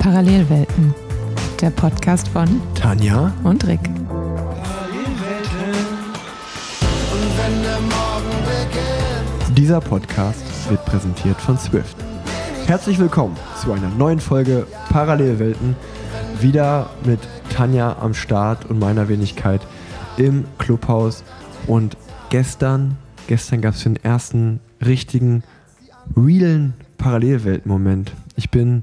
Parallelwelten, der Podcast von Tanja. und Rick. Dieser Podcast wird präsentiert von Swift. Herzlich willkommen zu einer neuen Folge Parallelwelten. Wieder mit Tanja am Start und meiner Wenigkeit im Clubhaus. Und gestern, gestern gab es den ersten richtigen, realen Parallelwelten-Moment. Ich bin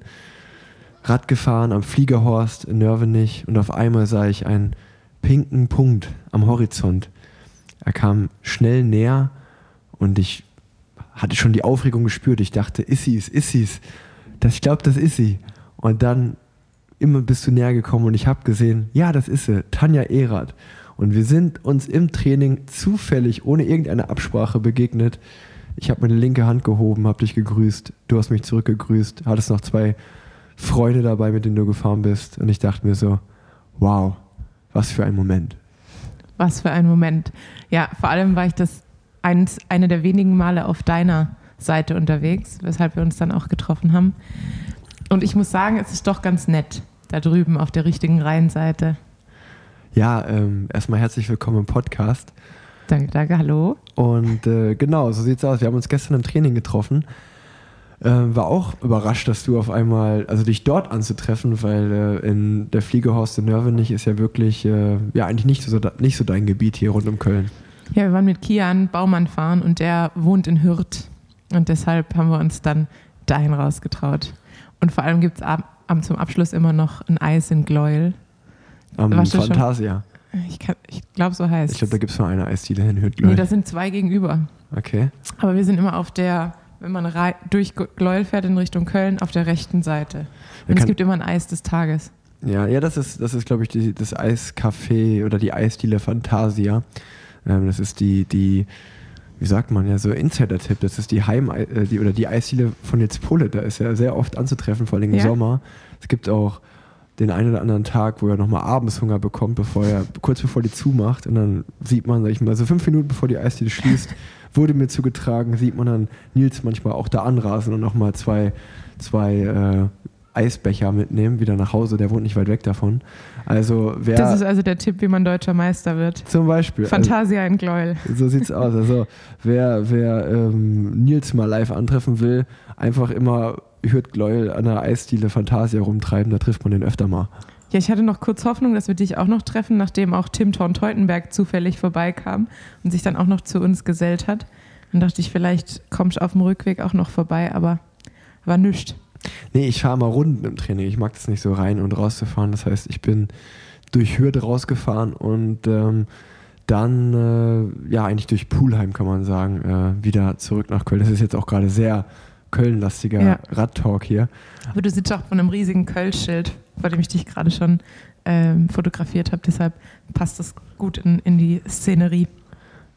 Rad gefahren am Fliegerhorst in Nörvenich und auf einmal sah ich einen pinken Punkt am Horizont. Er kam schnell näher und ich hatte schon die Aufregung gespürt. Ich dachte, ist sie es, ist sie es. Ich glaube, das ist sie. Und dann immer bist du näher gekommen und ich habe gesehen, ja, das ist sie, Tanja Erath. Und wir sind uns im Training zufällig, ohne irgendeine Absprache begegnet. Ich habe meine linke Hand gehoben, habe dich gegrüßt, du hast mich zurückgegrüßt, hattest noch zwei Freunde dabei, mit denen du gefahren bist. Und ich dachte mir so, wow, was für ein Moment. Was für ein Moment. Ja, vor allem war ich das eins, eine der wenigen Male auf deiner Seite unterwegs, weshalb wir uns dann auch getroffen haben. Und ich muss sagen, es ist doch ganz nett, da drüben auf der richtigen Rheinseite. Ja, ähm, erstmal herzlich willkommen im Podcast. Danke, danke, hallo. Und äh, genau, so sieht's aus. Wir haben uns gestern im Training getroffen. Äh, war auch überrascht, dass du auf einmal, also dich dort anzutreffen, weil äh, in der Fliegehorst in Nörvenich ist ja wirklich, äh, ja eigentlich nicht so, nicht so dein Gebiet hier rund um Köln. Ja, wir waren mit Kian Baumann fahren und der wohnt in Hürth. Und deshalb haben wir uns dann dahin rausgetraut. Und vor allem gibt es ab, ab zum Abschluss immer noch ein Eis in Gleuel. Am schon- Fantasia. Ich, ich glaube, so heißt Ich glaube, da gibt es nur eine Eisdiele in Hürth, Nee, glaub das ich. sind zwei gegenüber. Okay. Aber wir sind immer auf der, wenn man durch Gleuel fährt in Richtung Köln, auf der rechten Seite. Und es gibt immer ein Eis des Tages. Ja, ja, das ist, das ist, glaube ich, die, das Eiscafé oder die Eisdiele Fantasia. Ähm, das ist die, die, wie sagt man ja, so Insider-Tipp. Das ist die Heim, äh, die, oder die Eisdiele von jetzt Pole. Da ist ja sehr oft anzutreffen, vor allem im Ja. Sommer. Es gibt auch den einen oder anderen Tag, wo er nochmal abends Hunger bekommt, bevor er, kurz bevor die zumacht. Und dann sieht man, sag ich mal, so fünf Minuten bevor die Eisdiele schließt, wurde mir zugetragen, sieht man dann Nils manchmal auch da anrasen und nochmal zwei, zwei äh, Eisbecher mitnehmen, wieder nach Hause. Der wohnt nicht weit weg davon. Also wer Das ist also der Tipp, wie man deutscher Meister wird. zum Beispiel, Fantasia in Gleuel. also, so sieht's aus. Also wer, wer ähm, Nils mal live antreffen will, einfach immer hört Gleuel an der Eisdiele Fantasia rumtreiben, da trifft man den öfter mal. Ja, ich hatte noch kurz Hoffnung, dass wir dich auch noch treffen, nachdem auch Tim Thorn-Teutenberg zufällig vorbeikam und sich dann auch noch zu uns gesellt hat. Dann dachte ich, vielleicht kommst du auf dem Rückweg auch noch vorbei, aber war nichts. Nee, ich fahre mal Runden im Training. Ich mag das nicht so rein und rauszufahren. Das heißt, ich bin durch Hürde rausgefahren und ähm, dann, äh, ja, eigentlich durch Pulheim kann man sagen, äh, wieder zurück nach Köln. Das ist jetzt auch gerade sehr Köln-lastiger Ja. Radtalk hier. Aber du sitzt auch vor einem riesigen Kölsch-Schild, vor dem ich dich gerade schon ähm, fotografiert habe. Deshalb passt das gut in, in die Szenerie.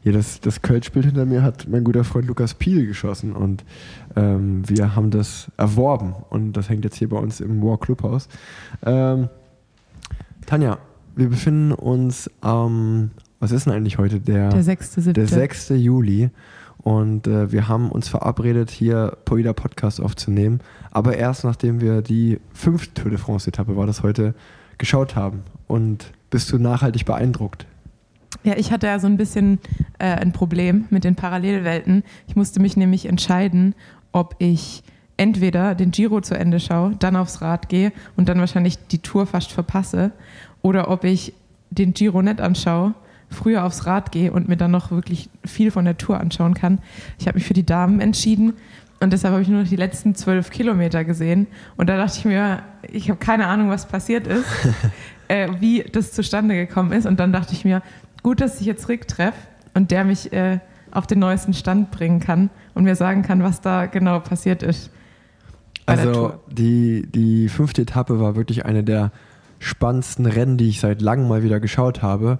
Ja, das, das Kölsch-Bild hinter mir hat mein guter Freund Lukas Piel geschossen und ähm, wir haben das erworben und das hängt jetzt hier bei uns im War Clubhaus. Ähm, Tanja, wir befinden uns am, was ist denn eigentlich heute? Der, Der sechste, siebte. der 6. Juli und äh, wir haben uns verabredet, hier Poida Podcast aufzunehmen, aber erst nachdem wir die fünfte Tour de France-Etappe, war das heute, geschaut haben. Und bist du nachhaltig beeindruckt? Ja, ich hatte ja so ein bisschen äh, ein Problem mit den Parallelwelten. Ich musste mich nämlich entscheiden, ob ich entweder den Giro zu Ende schaue, dann aufs Rad gehe und dann wahrscheinlich die Tour fast verpasse, oder ob ich den Giro nicht anschaue, früher aufs Rad gehe und mir dann noch wirklich viel von der Tour anschauen kann. Ich habe mich für die Damen entschieden und deshalb habe ich nur noch die letzten zwölf Kilometer gesehen. Und da dachte ich mir, ich habe keine Ahnung, was passiert ist, äh, wie das zustande gekommen ist. Und dann dachte ich mir, gut, dass ich jetzt Rick treffe und der mich äh, auf den neuesten Stand bringen kann und mir sagen kann, was da genau passiert ist. Also die, die fünfte Etappe war wirklich eine der spannendsten Rennen, die ich seit langem mal wieder geschaut habe.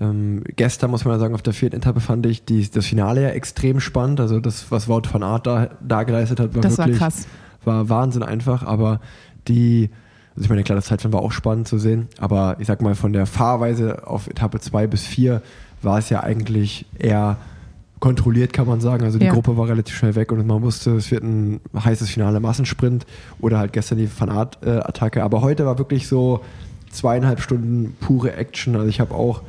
Ähm, gestern muss man ja sagen, auf der vierten Etappe fand ich die, das Finale ja extrem spannend. Also das, was Wout van Aert da, da geleistet hat, war Das war wirklich krass. war Wahnsinn einfach. Aber die, also ich meine, klar, das Zeitfahren war auch spannend zu sehen. Aber ich sag mal, von der Fahrweise auf Etappe 2 bis 4 war es ja eigentlich eher kontrolliert, kann man sagen. Also die Ja. Gruppe war relativ schnell weg und man wusste, es wird ein heißes Finale Massensprint oder halt gestern die Fanart-Attacke. Aber heute war wirklich so zweieinhalb Stunden pure Action. Also ich habe auch,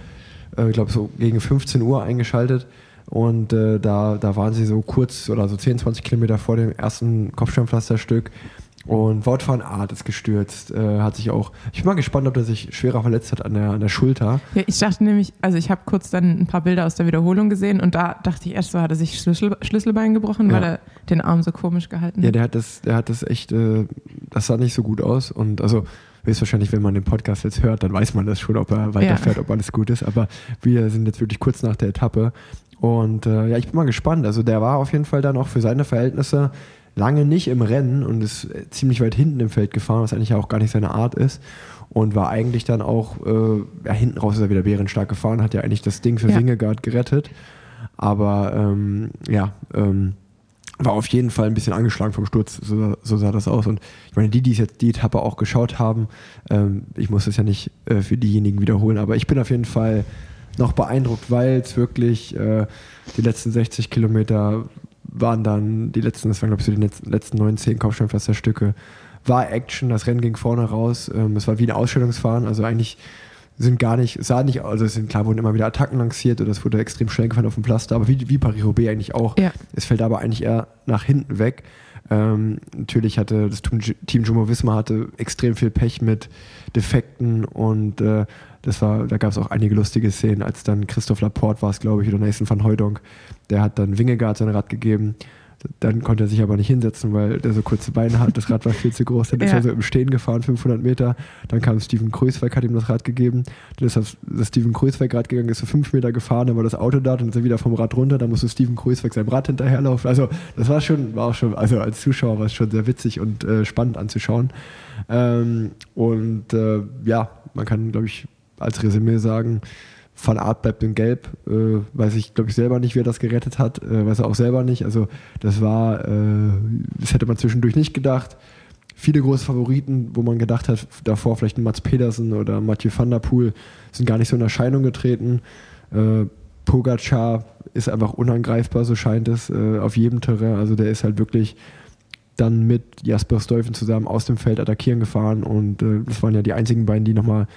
äh, ich glaube, so gegen 15 Uhr eingeschaltet und äh, da, da waren sie so kurz oder so 10, 20 Kilometer vor dem ersten Kopfsteinpflasterstück. Und Wout van Aert ist gestürzt, äh, hat sich auch, ich bin mal gespannt, ob er sich schwerer verletzt hat an der, an der Schulter. Ja, ich dachte nämlich, also ich habe kurz dann ein paar Bilder aus der Wiederholung gesehen und da dachte ich erst so, hat er sich Schlüssel, Schlüsselbein gebrochen, weil Ja. er den Arm so komisch gehalten Ja, hat. der hat das, der hat das echt, äh, das sah nicht so gut aus. Und also höchstwahrscheinlich, wenn man den Podcast jetzt hört, dann weiß man das schon, ob er weiterfährt, ob alles gut ist. Aber wir sind jetzt wirklich kurz nach der Etappe. Und äh, ja, ich bin mal gespannt. Also der war auf jeden Fall dann auch für seine Verhältnisse lange nicht im Rennen und ist äh, ziemlich weit hinten im Feld gefahren, was eigentlich auch gar nicht seine Art ist. Und war eigentlich dann auch, äh, ja, hinten raus ist er wieder bärenstark gefahren, hat ja eigentlich das Ding für Ja. Wingegaard gerettet. Aber ähm, ja, ähm, war auf jeden Fall ein bisschen angeschlagen vom Sturz, so, so sah das aus. Und ich meine, die, die jetzt die Etappe auch geschaut haben, ähm, ich muss das ja nicht äh, für diejenigen wiederholen, aber ich bin auf jeden Fall noch beeindruckt, weil es wirklich äh, die letzten 60 Kilometer waren dann, die letzten, das waren glaube ich so die letzten, letzten 9, 10 Kopfsteinpflasterstücke, war Action, das Rennen ging vorne raus, ähm, es war wie ein Ausstellungsfahren, also eigentlich sind gar nicht, es sah nicht, also es sind klar, wurden immer wieder Attacken lanciert oder es wurde extrem schnell gefahren auf dem Pflaster, aber wie, wie Paris-Roubaix eigentlich auch. Ja. Es fällt aber eigentlich eher nach hinten weg. Ähm, natürlich hatte das Team Jumbo Visma hatte extrem viel Pech mit Defekten und äh, das war, da gab es auch einige lustige Szenen, als dann Christoph Laporte war es, glaube ich, oder Nathan van Hooydonk, der hat dann Wingegaard sein Rad gegeben. Dann konnte er sich aber nicht hinsetzen, weil der so kurze Beine hat. Das Rad war viel zu groß. Dann ist Ja. er so im Stehen gefahren, 500 Meter. Dann kam Steven Kreuzweig, hat ihm das Rad gegeben. Dann ist das, das Steven Kreuzweig Rad gegangen, ist so fünf Meter gefahren, dann war das Auto da, dann ist er wieder vom Rad runter, dann musste Steven Kreuzweig seinem Rad hinterherlaufen. Also das war schon, war auch schon, also als Zuschauer war es schon sehr witzig und äh, spannend anzuschauen. Ähm, und äh, ja, man kann, glaube ich, als Resümee sagen, Van Art bleibt in Gelb. Äh, weiß ich, glaube ich, selber nicht, wer das gerettet hat. Äh, weiß er auch selber nicht. Also, das war, äh, das hätte man zwischendurch nicht gedacht. Viele große Favoriten, wo man gedacht hat, davor vielleicht ein Mats Pedersen oder Mathieu van der Poel, sind gar nicht so in Erscheinung getreten. Äh, Pogacar ist einfach unangreifbar, so scheint es, äh, auf jedem Terrain. Also, der ist halt wirklich dann mit Jasper Stuyven zusammen aus dem Feld attackieren gefahren und äh, das waren ja die einzigen beiden, die nochmal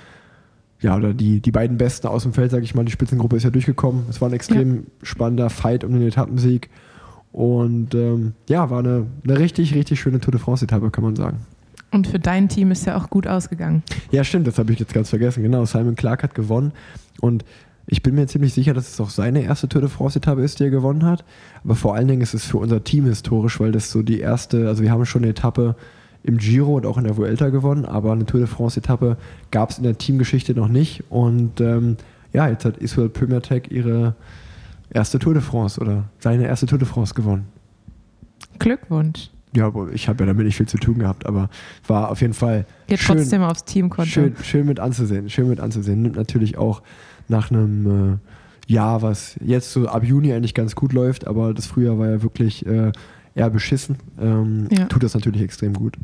ja, oder die, die beiden Besten aus dem Feld, sage ich mal, die Spitzengruppe ist ja durchgekommen. Es war ein extrem spannender Fight um den Etappensieg. Und ähm, ja, war eine, eine richtig, richtig schöne Tour de France-Etappe, kann man sagen. Und für dein Team ist ja auch gut ausgegangen. Ja, stimmt, das habe ich jetzt ganz vergessen. Genau, Simon Clark hat gewonnen. Und ich bin mir ziemlich sicher, dass es auch seine erste Tour de France-Etappe ist, die er gewonnen hat. Aber vor allen Dingen ist es für unser Team historisch, weil das so die erste, also wir haben schon eine Etappe im Giro und auch in der Vuelta gewonnen, aber eine Tour de France-Etappe gab es in der Teamgeschichte noch nicht. Und ähm, ja, jetzt hat Isabel Pömertek ihre erste Tour de France oder seine erste Tour de France gewonnen. Glückwunsch. Ja, ich habe ja damit nicht viel zu tun gehabt, aber war auf jeden Fall Geht schön, trotzdem aufs Teamkonto. schön, schön mit anzusehen. Schön mit anzusehen. Nimmt natürlich auch nach einem äh, Jahr, was jetzt so ab Juni eigentlich ganz gut läuft, aber das Frühjahr war ja wirklich äh, eher beschissen. Ähm, Ja. Tut das natürlich extrem gut.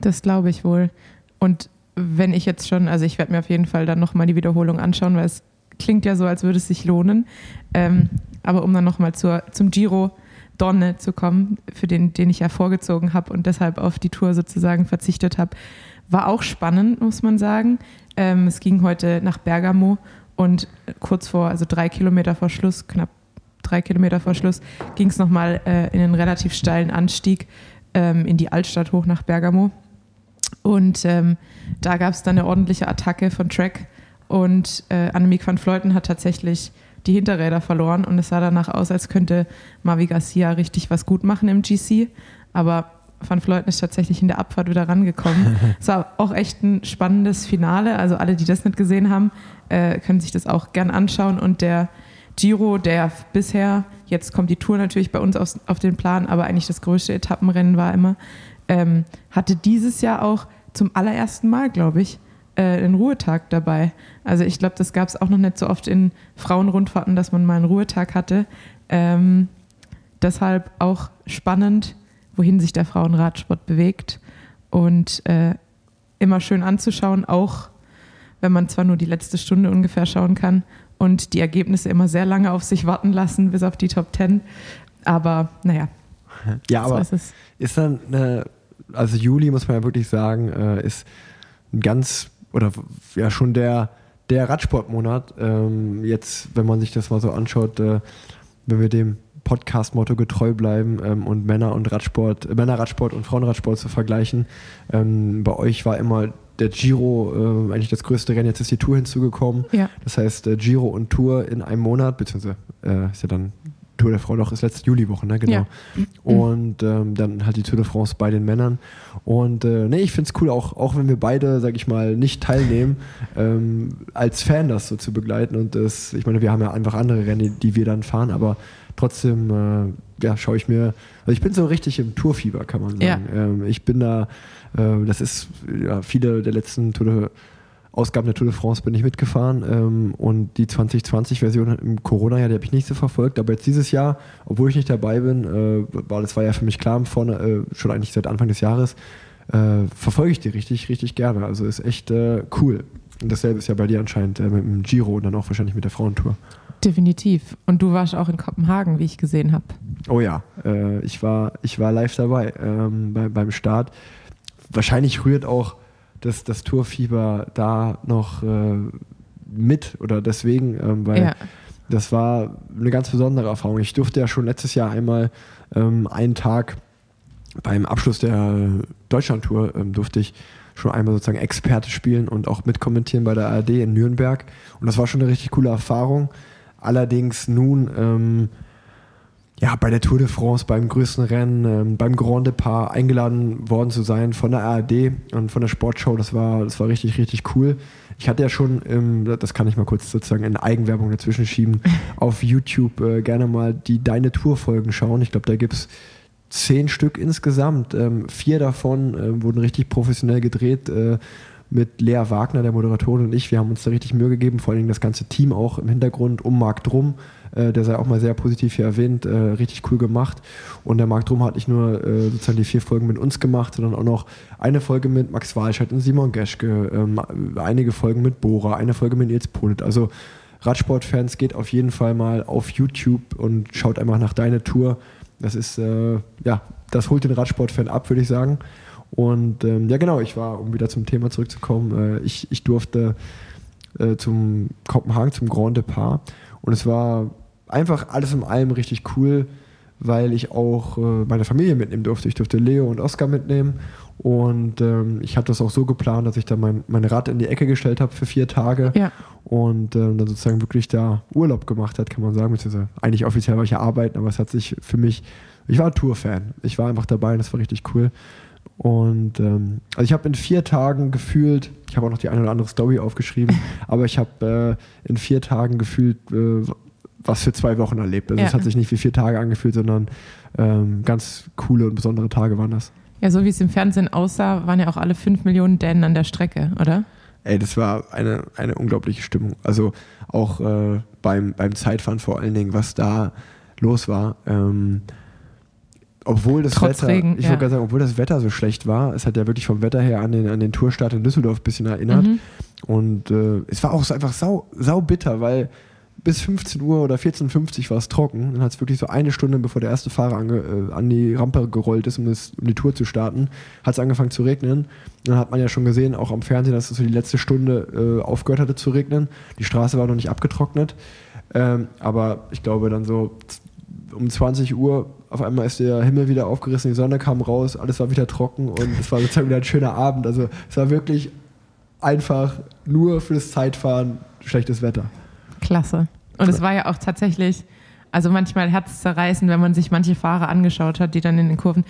Das glaube ich wohl. Und wenn ich jetzt schon, also ich werde mir auf jeden Fall dann nochmal die Wiederholung anschauen, weil es klingt ja so, als würde es sich lohnen. Ähm, aber um dann nochmal zum Giro Donne zu kommen, für den, den ich ja vorgezogen habe und deshalb auf die Tour sozusagen verzichtet habe, war auch spannend, muss man sagen. Ähm, es ging heute nach Bergamo und kurz vor, also drei Kilometer vor Schluss, knapp drei Kilometer vor Schluss, ging es nochmal äh, in einen relativ steilen Anstieg ähm, in die Altstadt hoch nach Bergamo. Und ähm, da gab es dann eine ordentliche Attacke von Trek und äh, Annemiek van Fleuten hat tatsächlich die Hinterräder verloren und es sah danach aus, als könnte Mavi Garcia richtig was gut machen im GC. Aber Van Fleuten ist tatsächlich in der Abfahrt wieder rangekommen. Es war auch echt ein spannendes Finale. Also alle, die das nicht gesehen haben, äh, können sich das auch gern anschauen. Und der Giro, der bisher, jetzt kommt die Tour natürlich bei uns auf, auf den Plan, aber eigentlich das größte Etappenrennen war immer, ähm, hatte dieses Jahr auch zum allerersten Mal, glaube ich, äh, einen Ruhetag dabei. Also ich glaube, das gab es auch noch nicht so oft in Frauenrundfahrten, dass man mal einen Ruhetag hatte. Ähm, deshalb auch spannend, wohin sich der Frauenradsport bewegt und äh, immer schön anzuschauen, auch wenn man zwar nur die letzte Stunde ungefähr schauen kann und die Ergebnisse immer sehr lange auf sich warten lassen, bis auf die Top Ten. Aber naja. Ja, aber ist, ist, dann, eine, also Juli muss man ja wirklich sagen, äh, ist ein ganz, oder ja schon der, der Radsportmonat. Ähm, jetzt, wenn man sich das mal so anschaut, äh, wenn wir dem Podcast-Motto getreu bleiben ähm, und Männer und Radsport, äh, Männerradsport und Frauenradsport zu vergleichen. Ähm, bei euch war immer der Giro äh, eigentlich das größte Rennen, jetzt ist die Tour hinzugekommen. Ja. Das heißt, äh, Giro und Tour in einem Monat, beziehungsweise äh, ist ja dann Tour der Frau doch ist letzte Juliwoche, ne? Genau. Ja. Und ähm, dann halt die Tour de France bei den Männern. Und äh, nee, ich finde es cool, auch, auch wenn wir beide, sag ich mal, nicht teilnehmen, ähm, als Fan das so zu begleiten. Und das, ich meine, wir haben ja einfach andere Rennen, die wir dann fahren, aber trotzdem, äh, ja, schaue ich mir, also ich bin so richtig im Tourfieber, kann man sagen. Ja. Ähm, ich bin da, äh, das ist, ja, viele der letzten Tour de Ausgaben der Tour de France bin ich mitgefahren ähm, und die 2020-Version im Corona-Jahr, die habe ich nicht so verfolgt, aber jetzt dieses Jahr, obwohl ich nicht dabei bin, äh, war das war ja für mich klar vorne, äh, schon eigentlich seit Anfang des Jahres, äh, verfolge ich die richtig, richtig gerne. Also ist echt äh, cool. Und dasselbe ist ja bei dir anscheinend äh, mit dem Giro und dann auch wahrscheinlich mit der Frauentour. Definitiv. Und du warst auch in Kopenhagen, wie ich gesehen habe. Oh ja, äh, ich, war, ich war live dabei ähm, bei, beim Start. Wahrscheinlich rührt auch das, das Tourfieber da noch äh, mit oder deswegen, ähm, weil ja. das war eine ganz besondere Erfahrung. Ich durfte ja schon letztes Jahr einmal ähm, einen Tag beim Abschluss der Deutschlandtour ähm, durfte ich schon einmal sozusagen Experte spielen und auch mitkommentieren bei der ARD in Nürnberg. Und das war schon eine richtig coole Erfahrung. Allerdings nun ähm, ja, bei der Tour de France, beim größten Rennen, ähm, beim Grand Depart eingeladen worden zu sein von der ARD und von der Sportshow, das war, das war richtig, richtig cool. Ich hatte ja schon, ähm, das kann ich mal kurz sozusagen in Eigenwerbung dazwischen schieben, auf YouTube äh, gerne mal die Deine Tour-Folgen schauen. Ich glaube, da gibt es zehn Stück insgesamt. Ähm, vier davon äh, wurden richtig professionell gedreht. Äh, mit Lea Wagner, der Moderatorin und ich. Wir haben uns da richtig Mühe gegeben, vor allem das ganze Team auch im Hintergrund um Marc Drum. Äh, der sei auch mal sehr positiv hier erwähnt, äh, richtig cool gemacht. Und der Marc Drum hat nicht nur äh, sozusagen die vier Folgen mit uns gemacht, sondern auch noch eine Folge mit Max Walscheid und Simon Geschke, ähm, einige Folgen mit Bora, eine Folge mit Nils Polit. Also Radsportfans geht auf jeden Fall mal auf YouTube und schaut einfach nach deiner Tour. Das ist, äh, ja, das holt den Radsportfan ab, würde ich sagen. Und ähm, ja, genau, ich war, um wieder zum Thema zurückzukommen, äh, ich, ich durfte äh, zum Kopenhagen, zum Grand Depart. Und es war einfach alles in allem richtig cool, weil ich auch äh, meine Familie mitnehmen durfte. Ich durfte Leo und Oskar mitnehmen. Und ähm, ich hatte das auch so geplant, dass ich dann mein, mein Rad in die Ecke gestellt habe für vier Tage ja. und ähm, dann sozusagen wirklich da Urlaub gemacht hat, kann man sagen. Beziehungsweise eigentlich offiziell war ich ja arbeiten, aber es hat sich für mich, ich war ein Tour-Fan. Ich war einfach dabei und das war richtig cool. Und ähm, also ich habe in vier Tagen gefühlt, ich habe auch noch die eine oder andere Story aufgeschrieben, aber ich habe äh, in vier Tagen gefühlt äh, was für zwei Wochen erlebt. Also ja. es hat sich nicht wie vier Tage angefühlt, sondern ähm, ganz coole und besondere Tage waren das. Ja, so wie es im Fernsehen aussah, waren ja auch alle fünf Millionen Dänen an der Strecke, oder? Ey, das war eine, eine unglaubliche Stimmung. Also auch äh, beim, beim Zeitfahren vor allen Dingen, was da los war. Ähm, obwohl das Trotz Wetter, Regen, ich ja. wollte sagen, obwohl das Wetter so schlecht war, es hat ja wirklich vom Wetter her an den, an den Tourstart in Düsseldorf ein bisschen erinnert. Mhm. Und äh, es war auch so einfach sau, sau bitter, weil bis 15 Uhr oder 14.50 Uhr war es trocken. Dann hat es wirklich so eine Stunde, bevor der erste Fahrer ange, äh, an die Rampe gerollt ist, um, das, um die Tour zu starten, hat es angefangen zu regnen. Dann hat man ja schon gesehen, auch am Fernsehen, dass es so die letzte Stunde äh, aufgehört hatte zu regnen. Die Straße war noch nicht abgetrocknet. Ähm, aber ich glaube, dann so um 20 Uhr auf einmal ist der Himmel wieder aufgerissen, die Sonne kam raus, alles war wieder trocken und es war sozusagen wieder ein schöner Abend. Also es war wirklich einfach nur fürs Zeitfahren schlechtes Wetter. Klasse. Und es war ja auch tatsächlich, also manchmal herzzerreißend, wenn man sich manche Fahrer angeschaut hat, die dann in den Kurven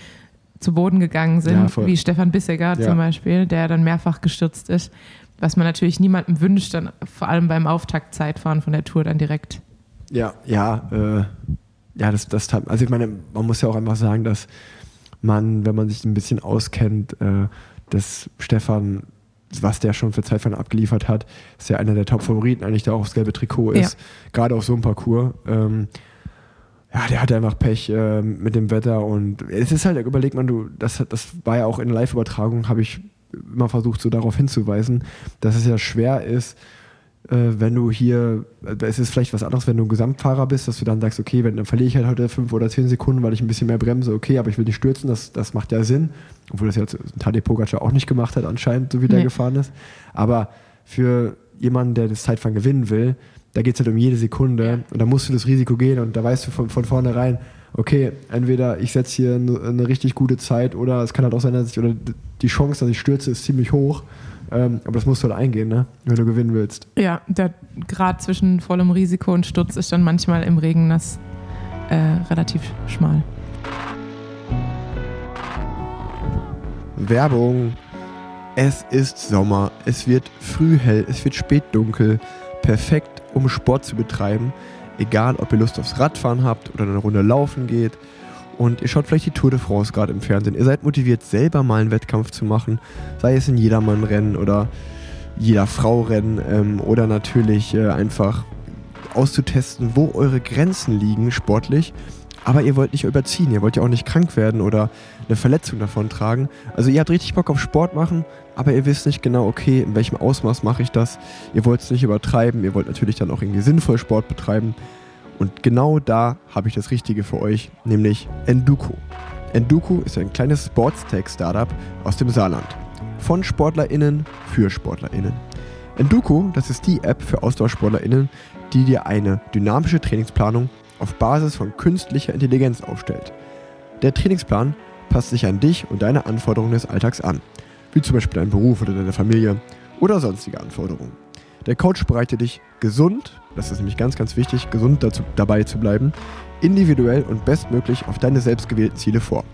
zu Boden gegangen sind, ja, wie Stefan Bissegger ja. zum Beispiel, der dann mehrfach gestürzt ist, was man natürlich niemandem wünscht, dann vor allem beim Auftaktzeitfahren von der Tour dann direkt. Ja, ja, äh, ja, das, das, also ich meine, man muss ja auch einfach sagen, dass man, wenn man sich ein bisschen auskennt, äh, dass Stefan was der schon für Zeitfahren abgeliefert hat, ist ja einer der Top-Favoriten eigentlich, der auch aufs gelbe Trikot ist. Ja. Gerade auf so einem Parcours. Ähm, ja, der hatte einfach Pech äh, mit dem Wetter und es ist halt, überlegt man, du, das, das war ja auch in Live-Übertragung, habe ich immer versucht, so darauf hinzuweisen, dass es ja schwer ist, wenn du hier, äh, es ist vielleicht was anderes, wenn du ein Gesamtfahrer bist, dass du dann sagst, okay, wenn, dann verliere ich halt heute fünf oder zehn Sekunden, weil ich ein bisschen mehr bremse, okay, aber ich will nicht stürzen, das, das macht ja Sinn. Obwohl das jetzt Tadej Pogacar auch nicht gemacht hat, anscheinend, so wie nee. der gefahren ist. Aber für jemanden, der das Zeitfahren gewinnen will, da geht es halt um jede Sekunde und da musst du das Risiko gehen und da weißt du von, von vornherein, okay, entweder ich setze hier eine, eine, richtig gute Zeit oder es kann halt auch sein, dass ich, oder die Chance, dass ich stürze, ist ziemlich hoch. Ähm, aber das musst du halt eingehen, ne? wenn du gewinnen willst. Ja, der Grad zwischen vollem Risiko und Sturz ist dann manchmal im Regen nass äh, relativ schmal. Werbung. Es ist Sommer, es wird früh hell, es wird spät dunkel. Perfekt, um Sport zu betreiben. Egal, ob ihr Lust aufs Radfahren habt oder eine Runde laufen geht und ihr schaut vielleicht die Tour de France gerade im Fernsehen. Ihr seid motiviert, selber mal einen Wettkampf zu machen, sei es in Jedermann-Rennen oder jeder Frau-Rennen ähm, oder natürlich äh, einfach auszutesten, wo eure Grenzen liegen sportlich. Aber ihr wollt nicht überziehen, ihr wollt ja auch nicht krank werden oder eine Verletzung davon tragen. Also ihr habt richtig Bock auf Sport machen, aber ihr wisst nicht genau, okay, in welchem Ausmaß mache ich das. Ihr wollt es nicht übertreiben, ihr wollt natürlich dann auch irgendwie sinnvoll Sport betreiben. Und genau da habe ich das Richtige für euch, nämlich Enduko. Enduko ist ein kleines Sportstech-Startup aus dem Saarland. Von SportlerInnen für SportlerInnen. Enduko, das ist die App für AusdauersportlerInnen, die dir eine dynamische Trainingsplanung auf Basis von künstlicher Intelligenz aufstellt. Der Trainingsplan passt sich an dich und deine Anforderungen des Alltags an, wie zum Beispiel deinen Beruf oder deine Familie oder sonstige Anforderungen. Der Coach bereitet dich gesund, das ist nämlich ganz, ganz wichtig, gesund dazu, dabei zu bleiben, individuell und bestmöglich auf deine selbstgewählten Ziele vor.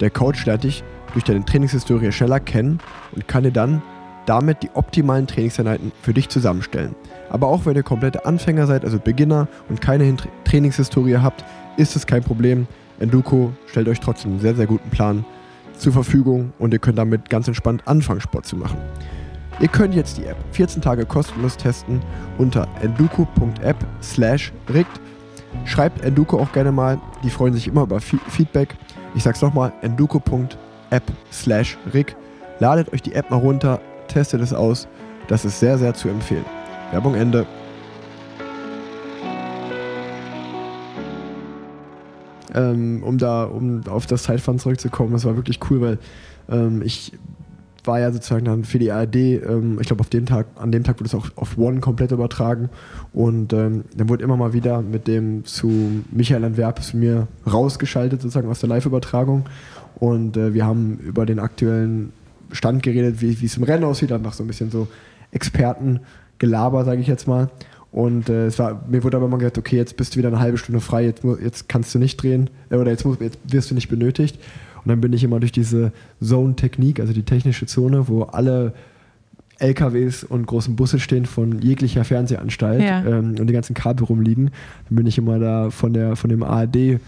Der Coach lernt dich durch deine Trainingshistorie schneller kennen und kann dir dann damit die optimalen Trainingseinheiten für dich zusammenstellen. Aber auch wenn ihr komplette Anfänger seid, also Beginner und keine Trainingshistorie habt, ist es kein Problem. Enduko stellt euch trotzdem einen sehr, sehr guten Plan zur Verfügung und ihr könnt damit ganz entspannt anfangen, Sport zu machen. Ihr könnt jetzt die App 14 Tage kostenlos testen unter enduko.app slash rigt. Schreibt Enduko auch gerne mal, die freuen sich immer über Feedback. Ich sag's nochmal, enduko.app slash rig. Ladet euch die App mal runter, testet es aus. Das ist sehr, sehr zu empfehlen. Werbung Ende. Ähm, um da, um auf das Zeitfahren zurückzukommen, das war wirklich cool, weil ähm, ich war ja sozusagen dann für die ARD, ähm, ich glaube auf dem Tag, an dem Tag wurde es auch auf One komplett übertragen und ähm, dann wurde immer mal wieder mit dem zu Michael Antwerp zu mir rausgeschaltet sozusagen aus der Live-Übertragung und äh, wir haben über den aktuellen Stand geredet, wie es im Rennen aussieht, einfach so ein bisschen so Expertengelaber, sage ich jetzt mal. Und äh, es war, mir wurde aber immer gesagt, okay, jetzt bist du wieder eine halbe Stunde frei, jetzt, jetzt kannst du nicht drehen äh, oder jetzt, jetzt wirst du nicht benötigt. Und dann bin ich immer durch diese Zone-Technik, also die technische Zone, wo alle LKWs und großen Busse stehen von jeglicher Fernsehanstalt ja. ähm, und die ganzen Kabel rumliegen. Dann bin ich immer da von, der, von dem ARD äh,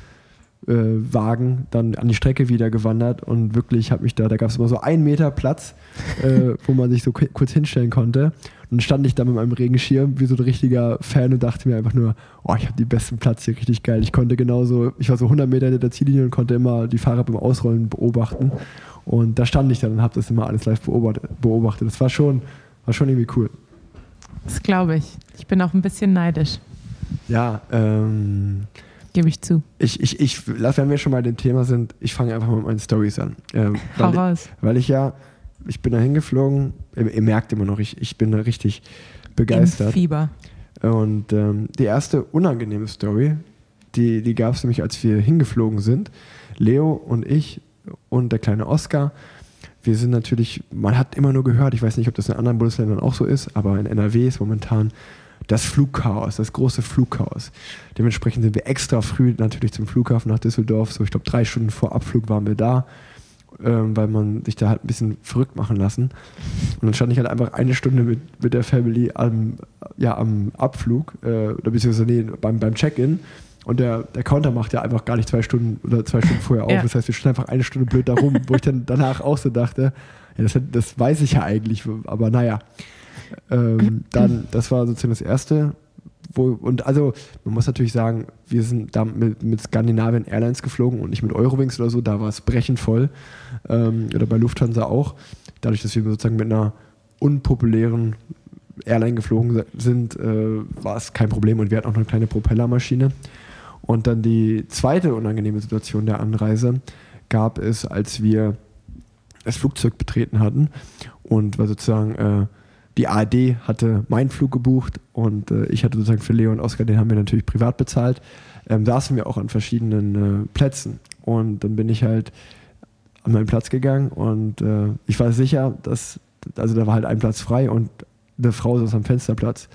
Wagen dann an die Strecke wieder gewandert und wirklich habe mich da, da gab es immer so einen Meter Platz, äh, wo man sich so kurz hinstellen konnte. Und dann stand ich da mit meinem Regenschirm wie so ein richtiger Fan und dachte mir einfach nur, oh, ich habe den besten Platz hier, richtig geil. Ich konnte genauso, ich war so 100 Meter hinter der Ziellinie und konnte immer die Fahrer beim Ausrollen beobachten. Und da stand ich dann und habe das immer alles live beobachtet. Das war schon, war schon irgendwie cool. Das glaube ich. Ich bin auch ein bisschen neidisch. Ja, ähm, Gebe ich zu. Ich, ich, ich, wenn wir schon mal dem Thema sind, ich fange einfach mal mit meinen Stories an. Ähm, Hau raus. weil ich ja ich bin da hingeflogen. Ihr, ihr, merkt immer noch, ich, ich bin da richtig begeistert. Im Fieber. Und ähm, die erste unangenehme Story, die, die gab es nämlich, als wir hingeflogen sind. Leo und ich und der kleine Oscar. Wir sind natürlich, man hat immer nur gehört, ich weiß nicht, ob das in anderen Bundesländern auch so ist, aber in NRW ist momentan das Flugchaos, das große Flugchaos. Dementsprechend sind wir extra früh natürlich zum Flughafen nach Düsseldorf. So, ich glaube, drei Stunden vor Abflug waren wir da ähm, weil man sich da halt ein bisschen verrückt machen lassen. Und dann stand ich halt einfach eine Stunde mit, mit der Family am, ja, am Abflug, äh, oder beziehungsweise nee, beim, beim Check-in. Und der, der Counter macht ja einfach gar nicht zwei Stunden oder zwei Stunden vorher auf. Ja. Das heißt, wir standen einfach eine Stunde blöd da rum, wo ich dann danach auch so dachte, ja, das, das weiß ich ja eigentlich, aber naja. Ähm, dann, das war sozusagen das Erste wo, und also, man muss natürlich sagen, wir sind da mit, mit Skandinavian Airlines geflogen und nicht mit Eurowings oder so, da war es brechend voll. Ähm, oder bei Lufthansa auch. Dadurch, dass wir sozusagen mit einer unpopulären Airline geflogen sind, äh, war es kein Problem und wir hatten auch eine kleine Propellermaschine. Und dann die zweite unangenehme Situation der Anreise gab es, als wir das Flugzeug betreten hatten und war sozusagen äh, die ARD hatte meinen Flug gebucht und äh, ich hatte sozusagen für Leo und Oskar, den haben wir natürlich privat bezahlt, ähm, saßen wir auch an verschiedenen äh, Plätzen. Und dann bin ich halt an meinen Platz gegangen und äh, ich war sicher, dass, also da war halt ein Platz frei und eine Frau saß am Fensterplatz.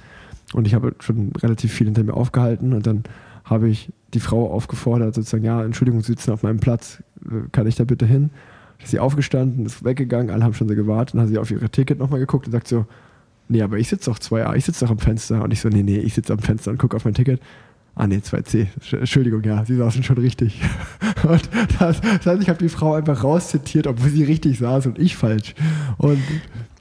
Und ich habe schon relativ viel hinter mir aufgehalten und dann habe ich die Frau aufgefordert, sozusagen, ja, Entschuldigung, Sie sitzen auf meinem Platz, äh, kann ich da bitte hin? Ist sie aufgestanden, ist weggegangen, alle haben schon so gewartet, dann hat sie auf ihre Ticket nochmal geguckt und sagt so, nee, aber ich sitze doch 2a, ich sitze doch am Fenster. Und ich so, nee, nee, ich sitze am Fenster und gucke auf mein Ticket. Ah nee, 2C. Entschuldigung, ja, sie saßen schon richtig. Und das, das heißt, ich habe die Frau einfach rauszitiert, obwohl sie richtig saß und ich falsch. Und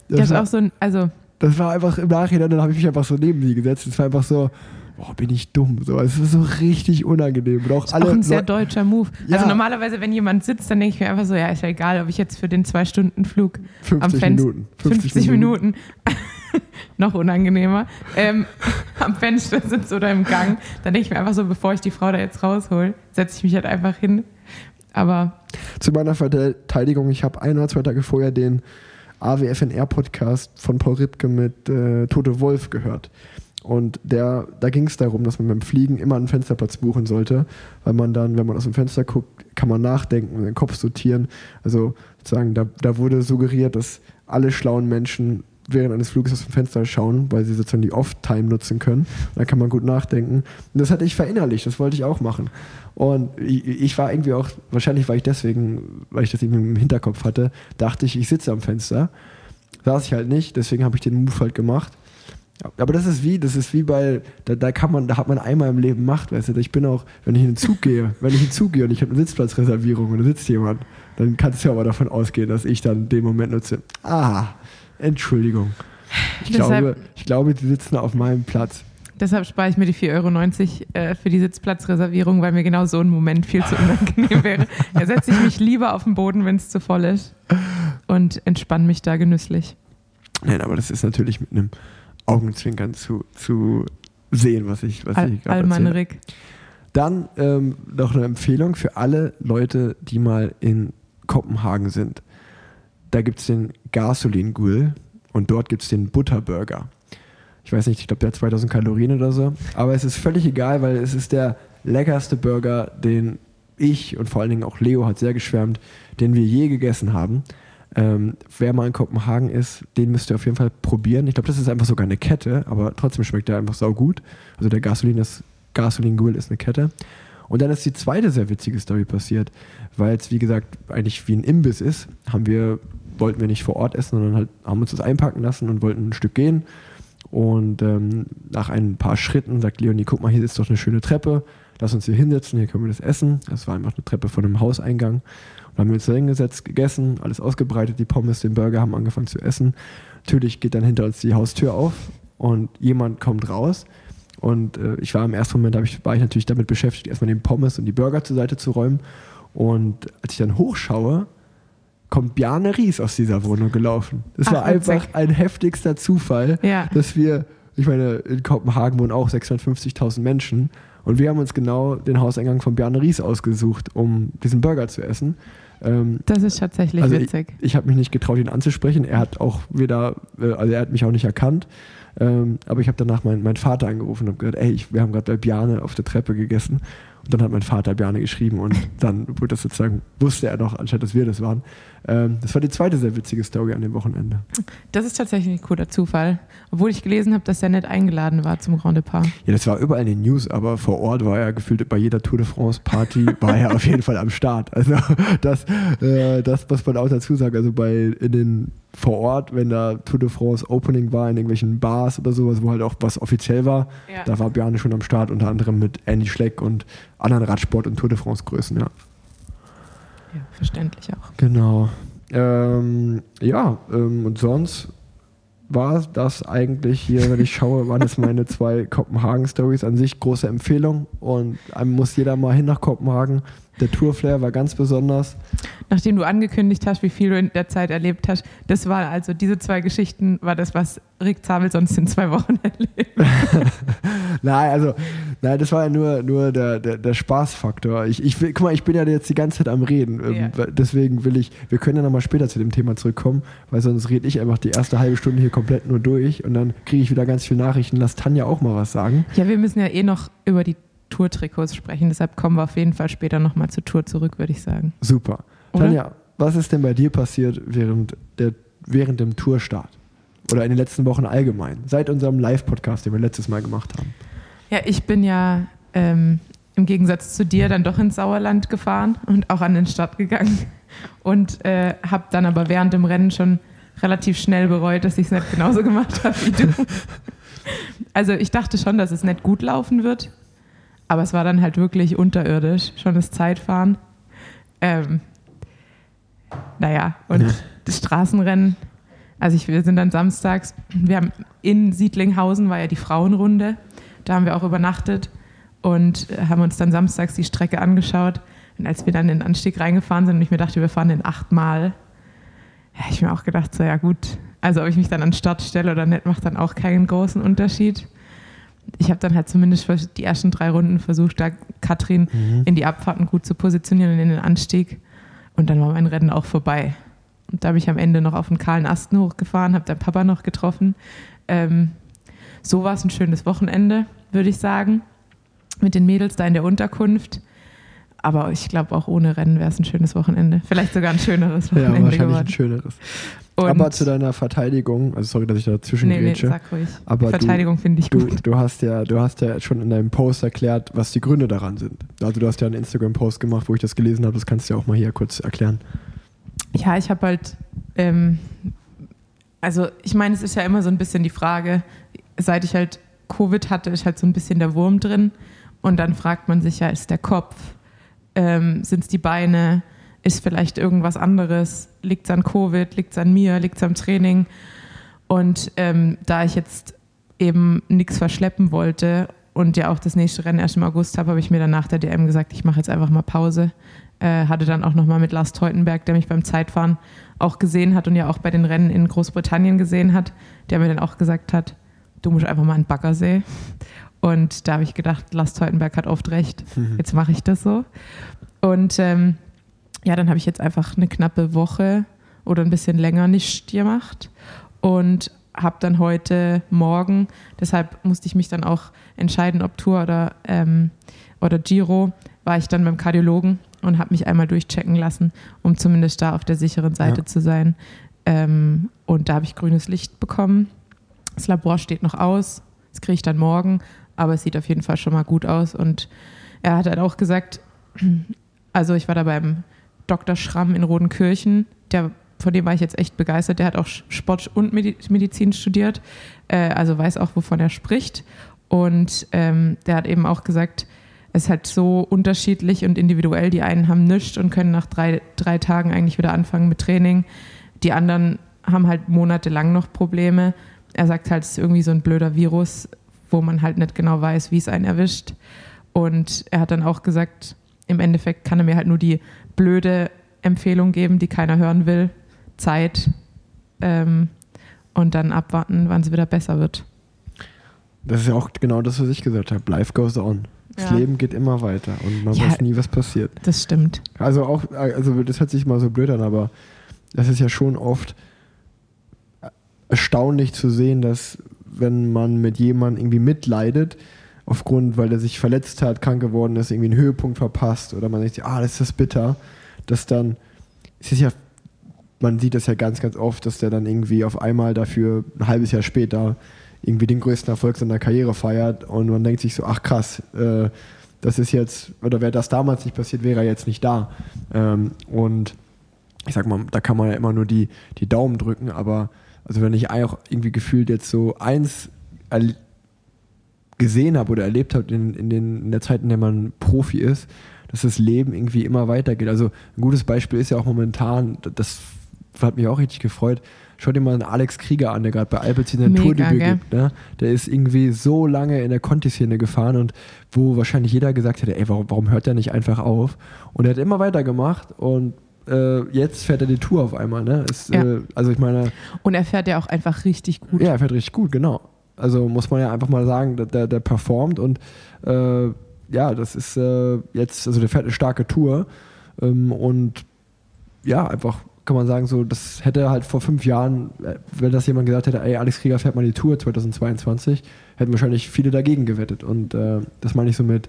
das, das war auch so ein, also das war einfach im Nachhinein, dann habe ich mich einfach so neben sie gesetzt. Es war einfach so, boah, bin ich dumm. So, es ist so richtig unangenehm. Und auch das ist alle auch ein sehr deutscher Move. Ja. Also normalerweise, wenn jemand sitzt, dann denke ich mir einfach so, ja, ist ja egal, ob ich jetzt für den Zwei-Stunden-Flug 50 am Fenster Minuten. 50, Minuten, noch unangenehmer, ähm, am Fenster sitze oder im Gang, dann denke ich mir einfach so, bevor ich die Frau da jetzt raushol, setze ich mich halt einfach hin. Aber Zu meiner Verteidigung, ich habe ein oder zwei Tage vorher den AWFNR-Podcast von Paul Ripke mit äh, Tote Wolf gehört. Und der, da ging es darum, dass man beim Fliegen immer einen Fensterplatz buchen sollte, weil man dann, wenn man aus dem Fenster guckt, kann man nachdenken und den Kopf sortieren. Also sozusagen, da, da wurde suggeriert, dass alle schlauen Menschen während eines Fluges aus dem Fenster schauen, weil sie sozusagen die Off-Time nutzen können. Da kann man gut nachdenken. Und das hatte ich verinnerlicht, das wollte ich auch machen. Und ich, ich war irgendwie auch, wahrscheinlich war ich deswegen, weil ich das irgendwie im Hinterkopf hatte, dachte ich, ich sitze am Fenster. Saß ich halt nicht, deswegen habe ich den Move halt gemacht. Aber das ist wie, das ist wie bei, da, da kann man, da hat man einmal im Leben Macht, weißt du. Ich bin auch, wenn ich in den Zug gehe, wenn ich in den Zug gehe und ich habe eine Sitzplatzreservierung und da sitzt jemand, dann kannst du ja aber davon ausgehen, dass ich dann den Moment nutze. Ah, Entschuldigung. Ich Deshalb- glaube, ich glaube, die sitzen auf meinem Platz. deshalb spare ich mir die 4,90 Euro äh, für die Sitzplatzreservierung, weil mir genau so ein Moment viel zu unangenehm wäre. Da setze ich mich lieber auf den Boden, wenn es zu voll ist und entspanne mich da genüsslich. Nein, aber das ist natürlich mit einem Augenzwinkern zu, zu sehen, was ich, was Al ich gerade erzähle. Rick. Dann ähm, noch eine Empfehlung für alle Leute, die mal in Kopenhagen sind. Da gibt es den Gasolin Grill und dort gibt es den Butterburger. Ich weiß nicht, ich glaube, der hat 2000 Kalorien oder so. Aber es ist völlig egal, weil es ist der leckerste Burger, den ich und vor allen Dingen auch Leo hat sehr geschwärmt, den wir je gegessen haben. Ähm, wer mal in Kopenhagen ist, den müsst ihr auf jeden Fall probieren. Ich glaube, das ist einfach sogar eine Kette, aber trotzdem schmeckt der einfach saugut. Also der Gasolin, ist, Gasolin ist eine Kette. Und dann ist die zweite sehr witzige Story passiert, weil es, wie gesagt, eigentlich wie ein Imbiss ist, haben wir, wollten wir nicht vor Ort essen, sondern halt haben uns das einpacken lassen und wollten ein Stück gehen. Und ähm, nach ein paar Schritten sagt Leonie, guck mal, hier ist doch eine schöne Treppe, lass uns hier hinsetzen, hier können wir das essen. Das war einfach eine Treppe von einem Hauseingang. Und dann haben wir uns da hingesetzt, gegessen, alles ausgebreitet, die Pommes, den Burger, haben angefangen zu essen. Natürlich geht dann hinter uns die Haustür auf und jemand kommt raus. Und äh, ich war im ersten Moment, ich, war ich natürlich damit beschäftigt, erstmal den Pommes und die Burger zur Seite zu räumen. Und als ich dann hochschaue, kommt Bjarne Ries aus dieser Wohnung gelaufen. Das Ach, war einfach witzig. ein heftigster Zufall, Ja. dass wir, ich meine, in Kopenhagen wohnen auch 650.000 Menschen und wir haben uns genau den Hauseingang von Bjarne Ries ausgesucht, um diesen Burger zu essen. Ähm, Das ist tatsächlich also witzig. ich, ich habe mich nicht getraut, ihn anzusprechen. Er hat auch weder, äh, also er hat mich auch nicht erkannt. Ähm, aber ich habe danach meinen meinen Vater angerufen und habe gesagt, ey, ich, wir haben gerade bei Bjarne auf der Treppe gegessen. Und dann hat mein Vater Bjarne geschrieben und dann wurde das sozusagen, wusste er noch, anstatt dass wir das waren. Ähm, das war die zweite sehr witzige Story an dem Wochenende. Das ist tatsächlich ein cooler Zufall. Obwohl ich gelesen habe, dass er nicht eingeladen war zum Grand Depart. Ja, das war überall in den News, aber vor Ort war er gefühlt bei jeder Tour de France Party, war er auf jeden Fall am Start. Also das, äh, das muss man auch dazu sagen. Also bei in den vor Ort, wenn da Tour de France Opening war, in irgendwelchen Bars oder sowas, wo halt auch was offiziell war, Ja. da war Bjarne schon am Start, unter anderem mit Andy Schleck und anderen Radsport- und Tour de France Größen, ja. Ja, verständlich auch. Genau. Ähm, ja, ähm, und sonst war das eigentlich hier, wenn ich schaue, waren es meine zwei Kopenhagen-Stories an sich. Große Empfehlung und einem muss jeder mal hin nach Kopenhagen. Der Tourflair war ganz besonders. Nachdem du angekündigt hast, wie viel du in der Zeit erlebt hast, das war also diese zwei Geschichten, war das, was Rick Zabel sonst in zwei Wochen erlebt. nein, also, nein, das war ja nur, nur der, der, der Spaßfaktor. Ich, ich will, guck mal, ich bin ja jetzt die ganze Zeit am Reden. Ähm, ja. Deswegen will ich, wir können ja nochmal später zu dem Thema zurückkommen, weil sonst rede ich einfach die erste halbe Stunde hier komplett nur durch und dann kriege ich wieder ganz viele Nachrichten. Lass Tanja auch mal was sagen. Ja, wir müssen ja eh noch über die Tourtrikots sprechen. Deshalb kommen wir auf jeden Fall später nochmal zur Tour zurück, würde ich sagen. Super. Oder? Tanja, was ist denn bei dir passiert während, der, während dem Tourstart? Oder in den letzten Wochen allgemein? Seit unserem Live-Podcast, den wir letztes Mal gemacht haben. Ja, ich bin ja ähm, im Gegensatz zu dir dann doch ins Sauerland gefahren und auch an den Start gegangen. Und äh, habe dann aber während dem Rennen schon relativ schnell bereut, dass ich es nicht genauso gemacht habe wie du. Also ich dachte schon, dass es nicht gut laufen wird, aber es war dann halt wirklich unterirdisch, schon das Zeitfahren. Ähm, naja, und ja. das Straßenrennen. Also ich, wir sind dann samstags, wir haben in Siedlinghausen war ja die Frauenrunde, da haben wir auch übernachtet und haben uns dann samstags die Strecke angeschaut. Und als wir dann in den Anstieg reingefahren sind und ich mir dachte, wir fahren den achtmal, habe ich mir auch gedacht, so ja gut, also ob ich mich dann an den Start stelle oder nicht, macht dann auch keinen großen Unterschied ich habe dann halt zumindest für die ersten drei Runden versucht, da Katrin mhm. in die Abfahrten gut zu positionieren und in den Anstieg. Und dann war mein Rennen auch vorbei. Und da habe ich am Ende noch auf den kahlen Asten hochgefahren, habe deinen Papa noch getroffen. Ähm, so war es ein schönes Wochenende, würde ich sagen. Mit den Mädels da in der Unterkunft. Aber ich glaube, auch ohne Rennen wäre es ein schönes Wochenende. Vielleicht sogar ein schöneres Wochenende. Ja, wahrscheinlich geworden. ein schöneres. Und aber zu deiner Verteidigung, also sorry, dass ich dazwischen nee, nee, sag ruhig. Aber Verteidigung finde ich gut. Du, du, hast ja, du hast ja schon in deinem Post erklärt, was die Gründe daran sind. Also du hast ja einen Instagram-Post gemacht, wo ich das gelesen habe. Das kannst du ja auch mal hier kurz erklären. Ja, ich habe halt, ähm, also ich meine, es ist ja immer so ein bisschen die Frage, seit ich halt Covid hatte, ist halt so ein bisschen der Wurm drin. Und dann fragt man sich ja, ist der Kopf, ähm, sind es die Beine, ist vielleicht irgendwas anderes, liegt es an Covid, liegt es an mir, liegt es am Training. Und ähm, da ich jetzt eben nichts verschleppen wollte und ja auch das nächste Rennen erst im August habe, habe ich mir dann nach der DM gesagt, ich mache jetzt einfach mal Pause. Äh, hatte dann auch nochmal mit Lars Teutenberg, der mich beim Zeitfahren auch gesehen hat und ja auch bei den Rennen in Großbritannien gesehen hat, der mir dann auch gesagt hat, du musst einfach mal an Baggersee. Und da habe ich gedacht, Lars Teutenberg hat oft recht, mhm. jetzt mache ich das so. Und ähm, ja, dann habe ich jetzt einfach eine knappe Woche oder ein bisschen länger nicht gemacht und habe dann heute Morgen, deshalb musste ich mich dann auch entscheiden, ob Tour oder, ähm, oder Giro, war ich dann beim Kardiologen und habe mich einmal durchchecken lassen, um zumindest da auf der sicheren Seite ja. zu sein. Ähm, und da habe ich grünes Licht bekommen. Das Labor steht noch aus, das kriege ich dann morgen, aber es sieht auf jeden Fall schon mal gut aus. Und er hat halt auch gesagt, also ich war da beim Dr. Schramm in Rodenkirchen, der, von dem war ich jetzt echt begeistert. Der hat auch Sport und Medizin studiert, äh, also weiß auch, wovon er spricht. Und ähm, der hat eben auch gesagt, es ist halt so unterschiedlich und individuell. Die einen haben nichts und können nach drei, drei Tagen eigentlich wieder anfangen mit Training. Die anderen haben halt monatelang noch Probleme. Er sagt halt, es ist irgendwie so ein blöder Virus, wo man halt nicht genau weiß, wie es einen erwischt. Und er hat dann auch gesagt, im Endeffekt kann er mir halt nur die blöde Empfehlung geben, die keiner hören will. Zeit ähm, und dann abwarten, wann es wieder besser wird. Das ist ja auch genau das, was ich gesagt habe. Life goes on. Das ja. Leben geht immer weiter und man ja, weiß nie, was passiert. Das stimmt. Also auch, also das hört sich mal so blöd an, aber das ist ja schon oft erstaunlich zu sehen, dass wenn man mit jemandem irgendwie mitleidet, aufgrund, weil er sich verletzt hat, krank geworden ist, irgendwie einen Höhepunkt verpasst oder man denkt, ah, das ist bitter, dass dann, es ist ja, man sieht das ja ganz, ganz oft, dass der dann irgendwie auf einmal dafür ein halbes Jahr später irgendwie den größten Erfolg seiner Karriere feiert und man denkt sich so, ach krass, äh, das ist jetzt, oder wäre das damals nicht passiert, wäre er jetzt nicht da. Ähm, und ich sag mal, da kann man ja immer nur die, die Daumen drücken, aber also wenn ich auch irgendwie gefühlt jetzt so eins gesehen habe oder erlebt habe in, in, den, in der Zeit, in der man Profi ist, dass das Leben irgendwie immer weitergeht. Also ein gutes Beispiel ist ja auch momentan das hat mich auch richtig gefreut. Schau dir mal einen Alex Krieger an, der gerade bei Alpecin ein Tourdebüt gibt. Ne? Der ist irgendwie so lange in der Conti-Szene gefahren und wo wahrscheinlich jeder gesagt hätte, ey, warum, warum hört der nicht einfach auf? Und er hat immer weitergemacht und äh, jetzt fährt er die Tour auf einmal. Ne? Ist, ja. äh, also ich meine. Und er fährt ja auch einfach richtig gut. Ja, er fährt richtig gut, genau. Also muss man ja einfach mal sagen, der, der performt und äh, ja, das ist äh, jetzt, also der fährt eine starke Tour ähm, und ja, einfach kann man sagen, so, das hätte halt vor fünf Jahren, äh, wenn das jemand gesagt hätte, ey, Alex Krieger fährt mal die Tour 2022, hätten wahrscheinlich viele dagegen gewettet. Und äh, das meine ich so mit,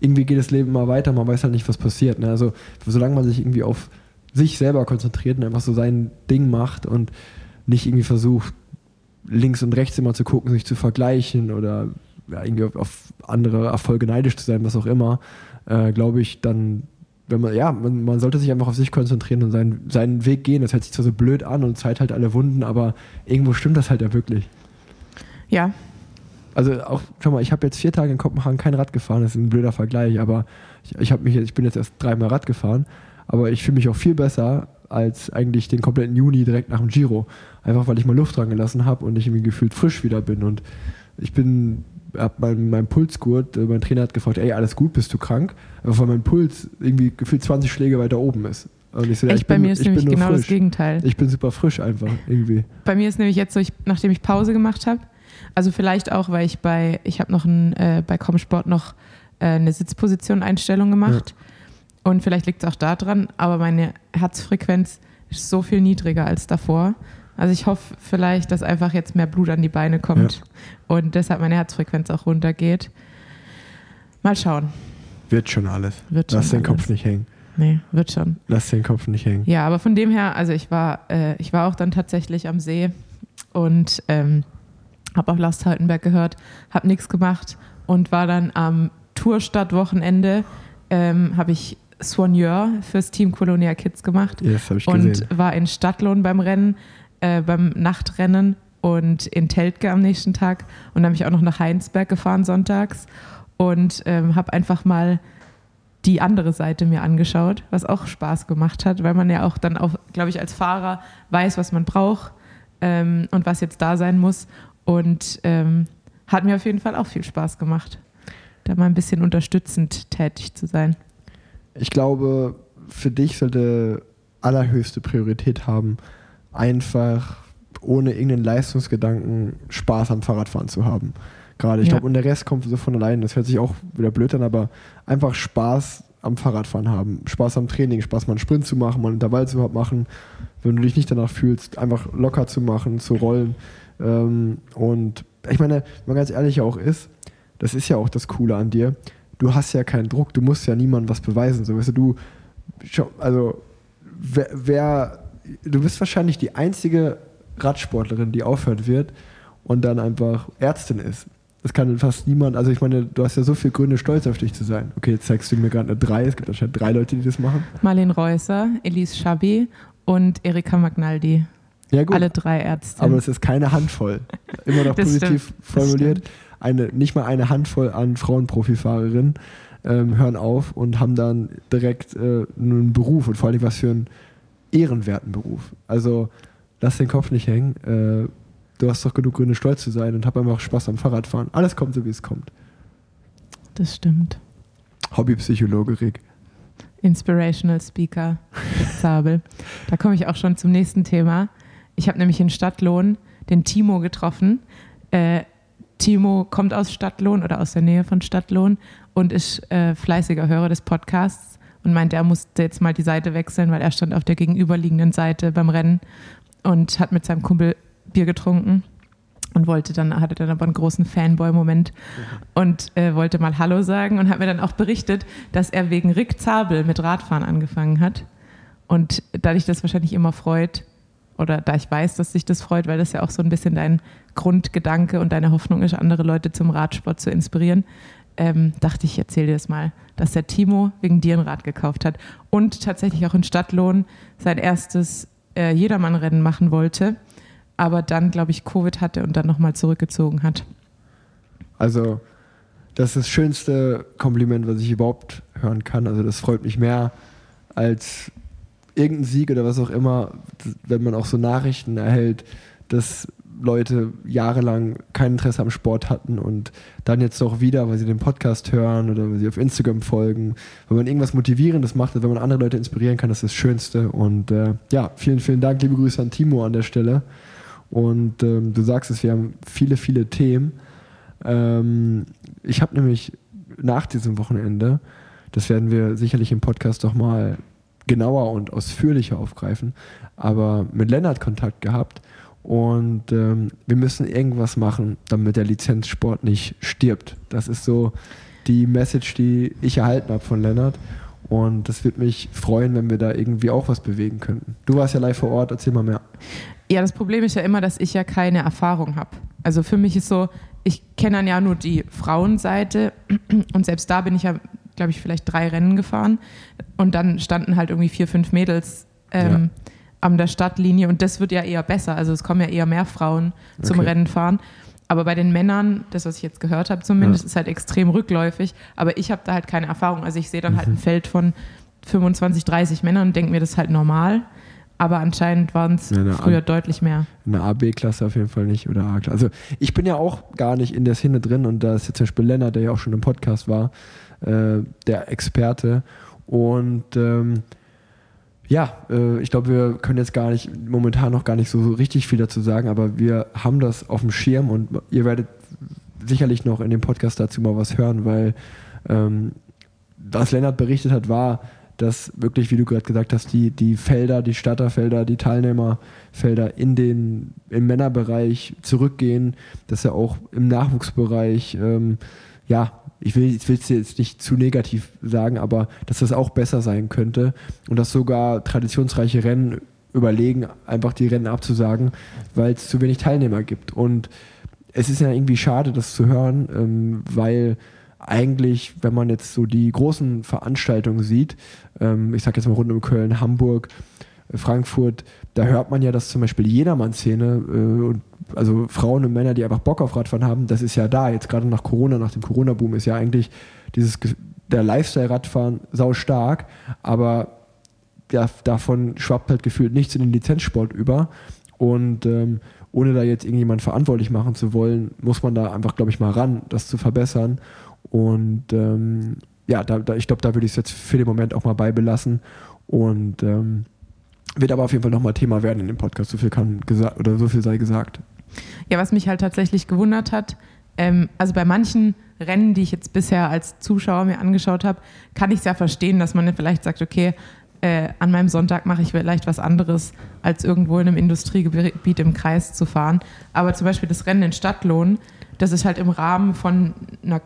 irgendwie geht das Leben mal weiter, man weiß halt nicht, was passiert. Ne? Also, solange man sich irgendwie auf sich selber konzentriert und einfach so sein Ding macht und nicht irgendwie versucht, links und rechts immer zu gucken, sich zu vergleichen oder ja, irgendwie auf andere Erfolge neidisch zu sein, was auch immer, äh, glaube ich, dann, wenn man, ja, man, man, sollte sich einfach auf sich konzentrieren und seinen, seinen Weg gehen. Das hört sich zwar so blöd an und zeigt halt alle Wunden, aber irgendwo stimmt das halt ja wirklich. Ja. Also auch, schau mal, ich habe jetzt vier Tage in Kopenhagen kein Rad gefahren, das ist ein blöder Vergleich, aber ich, ich, mich, ich bin jetzt erst dreimal Rad gefahren, aber ich fühle mich auch viel besser als eigentlich den kompletten Juni direkt nach dem Giro. Einfach weil ich mal Luft dran gelassen habe und ich irgendwie gefühlt frisch wieder bin. Und ich bin, hab mein, mein Pulsgurt, äh, mein Trainer hat gefragt, ey, alles gut, bist du krank? Einfach weil mein Puls irgendwie gefühlt 20 Schläge weiter oben ist. Und ich so, Echt, ich bei bin, mir ist nämlich genau frisch. das Gegenteil. Ich bin super frisch einfach, irgendwie. Bei mir ist nämlich jetzt so, ich, nachdem ich Pause gemacht habe, also vielleicht auch, weil ich bei, ich habe noch ein, äh, bei Comsport noch äh, eine Sitzposition-Einstellung gemacht. Ja. Und vielleicht liegt es auch daran, aber meine Herzfrequenz ist so viel niedriger als davor. Also ich hoffe vielleicht, dass einfach jetzt mehr Blut an die Beine kommt ja. und deshalb meine Herzfrequenz auch runtergeht. Mal schauen. Wird schon alles. Wird schon Lass den Kopf nicht hängen. Nee, wird schon. Lass den Kopf nicht hängen. Ja, aber von dem her, also ich war, äh, ich war auch dann tatsächlich am See und ähm, habe auch Last Haltenberg gehört, habe nichts gemacht und war dann am Tourstadtwochenende, ähm, habe ich Soigneur fürs Team Colonia Kids gemacht yes, ich und gesehen. war in Stadtlohn beim Rennen, äh, beim Nachtrennen und in Teltke am nächsten Tag. Und dann habe ich auch noch nach Heinsberg gefahren sonntags und ähm, habe einfach mal die andere Seite mir angeschaut, was auch Spaß gemacht hat, weil man ja auch dann auch, glaube ich, als Fahrer weiß, was man braucht ähm, und was jetzt da sein muss. Und ähm, hat mir auf jeden Fall auch viel Spaß gemacht, da mal ein bisschen unterstützend tätig zu sein ich glaube, für dich sollte allerhöchste Priorität haben, einfach ohne irgendeinen Leistungsgedanken Spaß am Fahrradfahren zu haben. Gerade, ich ja. glaube, und der Rest kommt so von allein. Das hört sich auch wieder blöd an, aber einfach Spaß am Fahrradfahren haben. Spaß am Training, Spaß mal einen Sprint zu machen, mal einen Intervall zu machen. Wenn du dich nicht danach fühlst, einfach locker zu machen, zu rollen. Ähm, und ich meine, wenn man ganz ehrlich auch ist, das ist ja auch das Coole an dir du hast ja keinen Druck, du musst ja niemandem was beweisen. So, weißt du, du, also, wer, wer, du bist wahrscheinlich die einzige Radsportlerin, die aufhört wird und dann einfach Ärztin ist. Das kann fast niemand, also ich meine, du hast ja so viele Gründe, stolz auf dich zu sein. Okay, jetzt zeigst du mir gerade eine drei, es gibt anscheinend drei Leute, die das machen. Marlene Reusser, Elise Chabi und Erika Magnaldi. Ja, gut. Alle drei Ärzte. Aber es ist keine Handvoll. Immer noch positiv stimmt. formuliert eine, nicht mal eine Handvoll an Frauenprofifahrerinnen ähm, hören auf und haben dann direkt äh, einen Beruf und vor allem was für einen ehrenwerten Beruf. Also lass den Kopf nicht hängen. Äh, du hast doch genug Gründe, stolz zu sein und hab einfach Spaß am Fahrradfahren. Alles kommt so, wie es kommt. Das stimmt. Hobbypsychologe Rick. Inspirational Speaker Zabel. da komme ich auch schon zum nächsten Thema. Ich habe nämlich in Stadtlohn den Timo getroffen. Äh, Timo kommt aus Stadtlohn oder aus der Nähe von Stadtlohn und ist äh, fleißiger Hörer des Podcasts und meinte, er musste jetzt mal die Seite wechseln, weil er stand auf der gegenüberliegenden Seite beim Rennen und hat mit seinem Kumpel Bier getrunken und wollte dann, hatte dann aber einen großen Fanboy-Moment und äh, wollte mal Hallo sagen und hat mir dann auch berichtet, dass er wegen Rick Zabel mit Radfahren angefangen hat. Und da dich das wahrscheinlich immer freut, oder da ich weiß, dass sich das freut, weil das ja auch so ein bisschen dein Grundgedanke und deine Hoffnung ist, andere Leute zum Radsport zu inspirieren, ähm, dachte ich, erzähle dir das mal, dass der Timo wegen dir ein Rad gekauft hat und tatsächlich auch in Stadtlohn sein erstes äh, Jedermannrennen machen wollte, aber dann, glaube ich, Covid hatte und dann nochmal zurückgezogen hat. Also, das ist das schönste Kompliment, was ich überhaupt hören kann. Also, das freut mich mehr als irgendein Sieg oder was auch immer, wenn man auch so Nachrichten erhält, dass Leute jahrelang kein Interesse am Sport hatten und dann jetzt doch wieder, weil sie den Podcast hören oder weil sie auf Instagram folgen, wenn man irgendwas Motivierendes macht, wenn man andere Leute inspirieren kann, das ist das Schönste. Und äh, ja, vielen, vielen Dank, liebe Grüße an Timo an der Stelle. Und ähm, du sagst es, wir haben viele, viele Themen. Ähm, ich habe nämlich nach diesem Wochenende, das werden wir sicherlich im Podcast doch mal genauer und ausführlicher aufgreifen, aber mit Lennart Kontakt gehabt und ähm, wir müssen irgendwas machen, damit der Lizenzsport nicht stirbt. Das ist so die Message, die ich erhalten habe von Lennart. Und das würde mich freuen, wenn wir da irgendwie auch was bewegen könnten. Du warst ja live vor Ort, erzähl mal mehr. Ja, das Problem ist ja immer, dass ich ja keine Erfahrung habe. Also für mich ist so, ich kenne dann ja nur die Frauenseite und selbst da bin ich ja, glaube ich, vielleicht drei Rennen gefahren und dann standen halt irgendwie vier, fünf Mädels ähm, ja an der Stadtlinie und das wird ja eher besser. Also es kommen ja eher mehr Frauen zum okay. Rennen fahren. Aber bei den Männern, das, was ich jetzt gehört habe, zumindest, ja. ist halt extrem rückläufig. Aber ich habe da halt keine Erfahrung. Also ich sehe dann halt ein. Feld von 25, 30 Männern und denke mir, das ist halt normal. Aber anscheinend waren es ja, früher A deutlich mehr. In der AB-Klasse auf jeden Fall nicht oder A-Klasse. Also ich bin ja auch gar nicht in der Szene drin und da ist jetzt zum Beispiel Lennart, der ja auch schon im Podcast war, äh, der Experte. Und ähm, ja, äh, ich glaube, wir können jetzt gar nicht, momentan noch gar nicht so, so richtig viel dazu sagen, aber wir haben das auf dem Schirm und ihr werdet sicherlich noch in dem Podcast dazu mal was hören, weil ähm, was Lennart berichtet hat, war, dass wirklich, wie du gerade gesagt hast, die, die Felder, die Starterfelder, die Teilnehmerfelder in den, im Männerbereich zurückgehen, dass er auch im Nachwuchsbereich ähm, ja, ich will es jetzt nicht zu negativ sagen, aber dass das auch besser sein könnte und dass sogar traditionsreiche Rennen überlegen, einfach die Rennen abzusagen, weil es zu wenig Teilnehmer gibt. Und es ist ja irgendwie schade, das zu hören, ähm, weil eigentlich, wenn man jetzt so die großen Veranstaltungen sieht, ähm, ich sage jetzt mal rund um Köln, Hamburg, Frankfurt, da hört man ja, dass zum Beispiel Jedermann-Szene äh, also Frauen und Männer, die einfach Bock auf Radfahren haben, das ist ja da. Jetzt gerade nach Corona, nach dem Corona-Boom ist ja eigentlich dieses der Lifestyle-Radfahren sau stark, aber ja, davon schwappt halt gefühlt nichts in den Lizenzsport über. Und ähm, ohne da jetzt irgendjemand verantwortlich machen zu wollen, muss man da einfach, glaube ich, mal ran, das zu verbessern. Und ähm, ja, da, da, ich glaube, da würde ich es jetzt für den Moment auch mal beibelassen. Und ähm, wird aber auf jeden Fall nochmal Thema werden in dem Podcast. So viel kann gesagt oder so viel sei gesagt. Ja, was mich halt tatsächlich gewundert hat, ähm, also bei manchen Rennen, die ich jetzt bisher als Zuschauer mir angeschaut habe, kann ich es ja verstehen, dass man vielleicht sagt, okay, äh, an meinem Sonntag mache ich vielleicht was anderes, als irgendwo in einem Industriegebiet im Kreis zu fahren. Aber zum Beispiel das Rennen in Stadtlohn, das ist halt im Rahmen von einer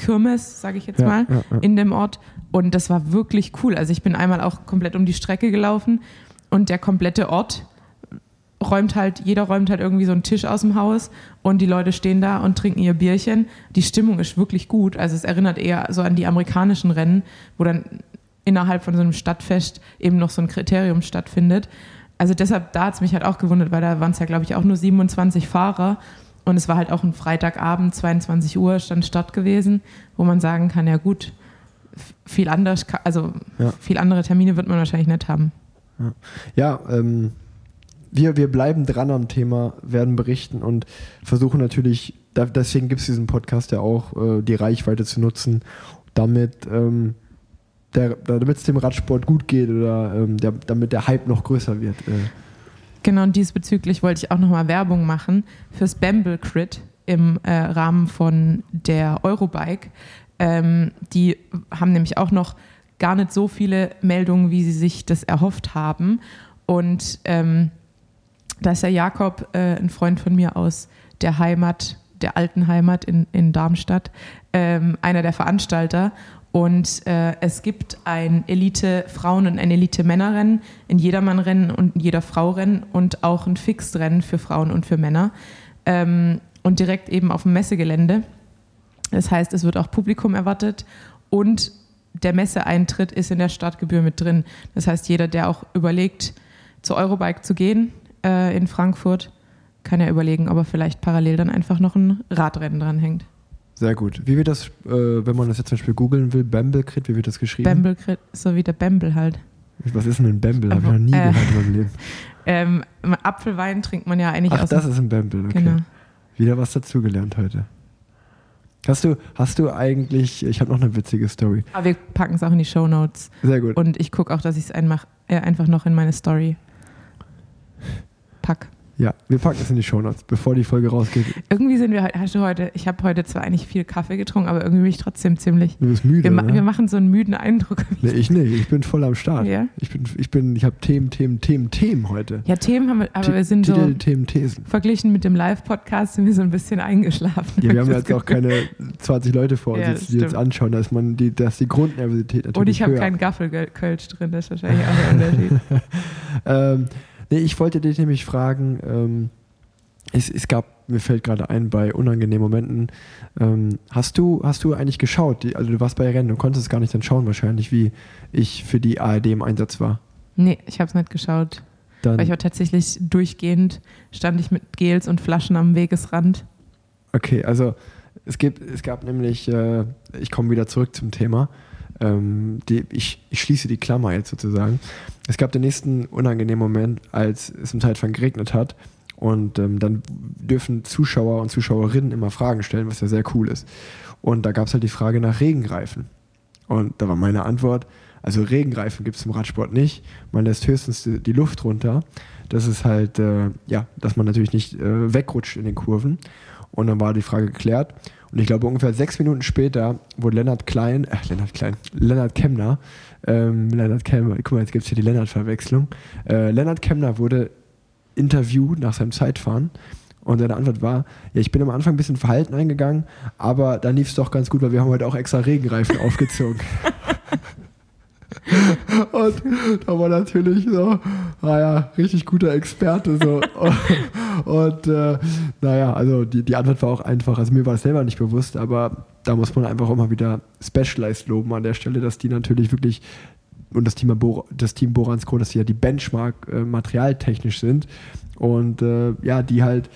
Kirmes, sage ich jetzt ja, mal, ja, ja. in dem Ort. Und das war wirklich cool. Also ich bin einmal auch komplett um die Strecke gelaufen und der komplette Ort räumt halt, jeder räumt halt irgendwie so einen Tisch aus dem Haus und die Leute stehen da und trinken ihr Bierchen. Die Stimmung ist wirklich gut. Also es erinnert eher so an die amerikanischen Rennen, wo dann innerhalb von so einem Stadtfest eben noch so ein Kriterium stattfindet. Also deshalb, da hat es mich halt auch gewundert, weil da waren es ja, glaube ich, auch nur 27 Fahrer. Und es war halt auch ein Freitagabend, 22 Uhr stand Start gewesen, wo man sagen kann, ja gut, viel anders, also ja. viel andere Termine wird man wahrscheinlich nicht haben. Ja, ja ähm, wir, wir bleiben dran am Thema, werden berichten und versuchen natürlich, da, deswegen gibt es diesen Podcast ja auch, äh, die Reichweite zu nutzen, damit ähm, damit es dem Radsport gut geht oder ähm, der, damit der Hype noch größer wird. Äh. Genau, und diesbezüglich wollte ich auch nochmal Werbung machen fürs Bamble Crit im äh, Rahmen von der Eurobike. Ähm, die haben nämlich auch noch gar nicht so viele Meldungen, wie sie sich das erhofft haben. Und ähm, da ist der Jakob, äh, ein Freund von mir aus der Heimat, der alten Heimat in, in Darmstadt, ähm, einer der Veranstalter. Und äh, es gibt ein Elite-Frauen- und ein Elite-Männerrennen, ein Jedermann-Rennen und ein Jeder-Frau-Rennen und auch ein Fixed-Rennen für Frauen und für Männer. Ähm, und direkt eben auf dem Messegelände. Das heißt, es wird auch Publikum erwartet und der Messeeintritt ist in der Startgebühr mit drin. Das heißt, jeder, der auch überlegt, zur Eurobike zu gehen äh, in Frankfurt, kann ja überlegen, ob er vielleicht parallel dann einfach noch ein Radrennen dranhängt. Sehr gut. Wie wird das, äh, wenn man das jetzt zum Beispiel googeln will, Bamblecrit, wie wird das geschrieben? Bamblecrit, so wie der Bamble halt. Was ist denn ein Bamble? Habe ich noch nie Äh. gehört in meinem Leben. Ähm, Apfelwein trinkt man ja eigentlich Ach, aus das ist ein Bamble, okay. Genau. Wieder was dazugelernt heute. Hast du, hast du eigentlich, ich habe noch eine witzige Story. Aber wir packen es auch in die Show Notes. Sehr gut. Und ich gucke auch, dass ich es äh, einfach noch in meine Story pack. Ja, wir packen es in die Shownotes, bevor die Folge rausgeht. Irgendwie sind wir, hast du heute, ich habe heute zwar eigentlich viel Kaffee getrunken, aber irgendwie bin ich trotzdem ziemlich. Du bist müde, Wir, ne? wir machen so einen müden Eindruck. Nee, ich nicht. Ich bin voll am Start. Ja? Ich bin, ich bin, ich habe Themen, Themen, Themen, Themen heute. Ja, Themen haben wir, aber Ti- wir sind Titel, so, Themen, Thesen. verglichen mit dem Live-Podcast sind wir so ein bisschen eingeschlafen. Ja, wir haben jetzt auch Gefühl. keine 20 Leute vor uns, Ja, die stimmt. anschauen, dass man die, dass die Grundnervosität natürlich Und ich habe keinen Gaffelkölsch drin, das ist wahrscheinlich auch der Unterschied. Ähm, nee, ich wollte dich nämlich fragen, ähm, es, es gab, mir fällt gerade ein, bei unangenehmen Momenten, ähm, hast, du, hast du eigentlich geschaut? Die, also du warst bei Rennen, du konntest gar nicht dann schauen wahrscheinlich, wie ich für die ARD im Einsatz war. Nee, ich habe es nicht geschaut. Dann, Weil ich war tatsächlich durchgehend, stand ich mit Gels und Flaschen am Wegesrand. okay, also es, gibt, es gab nämlich, äh, ich komme wieder zurück zum Thema, ähm, die, ich, ich schließe die Klammer jetzt sozusagen. Es gab den nächsten unangenehmen Moment, als es im Zeitfang geregnet hat. Und ähm, dann dürfen Zuschauer und Zuschauerinnen immer Fragen stellen, was ja sehr cool ist. Und da gab es halt die Frage nach Regengreifen. Und da war meine Antwort, also Regengreifen gibt es im Radsport nicht. Man lässt höchstens die, die Luft runter. Das ist halt, äh, ja, dass man natürlich nicht äh, wegrutscht in den Kurven. Und dann war die Frage geklärt. Und ich glaube, ungefähr sechs Minuten später wurde Lennart Klein, äh, Lennart Klein, Lennart Kemner, ähm, Lennart Kemner, guck mal, jetzt gibt es hier die Lennart-Verwechslung. Äh, Lennart Kemner wurde interviewt nach seinem Zeitfahren. Und seine Antwort war, ja, ich bin am Anfang ein bisschen verhalten eingegangen, aber dann lief es doch ganz gut, weil wir haben heute auch extra Regenreifen aufgezogen. Und da war natürlich so, naja, richtig guter Experte so. Und äh, naja, also die, die Antwort war auch einfach, also mir war das selber nicht bewusst, aber da muss man einfach auch mal wieder Specialized loben an der Stelle, dass die natürlich wirklich und das Team, Bor das Team Boransko, dass sie ja die Benchmark äh, materialtechnisch sind und äh, ja, die halt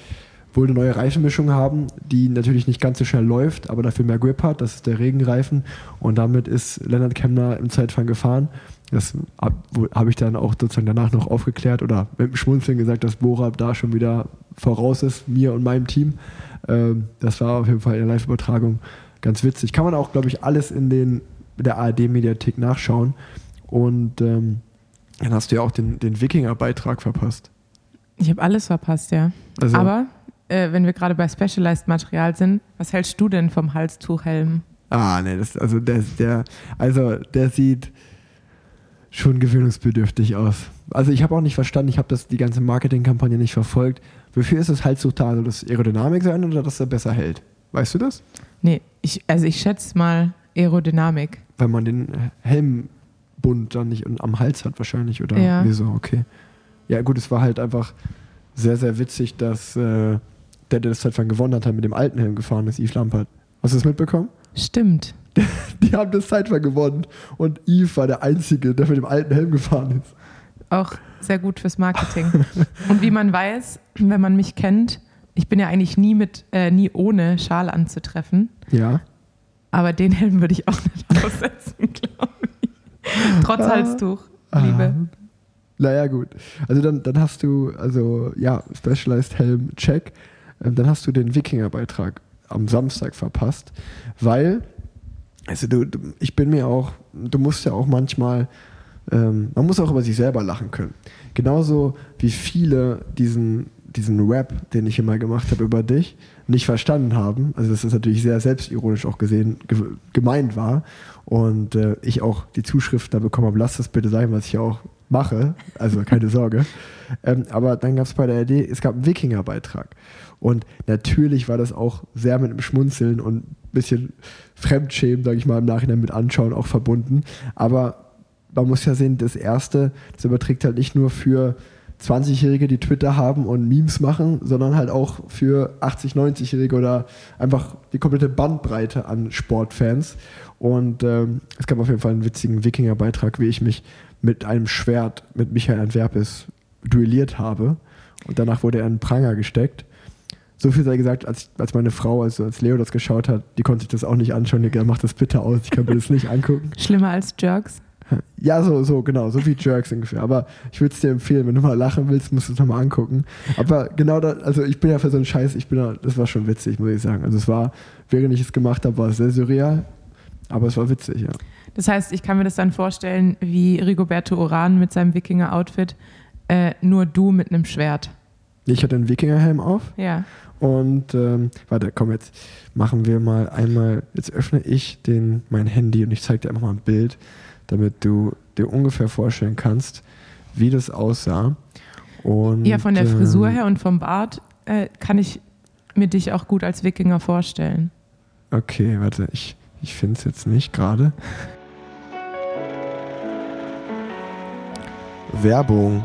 wohl eine neue Reifenmischung haben, die natürlich nicht ganz so schnell läuft, aber dafür mehr Grip hat. Das ist der Regenreifen. Und damit ist Lennart Kemner im Zeitfahren gefahren. Das habe hab ich dann auch sozusagen danach noch aufgeklärt oder mit dem Schmunzeln gesagt, dass Bora da schon wieder voraus ist, mir und meinem Team. Ähm, das war auf jeden Fall in der Live-Übertragung ganz witzig. Kann man auch, glaube ich, alles in den, der ARD-Mediathek nachschauen. Und ähm, dann hast du ja auch den, den Wikinger-Beitrag verpasst. Ich habe alles verpasst, ja. Also, Aber äh, wenn wir gerade bei Specialized Material sind, was hältst du denn vom Halstuchhelm? Ah, nee, das, also der, der, also der sieht schon gewöhnungsbedürftig aus. Also ich habe auch nicht verstanden, ich habe das die ganze Marketingkampagne nicht verfolgt. Wofür ist das Halstuch da? Soll das Aerodynamik sein oder dass er besser hält? Weißt du das? Nee, ich, also ich schätze mal Aerodynamik. Weil man den Helmbund dann nicht am Hals hat wahrscheinlich oder Ja. wieso, okay. Ja gut, es war halt einfach sehr, sehr witzig, dass äh, der, der das Zeitfahren gewonnen hat, halt mit dem alten Helm gefahren ist, Yves Lampert. Hast du das mitbekommen? Stimmt. Die haben das Zeitfahren gewonnen und Yves war der Einzige, der mit dem alten Helm gefahren ist. Auch sehr gut fürs Marketing. Und wie man weiß, wenn man mich kennt, ich bin ja eigentlich nie mit, äh, nie ohne Schal anzutreffen. Ja. Aber den Helm würde ich auch nicht aussetzen, glaube ich. Trotz Ah. Halstuch, Liebe. Ah. Naja, gut. Also dann, dann hast du, also ja, Specialized Helm, check. Ähm, dann hast du den Wikinger-Beitrag am Samstag verpasst, weil, also du, ich bin mir auch, du musst ja auch manchmal, ähm, man muss auch über sich selber lachen können. Genauso wie viele diesen, diesen Rap, den ich immer gemacht habe über dich, nicht verstanden haben. Also das natürlich sehr selbstironisch auch gesehen, ge gemeint war. Und äh, ich auch die Zuschrift da bekommen habe, lass das bitte sein, was ich auch mache. Also keine Sorge. Ähm, aber dann gab es bei der RD, es gab einen Wikinger-Beitrag. Und natürlich war das auch sehr mit einem Schmunzeln und ein bisschen Fremdschämen, sage ich mal, im Nachhinein mit Anschauen auch verbunden. Aber man muss ja sehen, das Erste, das überträgt halt nicht nur für 20-Jährige, die Twitter haben und Memes machen, sondern halt auch für 80, 90-Jährige oder einfach die komplette Bandbreite an Sportfans. Und ähm, es gab auf jeden Fall einen witzigen Wikinger-Beitrag, wie ich mich mit einem Schwert mit Michael Antwerpes duelliert habe. Und danach wurde er in Pranger gesteckt. So viel sei gesagt, als, als meine Frau, also als Leo das geschaut hat, die konnte sich das auch nicht anschauen. Die gesagt, mach das bitte aus, ich kann mir das nicht angucken. Schlimmer als Jerks. Ja, so, so, genau, so wie Jerks ungefähr. Aber ich würde es dir empfehlen, wenn du mal lachen willst, musst du es nochmal angucken. Aber genau da, also ich bin ja für so einen Scheiß, ich bin ja, das war schon witzig, muss ich sagen. Also es war, während ich es gemacht habe, war es sehr surreal, aber es war witzig, ja. Das heißt, ich kann mir das dann vorstellen, wie Rigoberto Oran mit seinem Wikinger-Outfit, äh, nur du mit einem Schwert. Ich hatte einen Wikingerhelm auf. Ja. Und ähm, warte, komm, jetzt machen wir mal einmal, jetzt öffne ich den, mein Handy und ich zeige dir einfach mal ein Bild damit du dir ungefähr vorstellen kannst, wie das aussah. Und, ja, von der Frisur ähm, her und vom Bart äh, kann ich mir dich auch gut als Wikinger vorstellen. Okay, warte, ich, ich finde es jetzt nicht gerade. Werbung.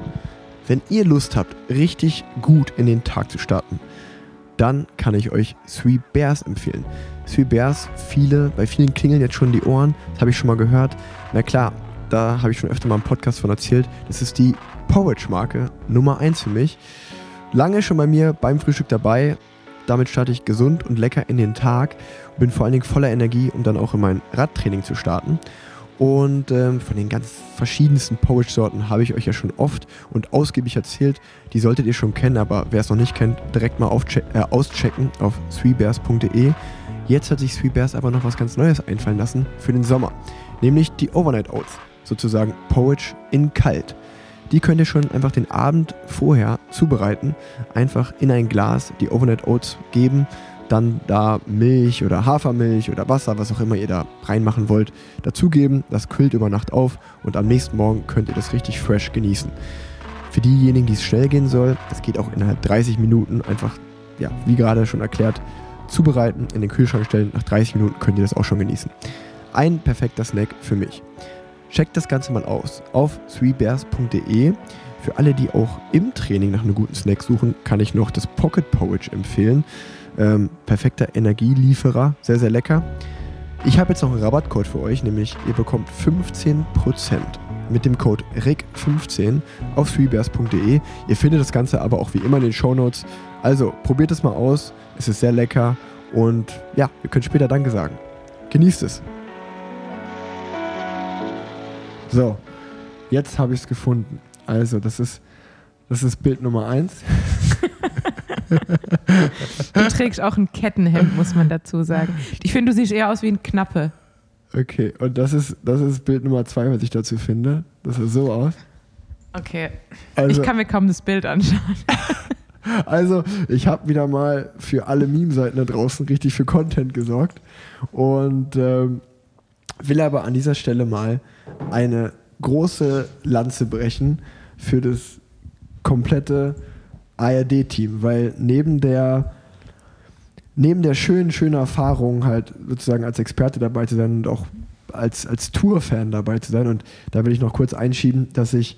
Wenn ihr Lust habt, richtig gut in den Tag zu starten, dann kann ich euch Three Bears empfehlen. Three Bears, viele, bei vielen klingeln jetzt schon die Ohren, das habe ich schon mal gehört. Na klar, da habe ich schon öfter mal im Podcast von erzählt. Das ist die Porridge-Marke Nummer 1 für mich. Lange schon bei mir beim Frühstück dabei. Damit starte ich gesund und lecker in den Tag und bin vor allen Dingen voller Energie, um dann auch in mein Radtraining zu starten. Und ähm, von den ganz verschiedensten Porridge-Sorten habe ich euch ja schon oft und ausgiebig erzählt. Die solltet ihr schon kennen, aber wer es noch nicht kennt, direkt mal äh, auschecken auf threebears.de. Jetzt hat sich Three Bears aber noch was ganz Neues einfallen lassen für den Sommer, nämlich die Overnight Oats, sozusagen Porridge in kalt. Die könnt ihr schon einfach den Abend vorher zubereiten, einfach in ein Glas die Overnight Oats geben dann da Milch oder Hafermilch oder Wasser, was auch immer ihr da reinmachen wollt, dazugeben. Das quillt über Nacht auf und am nächsten Morgen könnt ihr das richtig fresh genießen. Für diejenigen, die es schnell gehen soll, das geht auch innerhalb 30 Minuten einfach, ja, wie gerade schon erklärt, zubereiten, in den Kühlschrank stellen. Nach 30 Minuten könnt ihr das auch schon genießen. Ein perfekter Snack für mich. Checkt das Ganze mal aus auf threebears.de. Für alle, die auch im Training nach einem guten Snack suchen, kann ich noch das Pocket Porridge empfehlen. Ähm, perfekter Energielieferer, sehr, sehr lecker. Ich habe jetzt noch einen Rabattcode für euch, nämlich ihr bekommt 15% mit dem Code RIC15 auf threebears.de. Ihr findet das Ganze aber auch wie immer in den Show Notes. Also probiert es mal aus, es ist sehr lecker und ja, ihr könnt später Danke sagen. Genießt es. So, jetzt habe ich es gefunden. Also, das ist, das ist Bild Nummer 1. du trägst auch ein Kettenhemd, muss man dazu sagen. Ich finde, du siehst eher aus wie ein Knappe. Okay, und das ist, das ist Bild Nummer zwei, was ich dazu finde. Das sieht so aus. Okay. Also, ich kann mir kaum das Bild anschauen. also, ich habe wieder mal für alle Meme-Seiten da draußen richtig für Content gesorgt und ähm, will aber an dieser Stelle mal eine große Lanze brechen für das komplette ARD-Team, weil neben der neben der schönen, schönen Erfahrung halt sozusagen als Experte dabei zu sein und auch als, als Tour-Fan dabei zu sein. Und da will ich noch kurz einschieben, dass ich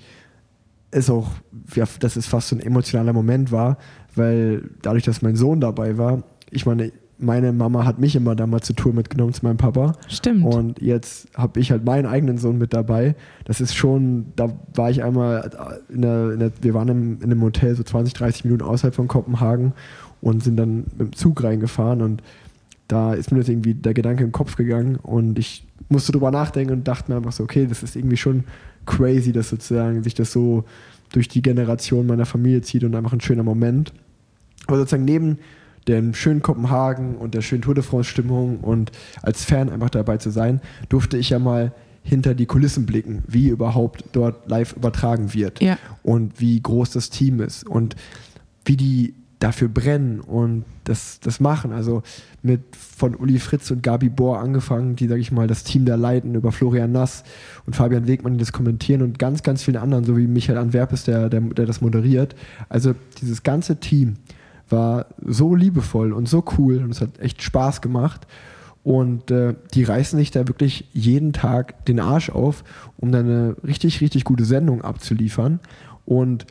es auch, ja, dass es fast so ein emotionaler Moment war, weil dadurch, dass mein Sohn dabei war, ich meine, meine Mama hat mich immer damals zur Tour mitgenommen zu meinem Papa. Stimmt. Und jetzt habe ich halt meinen eigenen Sohn mit dabei. Das ist schon, da war ich einmal in der, in der wir waren im, in einem Hotel so 20, 30 Minuten außerhalb von Kopenhagen und sind dann mit dem Zug reingefahren und da ist mir das irgendwie der Gedanke im Kopf gegangen und ich musste drüber nachdenken und dachte mir einfach so, okay, das ist irgendwie schon crazy, dass sozusagen sich das so durch die Generation meiner Familie zieht und einfach ein schöner Moment. Aber sozusagen neben dem schönen Kopenhagen und der schönen Tour de France-Stimmung und als Fan einfach dabei zu sein, durfte ich ja mal hinter die Kulissen blicken, wie überhaupt dort live übertragen wird ja. und wie groß das Team ist und wie die dafür brennen und das, das machen. Also mit von Uli Fritz und Gabi Bohr angefangen, die, sage ich mal, das Team da leiten, über Florian Nass und Fabian Wegmann, die das kommentieren und ganz, ganz vielen anderen, so wie Michael Antwerpes, der, der, der das moderiert. Also dieses ganze Team war so liebevoll und so cool und es hat echt Spaß gemacht. Und äh, die reißen sich da wirklich jeden Tag den Arsch auf, um dann eine richtig, richtig gute Sendung abzuliefern. Und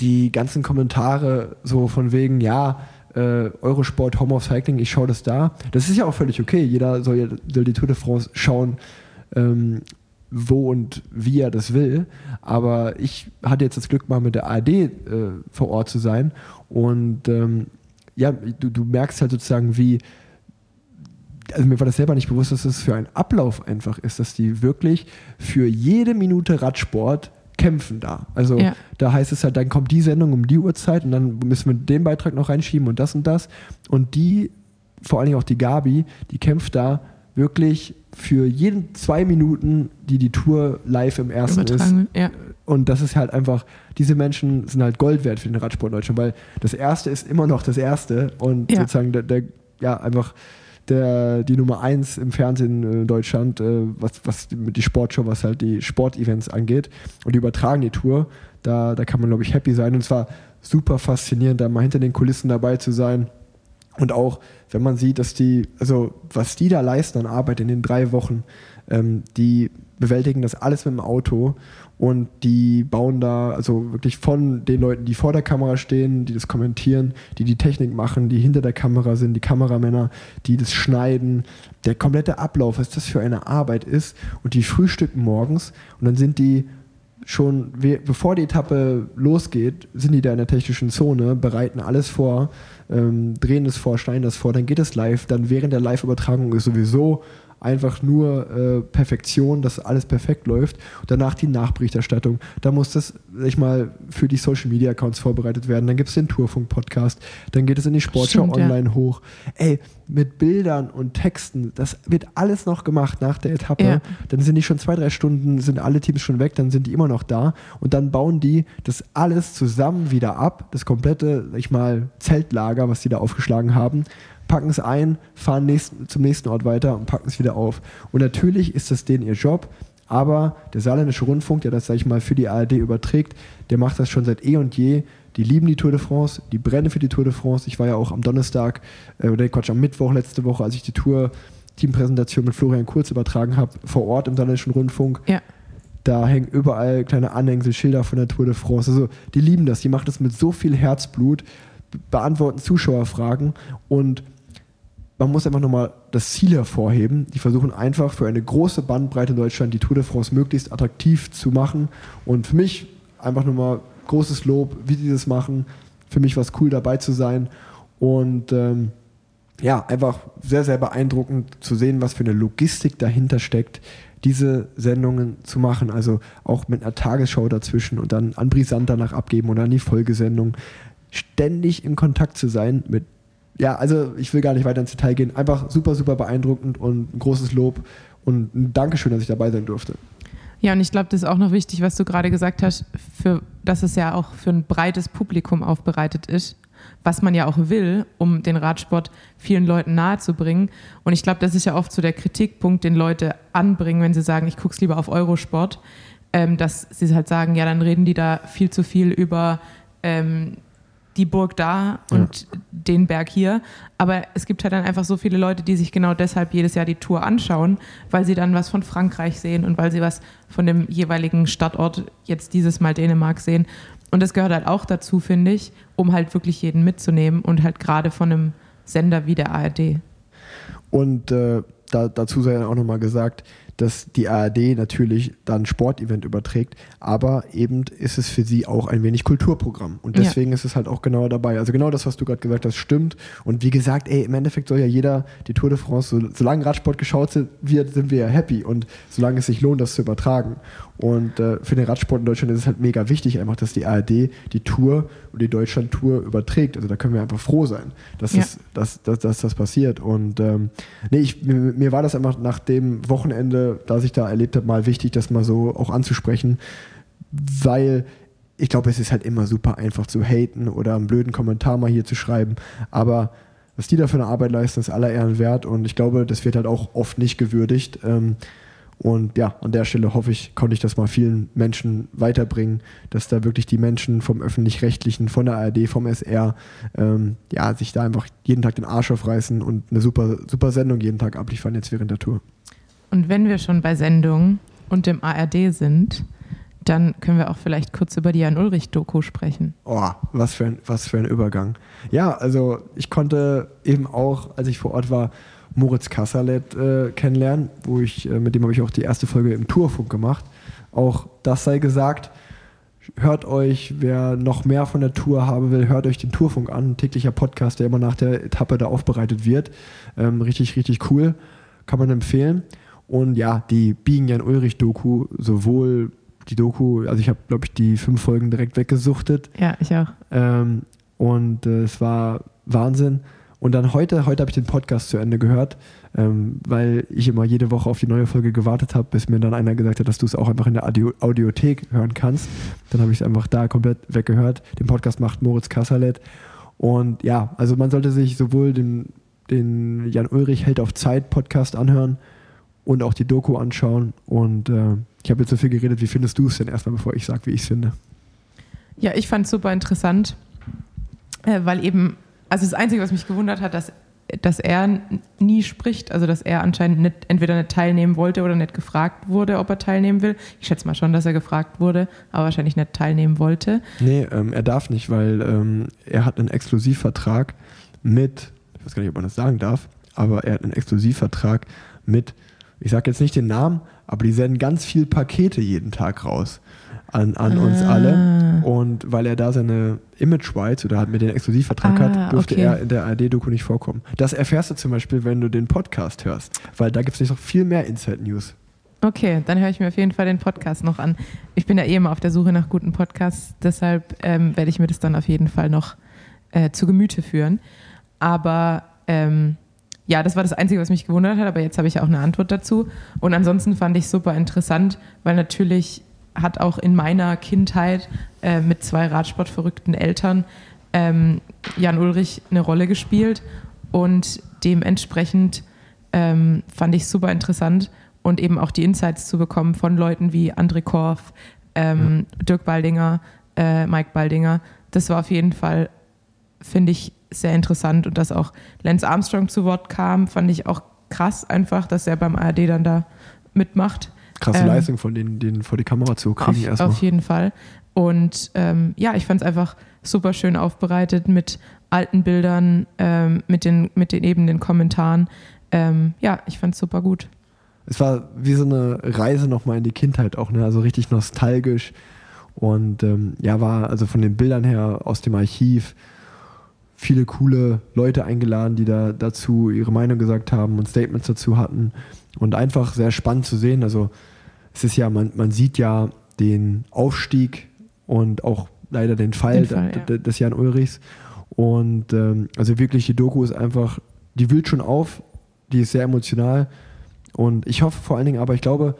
die ganzen Kommentare so von wegen, ja, äh, Eurosport, Home of Cycling, ich schaue das da. Das ist ja auch völlig okay. Jeder soll, soll die Tour de France schauen, ähm, wo und wie er das will. Aber ich hatte jetzt das Glück, mal mit der ARD äh, vor Ort zu sein. Und ähm, ja, du, du merkst halt sozusagen, wie also mir war das selber nicht bewusst, dass es für einen Ablauf einfach ist, dass die wirklich für jede Minute Radsport kämpfen da. Also ja. da heißt es halt, dann kommt die Sendung um die Uhrzeit und dann müssen wir den Beitrag noch reinschieben und das und das. Und die, vor allen Dingen auch die Gabi, die kämpft da wirklich für jeden zwei Minuten, die die Tour live im ersten ist. Ja. Und das ist halt einfach, diese Menschen sind halt Gold wert für den Radsport in Deutschland, weil das erste ist immer noch das erste und ja. sozusagen der, der, ja, einfach der, die Nummer eins im Fernsehen in Deutschland, äh, was, was die, die Sportshow, was halt die Sportevents angeht. Und die übertragen die Tour. Da, da kann man, glaube ich, happy sein. Und es war super faszinierend, da mal hinter den Kulissen dabei zu sein. Und auch, wenn man sieht, dass die, also was die da leisten an Arbeit in den drei Wochen, ähm, die bewältigen das alles mit dem Auto und die bauen da, also wirklich von den Leuten, die vor der Kamera stehen, die das kommentieren, die die Technik machen, die hinter der Kamera sind, die Kameramänner, die das schneiden, der komplette Ablauf, was das für eine Arbeit ist und die frühstücken morgens und dann sind die schon, bevor die Etappe losgeht, sind die da in der technischen Zone, bereiten alles vor, ähm, drehen es vor, schneiden das vor, dann geht es live, dann während der Live-Übertragung ist sowieso einfach nur äh, Perfektion, dass alles perfekt läuft. Und danach die Nachberichterstattung. Da muss das, sag ich mal, für die Social Media Accounts vorbereitet werden. Dann gibt es den Tourfunk-Podcast. Dann geht es in die Sportschau Stimmt, online ja. hoch. Ey, mit Bildern und Texten, das wird alles noch gemacht nach der Etappe. Ja. Dann sind die schon zwei, drei Stunden, sind alle Teams schon weg, dann sind die immer noch da. Und dann bauen die das alles zusammen wieder ab. Das komplette, sag ich mal, Zeltlager, was die da aufgeschlagen haben packen es ein, fahren nächsten, zum nächsten Ort weiter und packen es wieder auf. Und natürlich ist das denen ihr Job, aber der saarländische Rundfunk, der das, sag ich mal, für die ARD überträgt, der macht das schon seit eh und je. Die lieben die Tour de France, die brennen für die Tour de France. Ich war ja auch am Donnerstag, äh, oder Quatsch, am Mittwoch letzte Woche, als ich die Tour Teampräsentation mit Florian Kurz übertragen habe, vor Ort im saarländischen Rundfunk. Ja. Da hängen überall kleine Anhängsel, Schilder von der Tour de France. Also die lieben das, die machen das mit so viel Herzblut, beantworten Zuschauerfragen und man muss einfach nochmal das Ziel hervorheben. Die versuchen einfach für eine große Bandbreite in Deutschland die Tour de France möglichst attraktiv zu machen. Und für mich einfach nochmal großes Lob, wie die das machen. Für mich war es cool dabei zu sein. Und ähm, ja, einfach sehr, sehr beeindruckend zu sehen, was für eine Logistik dahinter steckt, diese Sendungen zu machen. Also auch mit einer Tagesschau dazwischen und dann an Brisant danach abgeben oder an die Folgesendung. Ständig in Kontakt zu sein mit ja, also ich will gar nicht weiter ins Detail gehen. Einfach super, super beeindruckend und ein großes Lob und ein Dankeschön, dass ich dabei sein durfte. Ja, und ich glaube, das ist auch noch wichtig, was du gerade gesagt hast, für, dass es ja auch für ein breites Publikum aufbereitet ist, was man ja auch will, um den Radsport vielen Leuten nahezubringen. Und ich glaube, das ist ja oft so der Kritikpunkt, den Leute anbringen, wenn sie sagen, ich gucke es lieber auf Eurosport, ähm, dass sie halt sagen, ja, dann reden die da viel zu viel über ähm, die Burg da und ja. den Berg hier. Aber es gibt halt dann einfach so viele Leute, die sich genau deshalb jedes Jahr die Tour anschauen, weil sie dann was von Frankreich sehen und weil sie was von dem jeweiligen Stadtort, jetzt dieses Mal Dänemark, sehen. Und das gehört halt auch dazu, finde ich, um halt wirklich jeden mitzunehmen und halt gerade von einem Sender wie der ARD. Und äh, da, dazu sei dann auch nochmal gesagt, dass die ARD natürlich dann Sportevent überträgt, aber eben ist es für sie auch ein wenig Kulturprogramm. Und deswegen ja. ist es halt auch genau dabei. Also genau das, was du gerade gesagt hast, stimmt. Und wie gesagt, ey, im Endeffekt soll ja jeder die Tour de France, so, solange Radsport geschaut wird, sind wir ja happy. Und solange es sich lohnt, das zu übertragen. Und äh, für den Radsport in Deutschland ist es halt mega wichtig, einfach, dass die ARD die Tour und die Deutschland-Tour überträgt. Also da können wir einfach froh sein, dass, ja. das, dass, dass, dass das passiert. Und ähm, nee, ich, mir, mir war das einfach nach dem Wochenende, das ich da erlebt habe, mal wichtig, das mal so auch anzusprechen, weil ich glaube, es ist halt immer super einfach zu haten oder einen blöden Kommentar mal hier zu schreiben. Aber was die da für eine Arbeit leisten, ist aller Ehren wert. Und ich glaube, das wird halt auch oft nicht gewürdigt. Ähm, und ja, an der Stelle hoffe ich, konnte ich das mal vielen Menschen weiterbringen, dass da wirklich die Menschen vom Öffentlich-Rechtlichen, von der ARD, vom SR, ähm, ja, sich da einfach jeden Tag den Arsch aufreißen und eine super, super Sendung jeden Tag abliefern jetzt während der Tour. Und wenn wir schon bei Sendungen und dem ARD sind, dann können wir auch vielleicht kurz über die Jan Ulrich-Doku sprechen. Oh, was für, ein, was für ein Übergang. Ja, also ich konnte eben auch, als ich vor Ort war, Moritz Kassalet äh, kennenlernen, wo ich, äh, mit dem habe ich auch die erste Folge im Tourfunk gemacht. Auch das sei gesagt, hört euch, wer noch mehr von der Tour haben will, hört euch den Tourfunk an, täglicher Podcast, der immer nach der Etappe da aufbereitet wird. Ähm, richtig, richtig cool, kann man empfehlen. Und ja, die Biegen Jan Ulrich Doku, sowohl die Doku, also ich habe, glaube ich, die fünf Folgen direkt weggesuchtet. Ja, ich auch. Ähm, und äh, es war Wahnsinn. Und dann heute, heute habe ich den Podcast zu Ende gehört, ähm, weil ich immer jede Woche auf die neue Folge gewartet habe, bis mir dann einer gesagt hat, dass du es auch einfach in der Audio Audiothek hören kannst. Dann habe ich es einfach da komplett weggehört. Den Podcast macht Moritz Kassalet. Und ja, also man sollte sich sowohl den, den Jan Ulrich Held auf Zeit Podcast anhören und auch die Doku anschauen. Und äh, ich habe jetzt so viel geredet. Wie findest du es denn erstmal, bevor ich sage, wie ich es finde? Ja, ich fand es super interessant, äh, weil eben, also das Einzige, was mich gewundert hat, dass, dass er nie spricht, also dass er anscheinend nicht, entweder nicht teilnehmen wollte oder nicht gefragt wurde, ob er teilnehmen will. Ich schätze mal schon, dass er gefragt wurde, aber wahrscheinlich nicht teilnehmen wollte. Nee, ähm, er darf nicht, weil ähm, er hat einen Exklusivvertrag mit, ich weiß gar nicht, ob man das sagen darf, aber er hat einen Exklusivvertrag mit, ich sage jetzt nicht den Namen, aber die senden ganz viel Pakete jeden Tag raus an, an ah. uns alle. Und weil er da seine Image Rights oder hat mit den Exklusivvertrag ah, hat, durfte okay. er in der ARD-Doku nicht vorkommen. Das erfährst du zum Beispiel, wenn du den Podcast hörst, weil da gibt es noch viel mehr Inside News. Okay, dann höre ich mir auf jeden Fall den Podcast noch an. Ich bin ja eh immer auf der Suche nach guten Podcasts, deshalb ähm, werde ich mir das dann auf jeden Fall noch äh, zu Gemüte führen. Aber ähm, ja, das war das Einzige, was mich gewundert hat, aber jetzt habe ich auch eine Antwort dazu. Und ansonsten fand ich super interessant, weil natürlich hat auch in meiner Kindheit äh, mit zwei Radsportverrückten Eltern ähm, Jan Ulrich eine Rolle gespielt und dementsprechend ähm, fand ich super interessant und eben auch die Insights zu bekommen von Leuten wie André Korf, ähm, ja. Dirk Baldinger, äh, Mike Baldinger. Das war auf jeden Fall, finde ich, sehr interessant und dass auch Lance Armstrong zu Wort kam, fand ich auch krass einfach, dass er beim ARD dann da mitmacht krasse ähm, Leistung von denen, den vor die Kamera zu kriegen auf, erstmal. Auf jeden Fall. Und ähm, ja, ich fand es einfach super schön aufbereitet mit alten Bildern, ähm, mit, den, mit den eben den Kommentaren. Ähm, ja, ich fand es super gut. Es war wie so eine Reise nochmal in die Kindheit auch, ne? also richtig nostalgisch. Und ähm, ja, war also von den Bildern her aus dem Archiv viele coole Leute eingeladen, die da dazu ihre Meinung gesagt haben und Statements dazu hatten. Und einfach sehr spannend zu sehen. Also es ist ja, man, man sieht ja den Aufstieg und auch leider den Fall, den Fall ja. des Jan Ulrichs. Und ähm, also wirklich, die Doku ist einfach, die wühlt schon auf, die ist sehr emotional. Und ich hoffe vor allen Dingen, aber ich glaube,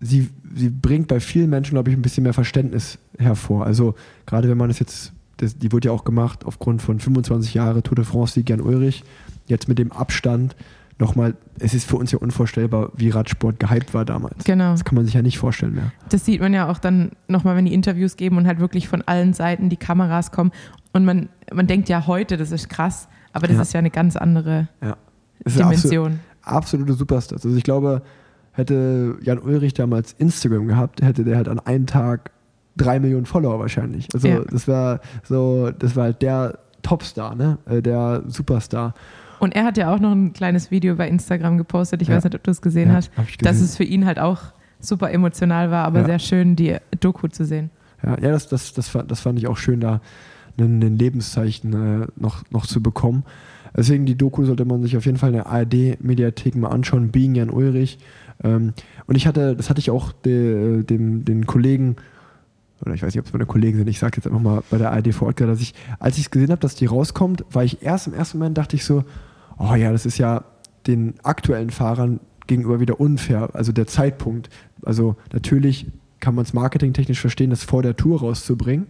sie, sie bringt bei vielen Menschen, glaube ich, ein bisschen mehr Verständnis hervor. Also gerade wenn man das jetzt, das, die wurde ja auch gemacht aufgrund von 25 Jahre Tour de France-Sieg Jan Ulrich, jetzt mit dem Abstand nochmal, es ist für uns ja unvorstellbar, wie Radsport gehypt war damals. Genau. Das kann man sich ja nicht vorstellen mehr. Das sieht man ja auch dann nochmal, wenn die Interviews geben und halt wirklich von allen Seiten die Kameras kommen. Und man, man denkt ja heute, das ist krass, aber das ja. ist ja eine ganz andere ja. Dimension. Absolut, absolute Superstars. Also ich glaube, hätte Jan Ulrich damals Instagram gehabt, hätte der halt an einem Tag drei Millionen Follower wahrscheinlich. Also ja. das war so, das war halt der Topstar, ne? Äh, der Superstar. Und er hat ja auch noch ein kleines Video bei Instagram gepostet. Ich ja. weiß nicht, ob du es gesehen ja, hast. Dass es für ihn halt auch super emotional war, aber sehr schön, die Doku zu sehen. Ja, ja das, das, das, das fand ich auch schön, da ein, ein Lebenszeichen äh, noch, noch zu bekommen. Deswegen die Doku sollte man sich auf jeden Fall in der ARD-Mediathek mal anschauen, Being Jan Ulrich. Ähm, und ich hatte, das hatte ich auch de, dem, den Kollegen, oder ich weiß nicht, ob es meine Kollegen sind, ich sage jetzt einfach mal bei der ARD vor Ort, dass ich, als ich es gesehen habe, dass die rauskommt, war ich erst im ersten Moment, dachte ich so, oh ja, das ist ja den aktuellen Fahrern gegenüber wieder unfair, also der Zeitpunkt. Also natürlich kann man es marketingtechnisch verstehen, das vor der Tour rauszubringen,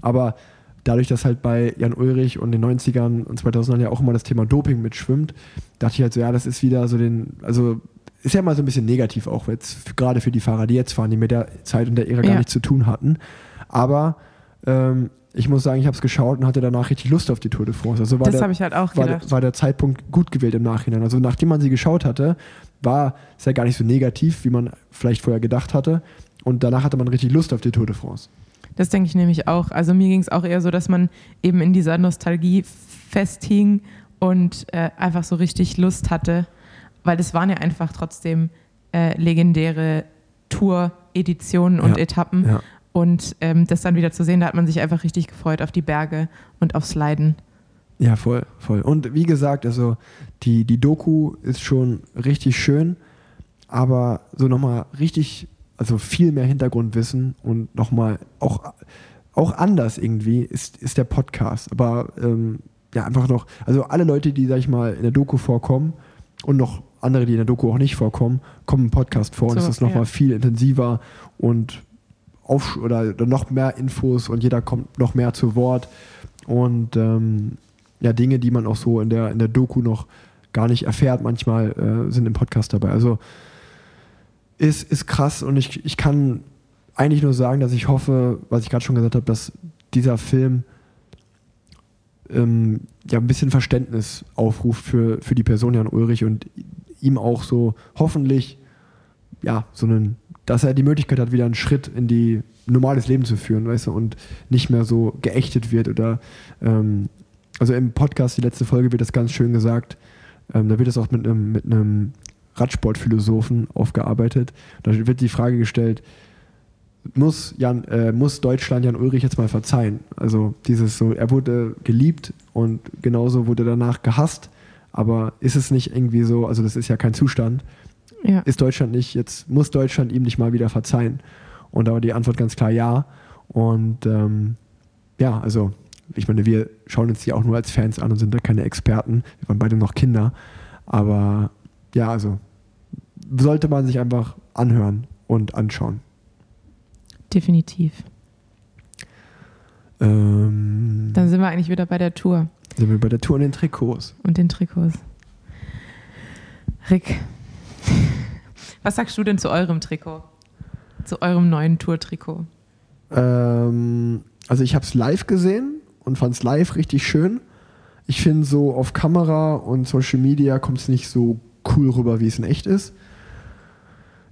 aber dadurch, dass halt bei Jan Ulrich und den 90ern und 2000ern ja auch immer das Thema Doping mitschwimmt, dachte ich halt so, ja, das ist wieder so den, also ist ja mal so ein bisschen negativ auch jetzt, gerade für die Fahrer, die jetzt fahren, die mit der Zeit und der Ära ja. gar nichts zu tun hatten. Aber ähm, ich muss sagen, ich habe es geschaut und hatte danach richtig Lust auf die Tour de France. Also das habe ich halt auch war gedacht. Der, war der Zeitpunkt gut gewählt im Nachhinein. Also nachdem man sie geschaut hatte, war es ja gar nicht so negativ, wie man vielleicht vorher gedacht hatte. Und danach hatte man richtig Lust auf die Tour de France. Das denke ich nämlich auch. Also mir ging es auch eher so, dass man eben in dieser Nostalgie festhing und äh, einfach so richtig Lust hatte, weil das waren ja einfach trotzdem äh, legendäre Tour-Editionen und ja, Etappen. Ja. Und ähm, das dann wieder zu sehen, da hat man sich einfach richtig gefreut auf die Berge und aufs Leiden. Ja, voll, voll. Und wie gesagt, also die, die Doku ist schon richtig schön, aber so nochmal richtig, also viel mehr Hintergrundwissen und nochmal auch, auch anders irgendwie ist, ist der Podcast. Aber ähm, ja, einfach noch, also alle Leute, die, sag ich mal, in der Doku vorkommen und noch andere, die in der Doku auch nicht vorkommen, kommen im Podcast vor so, und es ist nochmal ja. viel intensiver und auf, oder, noch mehr Infos und jeder kommt noch mehr zu Wort. Und ähm, ja, Dinge, die man auch so in der, in der Doku noch gar nicht erfährt, manchmal äh, sind im Podcast dabei. Also ist, ist krass und ich, ich kann eigentlich nur sagen, dass ich hoffe, was ich gerade schon gesagt habe, dass dieser Film ähm, ja ein bisschen Verständnis aufruft für, für die Person Jan Ulrich und ihm auch so hoffentlich ja so einen, dass er die Möglichkeit hat, wieder einen Schritt in die normales Leben zu führen, weißt du, und nicht mehr so geächtet wird oder ähm, also im Podcast, die letzte Folge, wird das ganz schön gesagt. Ähm, da wird es auch mit einem, mit einem Radsportphilosophen aufgearbeitet. Da wird die Frage gestellt, muss, Jan, äh, muss Deutschland Jan Ulrich jetzt mal verzeihen? Also dieses so, er wurde geliebt und genauso wurde danach gehasst, aber ist es nicht irgendwie so, also das ist ja kein Zustand, ja. ist Deutschland nicht, jetzt muss Deutschland ihm nicht mal wieder verzeihen? Und da war die Antwort ganz klar ja. Und ähm, ja, also ich meine, wir schauen uns die auch nur als Fans an und sind da keine Experten. Wir waren beide noch Kinder. Aber ja, also sollte man sich einfach anhören und anschauen. Definitiv. Ähm, Dann sind wir eigentlich wieder bei der Tour. Sind wir bei der Tour und den Trikots. Und den Trikots. Rick, was sagst du denn zu eurem Trikot? Zu eurem neuen Tour-Trikot? Ähm, also ich habe es live gesehen und fand es live richtig schön. Ich finde so auf Kamera und Social Media kommt es nicht so cool rüber, wie es in echt ist.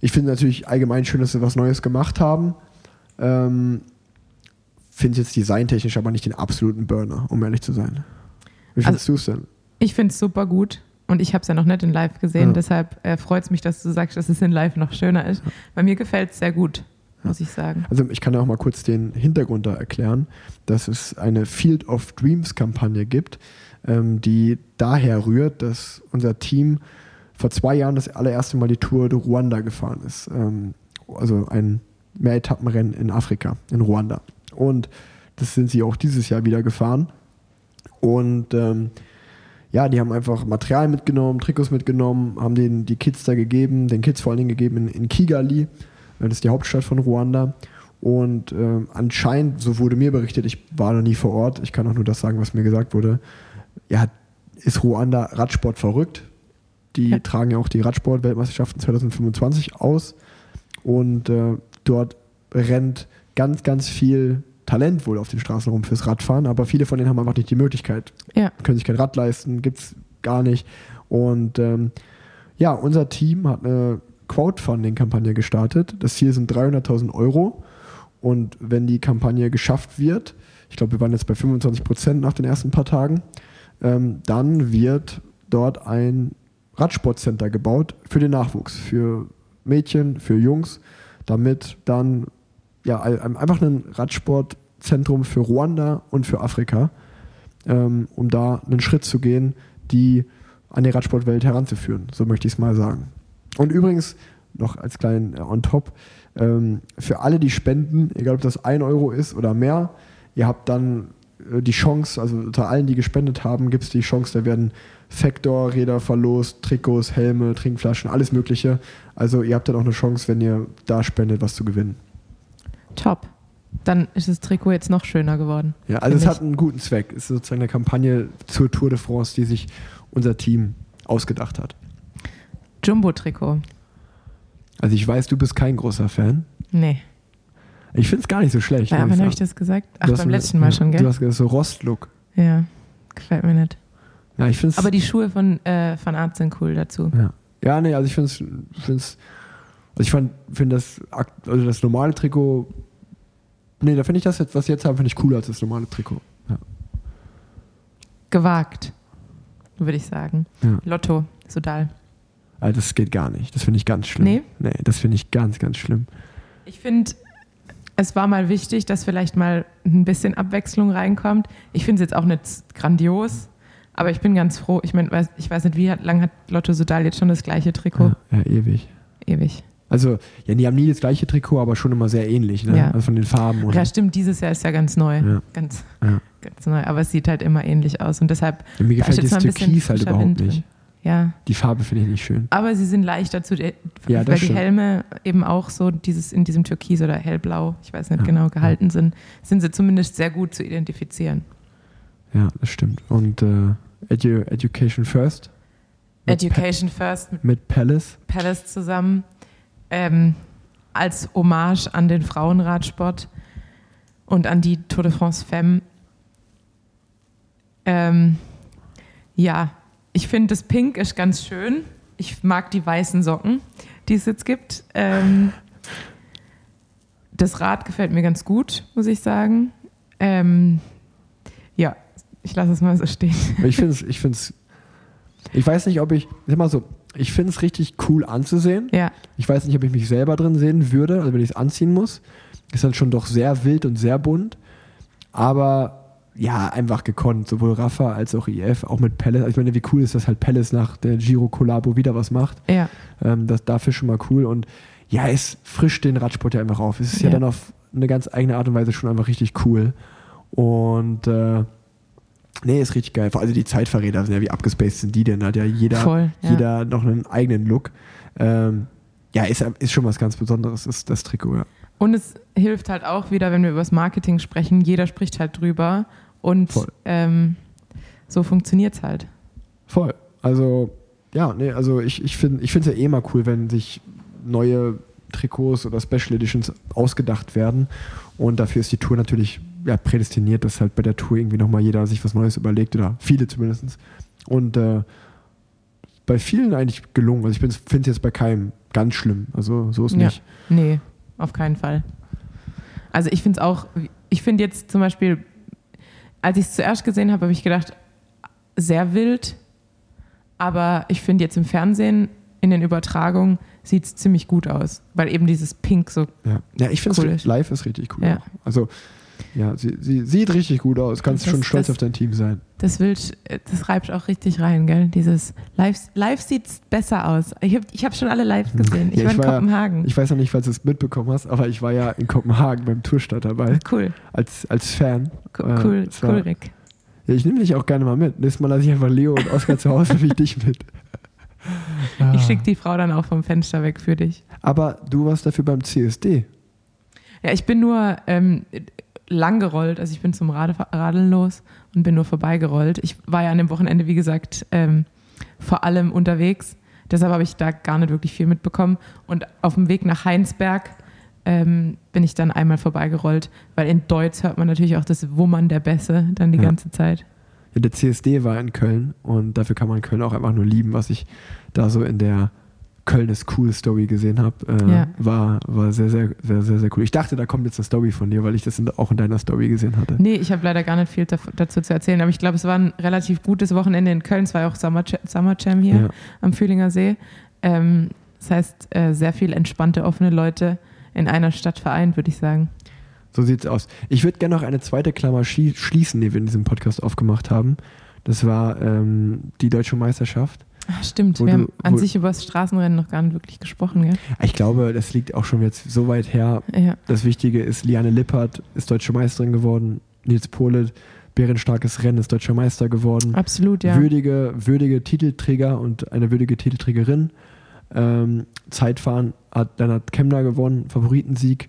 Ich finde natürlich allgemein schön, dass sie was Neues gemacht haben. Ähm, finde jetzt designtechnisch aber nicht den absoluten Burner, um ehrlich zu sein. Wie findest also, du es denn? Ich finde es super gut. Und ich habe es ja noch nicht in Live gesehen, ja. deshalb äh, freut es mich, dass du sagst, dass es in Live noch schöner ist. Bei mir gefällt es sehr gut muss ich sagen. Also ich kann auch mal kurz den Hintergrund da erklären, dass es eine Field of Dreams Kampagne gibt, ähm, die daher rührt, dass unser Team vor zwei Jahren das allererste Mal die Tour de Ruanda gefahren ist. Ähm, also ein Mehretappenrennen in Afrika, in Ruanda. Und das sind sie auch dieses Jahr wieder gefahren. Und ähm, ja, die haben einfach Material mitgenommen, Trikots mitgenommen, haben denen die Kids da gegeben, den Kids vor allen Dingen gegeben in, in Kigali das ist die Hauptstadt von Ruanda. Und äh, anscheinend, so wurde mir berichtet, ich war noch nie vor Ort, ich kann auch nur das sagen, was mir gesagt wurde, ja, ist Ruanda Radsport verrückt. Die ja. tragen ja auch die Radsport-Weltmeisterschaften 2025 aus. Und äh, dort rennt ganz, ganz viel Talent wohl auf den Straßen rum fürs Radfahren, aber viele von denen haben einfach nicht die Möglichkeit. Ja. Können sich kein Rad leisten, gibt es gar nicht. Und ähm, ja, unser Team hat eine Crowdfunding-Kampagne gestartet. Das Ziel sind 300.000 Euro. Und wenn die Kampagne geschafft wird, ich glaube, wir waren jetzt bei 25 Prozent nach den ersten paar Tagen, ähm, dann wird dort ein Radsportcenter gebaut für den Nachwuchs, für Mädchen, für Jungs, damit dann ja einfach ein Radsportzentrum für Ruanda und für Afrika, ähm, um da einen Schritt zu gehen, die an die Radsportwelt heranzuführen. So möchte ich es mal sagen. Und übrigens, noch als kleinen äh, on top, ähm, für alle, die spenden, egal ob das 1 Euro ist oder mehr, ihr habt dann äh, die Chance, also unter allen, die gespendet haben, gibt es die Chance, da werden Factor-Räder verlost, Trikots, Helme, Trinkflaschen, alles Mögliche. Also ihr habt dann auch eine Chance, wenn ihr da spendet, was zu gewinnen. Top. Dann ist das Trikot jetzt noch schöner geworden. Ja, also es hat einen guten Zweck. Es ist sozusagen eine Kampagne zur Tour de France, die sich unser Team ausgedacht hat. Jumbo-Trikot. Also ich weiß, du bist kein großer Fan. Nee. Ich finde es gar nicht so schlecht. Ja, wann habe ich das gesagt? Ach, beim letzten Mal schon, gell? Du hast gesagt, so Rostlook. Ja, gefällt mir nicht. Ja, ich find's, Aber die Schuhe von äh, Van Art sind cool dazu. Ja, ja nee, also ich finde es, also ich finde das, also das normale Trikot, nee, da finde ich das jetzt, was jetzt haben, finde ich cooler als das normale Trikot. Ja. Gewagt, würde ich sagen. Ja. Lotto, Sodal. Also das geht gar nicht. Das finde ich ganz schlimm. Nee? Nee, das finde ich ganz, ganz schlimm. Ich finde, es war mal wichtig, dass vielleicht mal ein bisschen Abwechslung reinkommt. Ich finde es jetzt auch nicht grandios, aber ich bin ganz froh. Ich meine, weiß- ich weiß nicht, wie lange hat Lotto Sudal jetzt schon das gleiche Trikot? Ja, ja, ewig. Ewig. Also, ja, die haben nie das gleiche Trikot, aber schon immer sehr ähnlich, ne? Ja. Also von den Farben und. Ja, stimmt, dieses Jahr ist ja ganz neu. Ja. Ganz, Ja. ganz neu. Aber es sieht halt immer ähnlich aus. Und deshalb Ja, mir gefällt das Türkis halt überhaupt nicht. Ja. Die Farbe finde ich nicht schön. Aber sie sind leichter zu, weil die stimmt. Helme eben auch so dieses in diesem Türkis oder hellblau, ich weiß nicht genau, gehalten sind, sind sie zumindest sehr gut zu identifizieren. Ja, das stimmt. Und äh, Edu Education First Education First mit mit Palace. Palace zusammen ähm, als Hommage an den Frauenradsport und an die Tour de France Femme. Ähm, ja, ich finde das Pink ist ganz schön. Ich mag die weißen Socken, die es jetzt gibt. Ähm, das Rad gefällt mir ganz gut, muss ich sagen. Ähm, ja, ich lasse es mal so stehen. Ich finde es, ich ich weiß nicht, ob ich, sag mal so, ich finde es richtig cool anzusehen. Ja, Ich weiß nicht, ob ich mich selber drin sehen würde, also wenn ich es anziehen muss. Ist dann schon doch sehr wild und sehr bunt. Aber ja, einfach gekonnt. Sowohl Rafa als auch IF, auch mit Palace. Also ich meine, wie cool ist das halt Palace nach der Giro Collabo wieder was macht. ja, Ähm, das dafür schon mal cool. Und ja, es frischt den Radsport ja einfach auf. Es ist ja, Ja. dann auf eine ganz eigene Art und Weise schon einfach richtig cool. Und äh, nee, ist richtig geil. Vor allem die Zeitverräter sind ja wie abgespaced sind die denn? Hat ja jeder, voll. Ja. jeder noch einen eigenen Look. Ähm, ja, ist, ist schon was ganz Besonderes, ist das Trikot, ja. Und es hilft halt auch wieder, wenn wir über das Marketing sprechen, jeder spricht halt drüber und ähm, so funktioniert es halt. Voll. Also, ja, nee, also ich, ich finde es ja eh mal cool, wenn sich neue Trikots oder Special Editions ausgedacht werden. Und dafür ist die Tour natürlich ja, prädestiniert, dass halt bei der Tour irgendwie nochmal jeder sich was Neues überlegt oder viele zumindest. Und äh, bei vielen eigentlich gelungen. Also ich finde es jetzt bei keinem ganz schlimm. Also so ist Ja. nicht. Nee, auf keinen Fall. Also ich finde es auch, ich finde jetzt zum Beispiel, als ich es zuerst gesehen habe, habe ich gedacht, sehr wild, aber ich finde jetzt im Fernsehen, in den Übertragungen, sieht es ziemlich gut aus, weil eben dieses Pink so, Ja, ja ich finde Cool live ist richtig cool. Ja. Also ja, sie, sie sieht richtig gut aus. Kannst Das- schon stolz das- auf dein Team sein. das wild, das reibt auch richtig rein, gell? Dieses Live, live sieht besser aus. Ich habe ich hab schon alle live gesehen. Ich Ja, war ich in war ja- Kopenhagen. Ich weiß noch nicht, falls du es mitbekommen hast, aber ich war ja in Kopenhagen beim Tourstart dabei, cool, als, als Fan. Co- Äh, cool, es war- cool, Rick. Ja, ich nehme dich auch gerne mal mit. Nächstes Mal lasse ich einfach Leo und Oskar zu Hause wie dich mit. Ah. Ich schicke die Frau dann auch vom Fenster weg für dich. Aber du warst dafür beim CSD. Ja, ich bin nur ähm, lang gerollt, also ich bin zum Rade, Radeln los und bin nur vorbeigerollt. Ich war ja an dem Wochenende, wie gesagt, ähm, vor allem unterwegs. Deshalb habe ich da gar nicht wirklich viel mitbekommen. Und auf dem Weg nach Heinsberg ähm, bin ich dann einmal vorbeigerollt, weil in Deutsch hört man natürlich auch das Wummern der Bässe dann die Ja. ganze Zeit. Ja, der CSD war in Köln und dafür kann man Köln auch einfach nur lieben, was ich da so in der Köln ist cool Story gesehen habe. Äh, Ja. war, war sehr, sehr, sehr, sehr, sehr cool. Ich dachte, da kommt jetzt eine Story von dir, weil ich das in, auch in deiner Story gesehen hatte. Nee, ich habe leider gar nicht viel dazu zu erzählen, aber ich glaube, es war ein relativ gutes Wochenende in Köln. Es war ja auch Summer, Jam hier. Ja. am Fühlinger See. Ähm, das heißt, äh, sehr viel entspannte, offene Leute in einer Stadt vereint, würde ich sagen. So sieht's aus. Ich würde gerne noch eine zweite Klammer schließen, die wir in diesem Podcast aufgemacht haben. Das war ähm, die deutsche Meisterschaft. Ach, stimmt, wir du- haben an sich über das Straßenrennen noch gar nicht wirklich gesprochen. Gell? Ich glaube, das liegt auch schon jetzt so weit her. Ja, Das Wichtige ist, Liane Lippert ist deutsche Meisterin geworden. Nils Pohle, bärenstarkes Rennen, ist deutscher Meister geworden. absolut, ja. Würdige, würdige Titelträger und eine würdige Titelträgerin. Ähm, Zeitfahren hat Lennart Kemner gewonnen, Favoritensieg.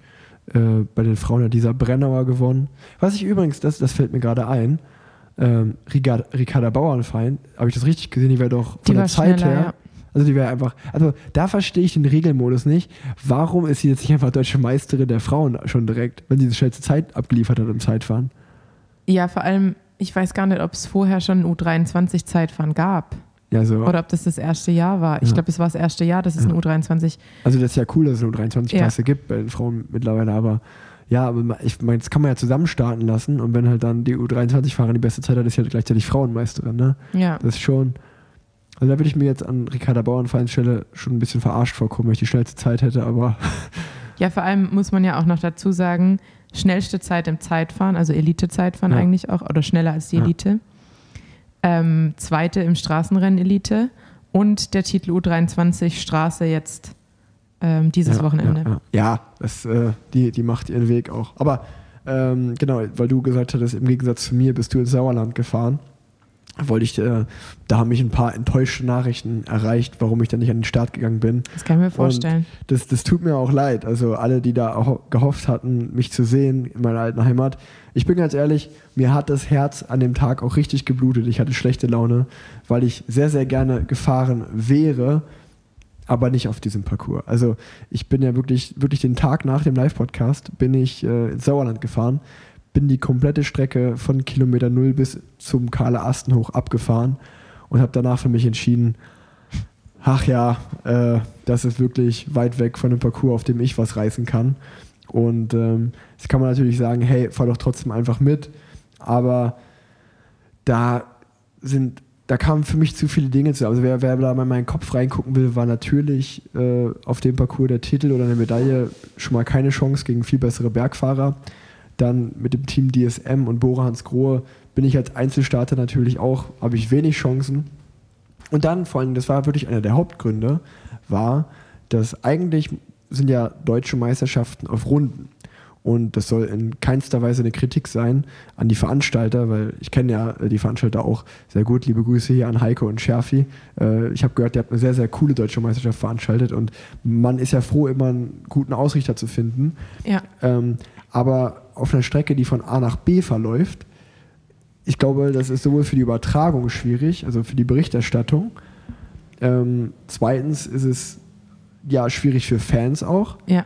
Äh, bei den Frauen hat dieser Brennauer gewonnen. Was ich übrigens, das, das fällt mir gerade ein, ähm, Ricarda, Bauernfeind, habe ich das richtig gesehen, die wäre doch von Die der Zeit her. ja. Also die wäre einfach, also da verstehe ich den Regelmodus nicht. Warum ist sie jetzt nicht einfach deutsche Meisterin der Frauen schon direkt, wenn sie die schnellste Zeit abgeliefert hat im Zeitfahren? Ja, vor allem, ich weiß gar nicht, ob es vorher schon U23-Zeitfahren gab Ja, so. oder ob das das erste Jahr war. Ich Ja. glaube, es war das erste Jahr, dass es Ja. ein U23 Also das ist ja cool, dass es eine U23-Klasse Ja. gibt bei den Frauen mittlerweile, aber ja, aber ich meine, das kann man ja zusammen starten lassen und wenn halt dann die U23-Fahrer die beste Zeit hat, ist ja gleichzeitig Frauenmeisterin, ne? Ja, Das ist schon, also da würde ich mir jetzt an Ricarda Bauernfeinds Stelle schon ein bisschen verarscht vorkommen, weil ich die schnellste Zeit hätte, aber Ja, vor allem muss man ja auch noch dazu sagen, schnellste Zeit im Zeitfahren, also Elite-Zeitfahren Ja. eigentlich auch, oder schneller als die Ja. Elite. Ähm, zweite im Straßenrennen Elite und der Titel U23 Straße jetzt ähm, dieses ja, Wochenende. Ja, ja. ja das, äh, die, die macht ihren Weg auch. Aber ähm, genau, weil du gesagt hattest, im Gegensatz zu mir bist du ins Sauerland gefahren. Wollte ich, äh, da haben mich ein paar enttäuschte Nachrichten erreicht, warum ich da nicht an den Start gegangen bin. Das kann ich mir vorstellen. Das, das tut mir auch leid. Also alle, die da auch gehofft hatten, mich zu sehen in meiner alten Heimat. Ich bin ganz ehrlich, mir hat das Herz an dem Tag auch richtig geblutet. Ich hatte schlechte Laune, weil ich sehr, sehr gerne gefahren wäre, aber nicht auf diesem Parcours. Also ich bin ja wirklich, wirklich den Tag nach dem Live-Podcast bin ich äh, ins Sauerland gefahren, bin die komplette Strecke von Kilometer Null bis zum Kahle Asten hoch abgefahren und habe danach für mich entschieden, ach ja, äh, das ist wirklich weit weg von dem Parcours, auf dem ich was reißen kann. Und ähm, jetzt kann man natürlich sagen, hey, fahr doch trotzdem einfach mit. Aber da sind, da kamen für mich zu viele Dinge zusammen. Also wer, wer da mal in meinen Kopf reingucken will, war natürlich äh, auf dem Parcours der Titel oder eine Medaille schon mal keine Chance gegen viel bessere Bergfahrer. Dann mit dem Team DSM und Bora Hans Grohe bin ich als Einzelstarter natürlich auch, habe ich wenig Chancen. Und dann vor allem, das war wirklich einer der Hauptgründe, war, dass eigentlich sind ja deutsche Meisterschaften auf Runden. Und das soll in keinster Weise eine Kritik sein an die Veranstalter, weil ich kenne ja äh, die Veranstalter auch sehr gut. Liebe Grüße hier an Heiko und Scherfi. Äh, Ich habe gehört, ihr habt eine sehr, sehr coole deutsche Meisterschaft veranstaltet und man ist ja froh, immer einen guten Ausrichter zu finden. Ja, Ähm, aber auf einer Strecke, die von A nach B verläuft, ich glaube, das ist sowohl für die Übertragung schwierig, also für die Berichterstattung. Ähm, zweitens ist es ja schwierig für Fans auch. ja,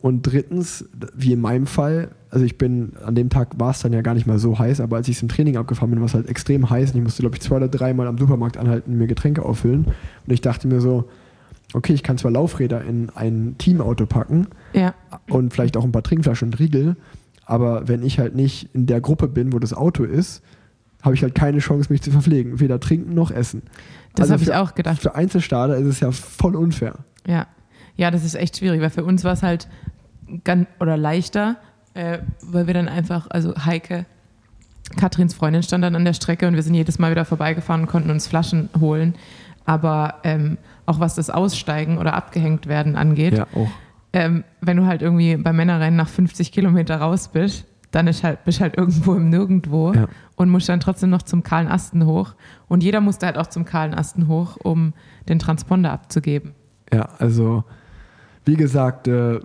Und drittens, wie in meinem Fall, also ich bin, an dem Tag war es dann ja gar nicht mal so heiß, aber als ich im Training abgefahren bin, war es halt extrem heiß und ich musste, glaube ich, zwei oder dreimal am Supermarkt anhalten, mir Getränke auffüllen. Und ich dachte mir so, okay, ich kann zwar Laufräder in ein Teamauto packen, ja, und vielleicht auch ein paar Trinkflaschen und Riegel. Aber wenn ich halt nicht in der Gruppe bin, wo das Auto ist, habe ich halt keine Chance, mich zu verpflegen. Weder trinken noch essen. das Also habe ich auch gedacht. Für Einzelstarter ist es ja voll unfair. Ja. Ja, das ist echt schwierig, weil für uns war es halt ganz oder leichter, äh, weil wir dann einfach, also Heike, Katrins Freundin stand dann an der Strecke und wir sind jedes Mal wieder vorbeigefahren und konnten uns Flaschen holen. Aber ähm, auch was das Aussteigen oder abgehängt werden angeht, Ja, ähm, wenn du halt irgendwie beim Männerrennen nach 50 Kilometer raus bist, dann ist halt, bist halt irgendwo im Nirgendwo Ja. und musst dann trotzdem noch zum kahlen Asten hoch. Und jeder musste halt auch zum kahlen Asten hoch, um den Transponder abzugeben. Ja, also wie gesagt, äh,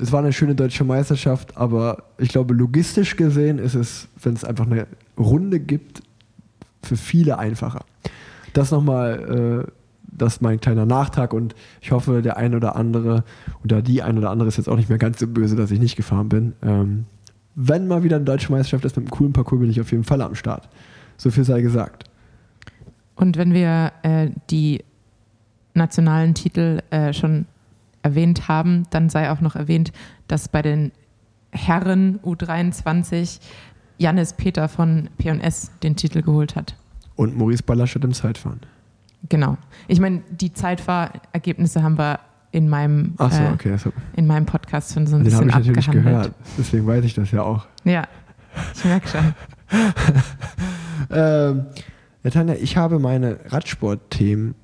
es war eine schöne deutsche Meisterschaft, aber ich glaube, logistisch gesehen ist es, wenn es einfach eine Runde gibt, für viele einfacher. Das nochmal, äh, das ist mein kleiner Nachtrag und ich hoffe, der ein oder andere oder die ein oder andere ist jetzt auch nicht mehr ganz so böse, dass ich nicht gefahren bin. Ähm, wenn mal wieder eine deutsche Meisterschaft ist mit einem coolen Parcours, bin ich auf jeden Fall am Start. So viel sei gesagt. Und wenn wir äh, die nationalen Titel äh, schon erwähnt haben, dann sei auch noch erwähnt, dass bei den Herren U23 Jannis Peter von P&S den Titel geholt hat. Und Maurice Ballerstadt im Zeitfahren. Genau. Ich meine, die Zeitfahrergebnisse haben wir in meinem, so, äh, okay. Das, in meinem Podcast schon so ein den habe bisschen ich natürlich gehört. Deswegen weiß ich das ja auch. Ja, ich merke schon. Ähm, ja, Tanja, ich habe meine Radsportthemen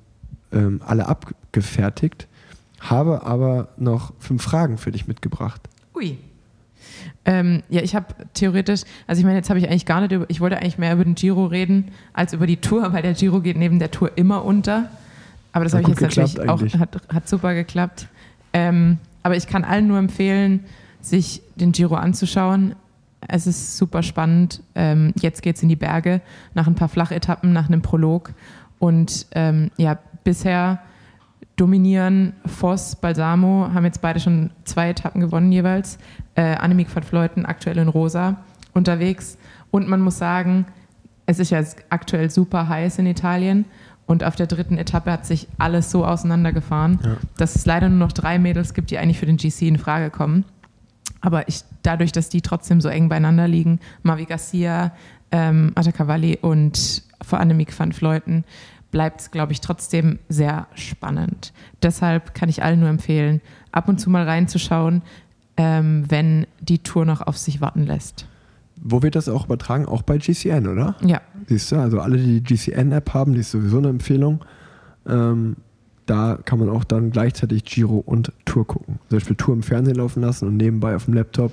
ähm, alle abgefertigt, habe aber noch fünf Fragen für dich mitgebracht. Ui. Ähm, ja, ich habe theoretisch, also ich meine, jetzt habe ich eigentlich gar nicht über, ich wollte eigentlich mehr über den Giro reden als über die Tour, weil der Giro geht neben der Tour immer unter. Aber das habe ich jetzt natürlich geklappt auch, eigentlich. hat, hat super geklappt. Ähm, aber ich kann allen nur empfehlen, sich den Giro anzuschauen. Es ist super spannend. Ähm, jetzt geht es in die Berge nach ein paar Flachetappen, nach einem Prolog. Und ähm, ja, bisher dominieren Voss, Balsamo, haben jetzt beide schon zwei Etappen gewonnen jeweils. Äh, Annemiek van Vleuten aktuell in Rosa unterwegs. Und man muss sagen, es ist ja aktuell super heiß in Italien. Und auf der dritten Etappe hat sich alles so auseinandergefahren, Ja. dass es leider nur noch drei Mädels gibt, die eigentlich für den GC in Frage kommen. Aber ich, dadurch, dass die trotzdem so eng beieinander liegen, Mavi Garcia, ähm, Atta Cavalli und vor Annemiek van Vleuten, bleibt es, glaube ich, trotzdem sehr spannend. Deshalb kann ich allen nur empfehlen, ab und zu mal reinzuschauen. ähm, wenn die Tour noch auf sich warten lässt. Wo wird das auch übertragen? Auch bei GCN, oder? Ja. Siehst du, also alle, die die GCN-App haben, die ist sowieso eine Empfehlung. Ähm, da kann man auch dann gleichzeitig Giro und Tour gucken. Zum Beispiel Tour im Fernsehen laufen lassen und nebenbei auf dem Laptop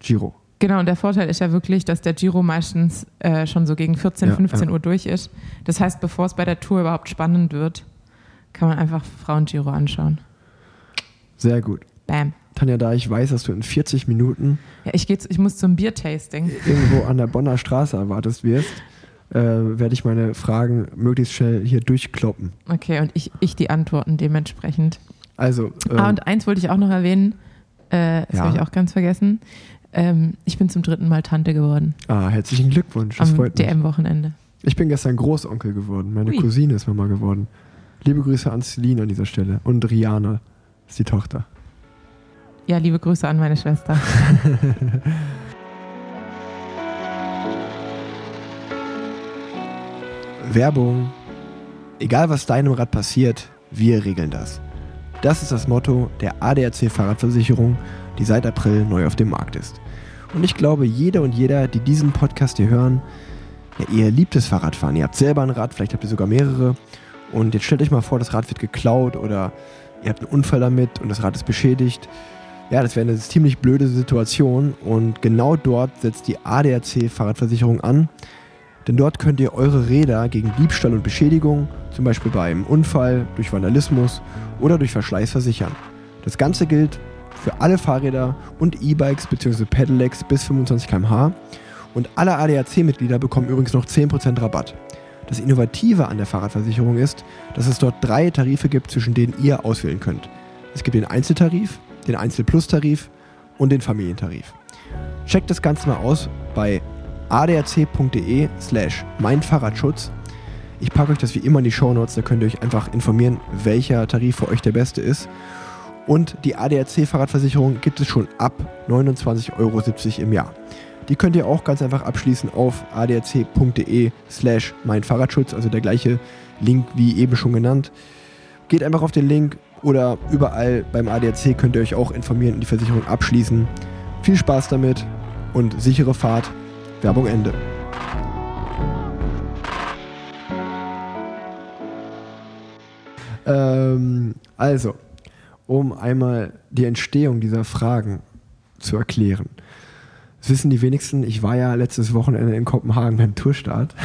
Giro. Genau, und der Vorteil ist ja wirklich, dass der Giro meistens äh, schon so gegen 14, Ja, 15 ja. Uhr durch ist. Das heißt, bevor es bei der Tour überhaupt spannend wird, kann man einfach Frauen-Giro anschauen. Sehr gut. Bam. Tanja, da ich weiß, dass du in 40 Minuten Ja, ich, geh, ich muss zum Biertasting. irgendwo an der Bonner Straße erwartet wirst, äh, werde ich meine Fragen möglichst schnell hier durchkloppen. Okay, und ich, ich die Antworten dementsprechend. Also, ähm, ah, und eins wollte ich auch noch erwähnen, äh, das Ja. habe ich auch ganz vergessen. Ähm, ich bin zum dritten Mal Tante geworden. ah, herzlichen Glückwunsch, das am freut mich. DM-Wochenende. Ich bin gestern Großonkel geworden. Meine Ui. Cousine ist Mama geworden. Liebe Grüße an Celine an dieser Stelle. Und Rihanna ist die Tochter. Ja, liebe Grüße an meine Schwester. Werbung. Egal was deinem Rad passiert, wir regeln das. Das ist das Motto der ADAC Fahrradversicherung, die seit April neu auf dem Markt ist. Und ich glaube, jeder und jeder, die diesen Podcast hier hören, ja, ihr liebt das Fahrradfahren. Ihr habt selber ein Rad, vielleicht habt ihr sogar mehrere. Und jetzt stellt euch mal vor, das Rad wird geklaut oder ihr habt einen Unfall damit und das Rad ist beschädigt. Ja, das wäre eine ziemlich blöde Situation und genau dort setzt die ADAC Fahrradversicherung an. Denn dort könnt ihr eure Räder gegen Diebstahl und Beschädigung, zum Beispiel bei einem Unfall, durch Vandalismus oder durch Verschleiß versichern. Das Ganze gilt für alle Fahrräder und E-Bikes bzw. Pedelecs bis 25 km/h und alle ADAC-Mitglieder bekommen übrigens noch 10% Rabatt. Das Innovative an der Fahrradversicherung ist, dass es dort drei Tarife gibt, zwischen denen ihr auswählen könnt. Es gibt den Einzeltarif, den Einzel-Plus-Tarif und den Familientarif. Checkt das Ganze mal aus bei adac.de slash meinfahrradschutz. Ich packe euch das wie immer in die Shownotes, da könnt ihr euch einfach informieren, welcher Tarif für euch der beste ist. Und die ADAC-Fahrradversicherung gibt es schon ab 29,70 Euro im Jahr. Die könnt ihr auch ganz einfach abschließen auf adac.de slash meinfahrradschutz, also der gleiche Link wie eben schon genannt. Geht einfach auf den Link oder überall beim ADAC könnt ihr euch auch informieren und die Versicherung abschließen. Viel Spaß damit und sichere Fahrt. Werbung Ende. Ähm, also, um einmal die Entstehung dieser Fragen zu erklären. Das wissen die wenigsten, ich war ja letztes Wochenende in Kopenhagen beim Tourstart.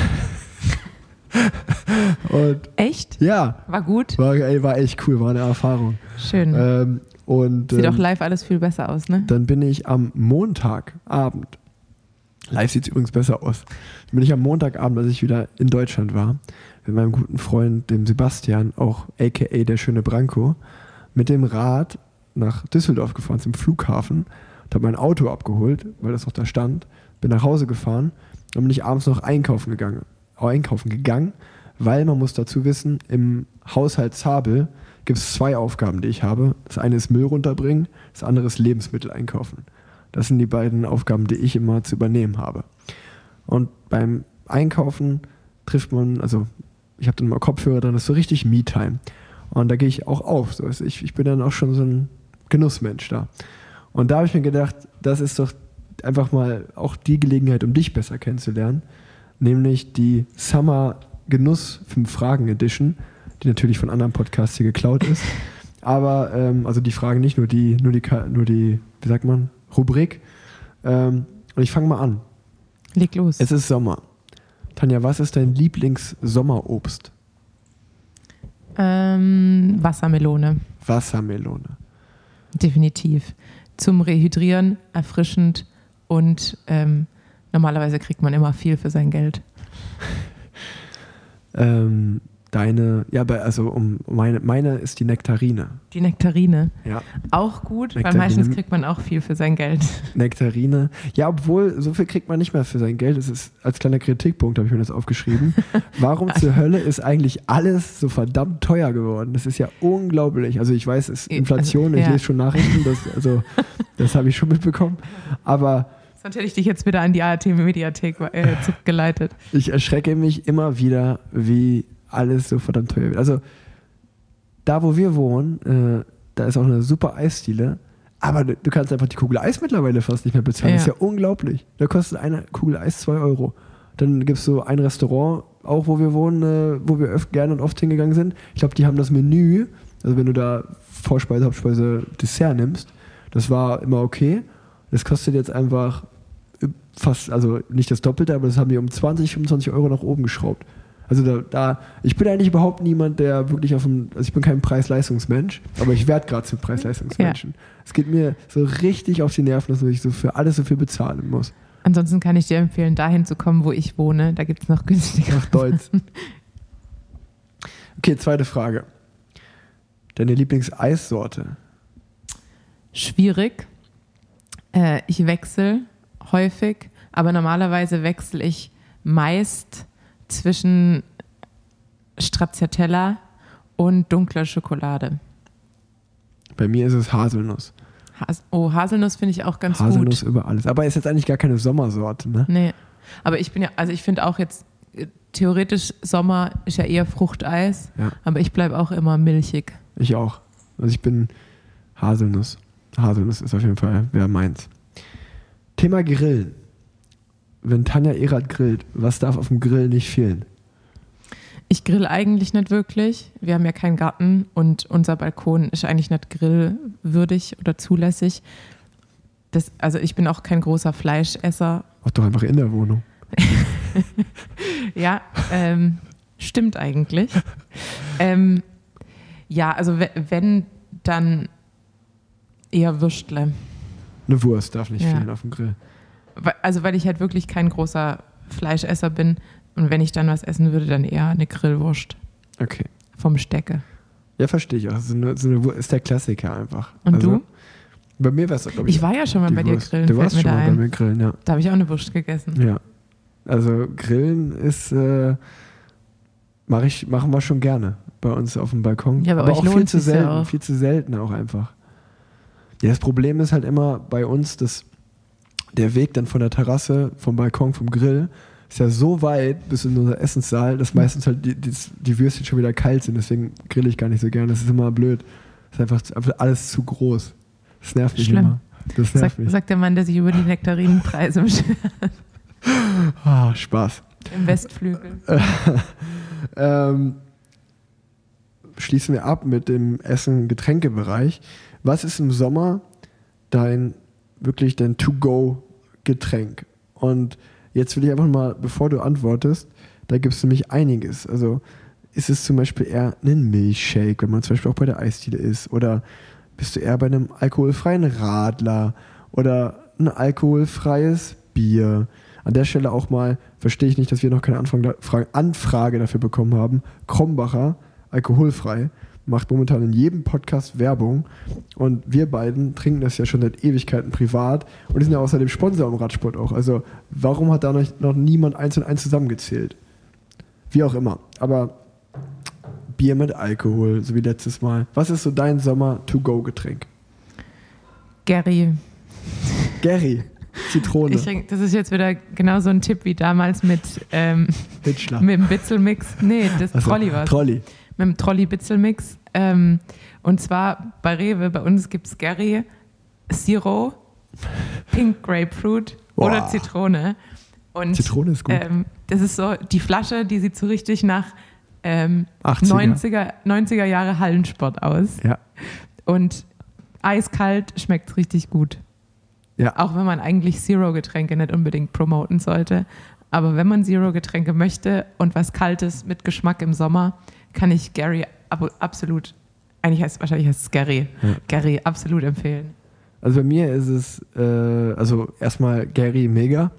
und Echt? ja, War gut? war, ey, war echt cool, war eine Erfahrung. Schön. Ähm, und Sieht ähm, auch live alles viel besser aus, ne? dann bin ich am Montagabend, live sieht es übrigens besser aus, dann bin ich am Montagabend, als ich wieder in Deutschland war, mit meinem guten Freund, dem Sebastian, auch aka der schöne Branko, mit dem Rad nach Düsseldorf gefahren zum Flughafen und habe mein Auto abgeholt, weil das noch da stand, bin nach Hause gefahren und bin ich abends noch einkaufen gegangen, einkaufen gegangen, weil man muss dazu wissen, im Haushalt Zabel gibt es zwei Aufgaben, die ich habe. Das eine ist Müll runterbringen, das andere ist Lebensmittel einkaufen. Das sind die beiden Aufgaben, die ich immer zu übernehmen habe. Und beim Einkaufen trifft man, also ich habe dann mal Kopfhörer drin, das ist so richtig Me-Time. Und da gehe ich auch auf. So. Also ich, ich bin dann auch schon so ein Genussmensch da. Und da habe ich mir gedacht, das ist doch einfach mal auch die Gelegenheit, um dich besser kennenzulernen. Nämlich die Summer Genuss 5 Fragen Edition, die natürlich von anderen Podcasts hier geklaut ist. Aber, ähm, also die Fragen nicht, nur die, nur die, nur die, wie sagt man, Rubrik. Ähm, und ich fange mal an. Leg los. Es ist Sommer. Tanja, was ist dein Lieblings-Sommerobst? Ähm, Wassermelone. Wassermelone. Definitiv. Zum Rehydrieren, erfrischend und ähm, normalerweise kriegt man immer viel für sein Geld. Ähm, deine, ja, also um meine, meine ist die Nektarine. Die Nektarine. Ja, Auch gut, weil Nektarine. meistens kriegt man auch viel für sein Geld. Nektarine. Ja, obwohl, so viel kriegt man nicht mehr für sein Geld. Das ist als kleiner Kritikpunkt, habe ich mir das aufgeschrieben. Warum zur Hölle ist eigentlich alles so verdammt teuer geworden? Das ist ja unglaublich. Also ich weiß, es ist Also, Inflation, ich ja. lese schon Nachrichten, das, also das habe ich schon mitbekommen. Aber Sonst hätte ich dich jetzt wieder an die ART-Mediathek äh, geleitet. ich erschrecke mich immer wieder, wie alles so verdammt teuer wird. Also da, wo wir wohnen, äh, da ist auch eine super Eisdiele, Aber du du kannst einfach die Kugel Eis mittlerweile fast nicht mehr bezahlen. Das ist Ja. ja unglaublich. Da kostet eine Kugel Eis 2 Euro. Dann gibt es so ein Restaurant, auch wo wir wohnen, äh, wo wir öfter gerne und oft hingegangen sind. Ich glaube, die haben das Menü, also wenn du da Vorspeise, Hauptspeise, Dessert nimmst, das war immer okay. Das kostet jetzt einfach fast, also nicht das Doppelte, aber das haben die um 20, 25 Euro nach oben geschraubt. Also da, da ich bin eigentlich überhaupt niemand, der wirklich auf dem, also ich bin kein Preis-Leistungsmensch, aber ich werde gerade zum Preis-Leistungsmenschen. Es geht mir so richtig auf die Nerven, dass ich so für alles so viel bezahlen muss. Ansonsten kann ich dir empfehlen, dahin zu kommen, wo ich wohne. Da gibt es noch günstiger. Nach Deutsch. Okay, zweite Frage. Deine Lieblingseissorte? Schwierig. Äh, ich wechsle häufig, aber normalerweise wechsle ich meist zwischen Stracciatella und dunkler Schokolade. Bei mir ist es Haselnuss. Has oh, Haselnuss finde ich auch ganz Haselnuss gut. über alles. Aber ist jetzt eigentlich gar keine Sommersorte, ne? Nee. Aber ich bin ja, also ich finde auch jetzt, äh, theoretisch Sommer ist ja eher Fruchteis, Ja. aber ich bleibe auch immer milchig. Ich auch. Also ich bin Haselnuss. Haselnuss ist auf jeden Fall wer meins. Thema Grillen. Wenn Tanja Erath grillt, was darf auf dem Grill nicht fehlen? Ich grill eigentlich nicht wirklich. Wir haben ja keinen Garten und unser Balkon ist eigentlich nicht grillwürdig oder zulässig. Das, also ich bin auch kein großer Fleischesser. Mach doch einfach in der Wohnung. Ja, ähm, stimmt eigentlich. ähm, ja, also we- wenn, dann eher Würstle. Eine Wurst darf nicht Ja. fehlen auf dem Grill. Also weil ich halt wirklich kein großer Fleischesser bin. Und wenn ich dann was essen würde, dann eher eine Grillwurst Okay. vom Stecke. Ja, verstehe ich auch. So eine, so eine ist der Klassiker einfach. Und also, du? Bei mir wäre es, glaube ich, Ich war ja schon mal bei dir Wurst. grillen, Du warst schon mal bei mir grillen, ja. Da habe ich auch eine Wurst gegessen. Ja. Also Grillen ist, äh, mach ich, machen wir schon gerne bei uns auf dem Balkon. Ja, bei Aber euch auch viel zu sich's ja selten, auch. viel zu selten auch einfach. Ja, das Problem ist halt immer bei uns, dass der Weg dann von der Terrasse, vom Balkon, vom Grill, ist ja so weit bis in unser Essenssaal, dass meistens halt die, die, die Würstchen schon wieder kalt sind. Deswegen grille ich gar nicht so gerne. Das ist immer blöd. Das ist einfach, einfach alles zu groß. Das nervt mich Schlimm. immer. Das nervt Sag, mich. sagt der Mann, der sich über die Nektarinenpreise beschwert Ah, Spaß. im Westflügel. ähm, schließen wir ab mit dem Essen-Getränkebereich. Was ist im Sommer dein wirklich dein To-Go-Getränk? Und jetzt will ich einfach mal, bevor du antwortest, da gibt es nämlich einiges. Also ist es zum Beispiel eher ein Milchshake, wenn man zum Beispiel auch bei der Eisdiele ist? Oder bist du eher bei einem alkoholfreien Radler oder ein alkoholfreies Bier? An der Stelle auch mal, verstehe ich nicht, dass wir noch keine Anfrage dafür bekommen haben. Krombacher, alkoholfrei, macht momentan in jedem Podcast Werbung. Und wir beiden trinken das ja schon seit Ewigkeiten privat und sind ja außerdem Sponsor im Radsport auch. Also warum hat da noch, noch niemand eins und eins zusammengezählt? Wie auch immer. Aber Bier mit Alkohol, so wie letztes Mal. Was ist so dein Sommer-to-go-Getränk? Gary, Gary, Zitrone, ich trink, das ist jetzt wieder genau so ein Tipp wie damals mit, ähm, mit dem Bitzelmix. Nee, das Achso, Trolli war Trolli. Mit dem Trolli-Bitzelmix. Ähm, und zwar bei Rewe, bei uns gibt es Gary, Zero, Pink Grapefruit oder Boah. Zitrone. Und Zitrone ist gut. Ähm, das ist so, die Flasche, die sieht so richtig nach ähm, 80er. 90er, 90er Jahre Hallensport aus. Ja. Und eiskalt schmeckt richtig gut. Ja. Auch wenn man eigentlich Zero-Getränke nicht unbedingt promoten sollte. Aber wenn man Zero-Getränke möchte und was Kaltes mit Geschmack im Sommer, kann ich Gary ab absolut, eigentlich heißt wahrscheinlich heißt es Gary, Ja. Gary absolut empfehlen. Also bei mir ist es, äh, also erstmal Gary mega.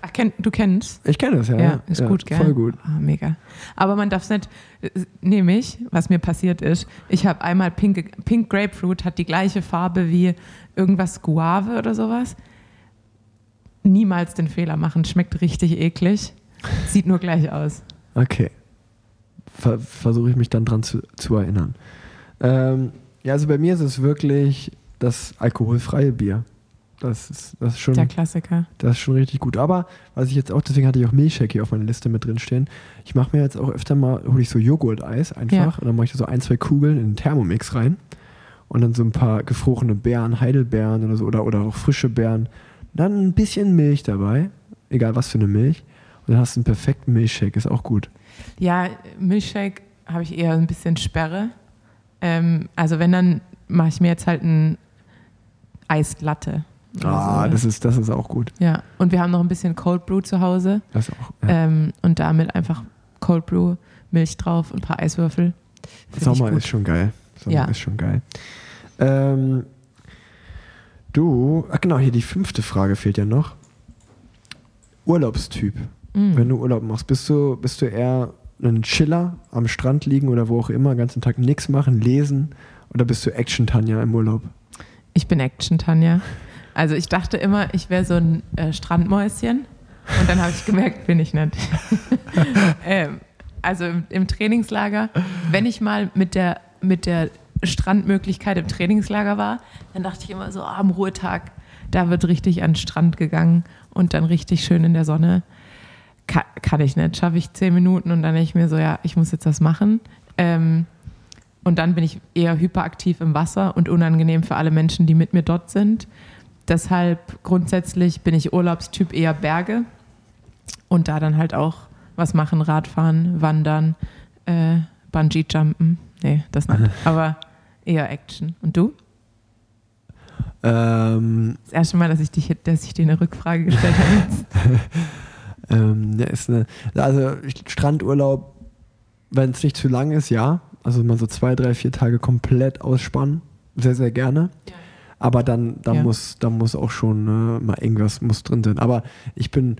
Ach, kenn, du kennst? Ich kenne das, ja. Ja, ist gut, gell? Voll gut. Ah, mega. Aber man darf es nicht, äh, nämlich, was mir passiert ist, ich habe einmal Pink, Pink Grapefruit, hat die gleiche Farbe wie irgendwas Guave oder sowas. Niemals den Fehler machen, schmeckt richtig eklig, sieht nur gleich aus. Okay. Ver Versuche ich mich dann dran zu, zu erinnern. Ähm, ja, also bei mir ist es wirklich das alkoholfreie Bier. Das ist, das ist schon. Der Klassiker. Das ist schon richtig gut. Aber was ich jetzt auch, deswegen hatte ich auch Milchshake hier auf meiner Liste mit drin stehen. Ich mache mir jetzt auch öfter mal, hole ich so Joghurt-Eis einfach Ja. und dann mache ich da so ein, zwei Kugeln in den Thermomix rein. und dann so ein paar gefrorene Beeren, Heidelbeeren oder so oder, oder auch frische Beeren. Dann ein bisschen Milch dabei, egal was für eine Milch. Dann hast du einen perfekten Milchshake, ist auch gut. Ja, Milchshake habe ich eher ein bisschen Sperre. Ähm, also wenn, dann mache ich mir jetzt halt ein Eislatte. Ah, Also, das ist, das ist auch gut. Ja, und wir haben noch ein bisschen Cold Brew zu Hause. Das auch. Ja. Ähm, und damit einfach Cold Brew, Milch drauf und ein paar Eiswürfel. Find Sommer ist schon geil. Sommer Ja. ist schon geil. Ähm, du, ach genau, hier die fünfte Frage fehlt ja noch. Urlaubstyp. Mm. Wenn du Urlaub machst, bist du, bist du eher ein Chiller am Strand liegen oder wo auch immer, den ganzen Tag nichts machen, lesen oder bist du Action-Tanja im Urlaub? Ich bin Action, Tanja. Also ich dachte immer, ich wäre so ein äh, Strandmäuschen. Und dann habe ich gemerkt, bin ich nicht. ähm, also im, im Trainingslager, wenn ich mal mit der, mit der Strandmöglichkeit im Trainingslager war, dann dachte ich immer so, ah, am Ruhetag, da wird richtig an den Strand gegangen und dann richtig schön in der Sonne. Kann, kann ich nicht, schaffe ich zehn Minuten und dann denke ich mir so, ja, ich muss jetzt das machen. Ähm, und dann bin ich eher hyperaktiv im Wasser und unangenehm für alle Menschen, die mit mir dort sind. Deshalb grundsätzlich bin ich Urlaubstyp eher Berge und da dann halt auch was machen, Radfahren, Wandern, äh, Bungee-Jumpen. Nee, das nicht. Aber eher Action. Und du? Ähm, Das erste Mal, dass ich, dich, dass ich dir eine Rückfrage gestellt habe. ähm, ja, ist eine, also Strandurlaub, wenn es nicht zu lang ist, ja. Also mal so zwei, drei, vier Tage komplett ausspannen. Sehr, sehr gerne. Aber dann, dann, Ja. muss, dann muss auch schon äh, mal irgendwas muss drin sein. Aber ich bin,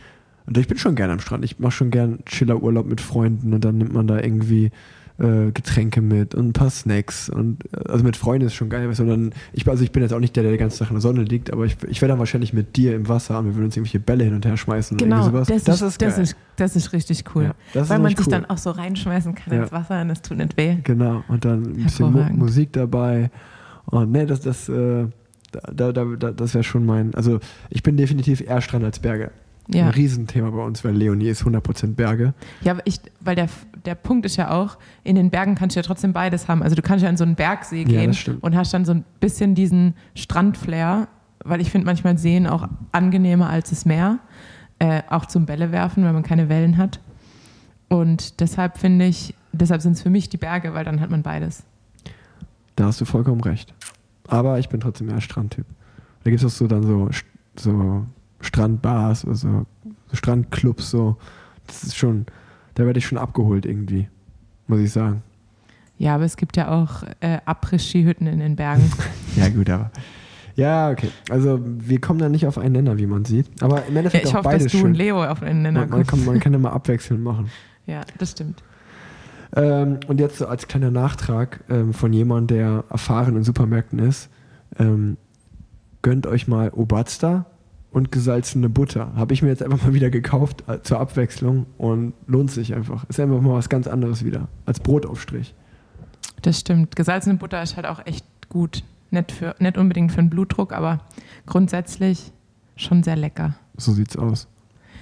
ich bin schon gerne am Strand. Ich mache schon gern Chillerurlaub mit Freunden und dann nimmt man da irgendwie äh, Getränke mit und ein paar Snacks. Und äh, also mit Freunden ist schon geil. Sondern ich, also ich bin jetzt auch nicht der, der die ganze Tag in der Sonne liegt, aber ich, ich wäre dann wahrscheinlich mit dir im Wasser und wir würden uns irgendwelche Bälle hin und her schmeißen Genau, irgendwie sowas. das, ist, das, geil. ist, das ist richtig cool. Ja, das ist Weil man sich cool. dann auch so reinschmeißen kann Ja. ins Wasser und es tut nicht weh. Genau, und dann ein bisschen Mu. Musik dabei. Und ne, das, das, äh, da, da, da, das wäre schon mein. Also, ich bin definitiv eher Strand als Berge. Ja. Ein Riesenthema bei uns, weil Leonie ist 100% Berge. Ja, aber ich, weil der, der Punkt ist ja auch, in den Bergen kannst du ja trotzdem beides haben. Also du kannst ja in so einen Bergsee Ja, gehen stimmt. und hast dann so ein bisschen diesen Strandflair, weil ich finde manchmal Seen auch angenehmer als das Meer, äh, auch zum Bälle werfen, weil man keine Wellen hat. Und deshalb finde ich, deshalb sind es für mich die Berge, weil dann hat man beides. Da hast du vollkommen recht. Aber ich bin trotzdem eher Strandtyp. Da gibt es auch so dann so, so Strandbars oder so, so Strandclubs, so. Das ist schon, da werde ich schon abgeholt irgendwie, muss ich sagen. Ja, aber es gibt ja auch äh, Abriss-Skihütten in den Bergen. Ja, gut, aber. Ja, okay. Also, wir kommen da nicht auf einen Nenner, wie man sieht. Aber im ja, Endeffekt ich auch hoffe, dass du schön. und Leo auf einen Nenner Man, man, kommen. kann, man kann immer abwechselnd machen. Ja, das stimmt. Ähm, und jetzt so als kleiner Nachtrag ähm, von jemandem, der erfahren in Supermärkten ist, ähm, gönnt euch mal Obatsta und gesalzene Butter. Habe ich mir jetzt einfach mal wieder gekauft äh, zur Abwechslung und lohnt sich einfach. Ist einfach mal was ganz anderes wieder als Brotaufstrich. Das stimmt. Gesalzene Butter ist halt auch echt gut. Nicht, für, nicht unbedingt für den Blutdruck, aber grundsätzlich schon sehr lecker. So sieht's aus.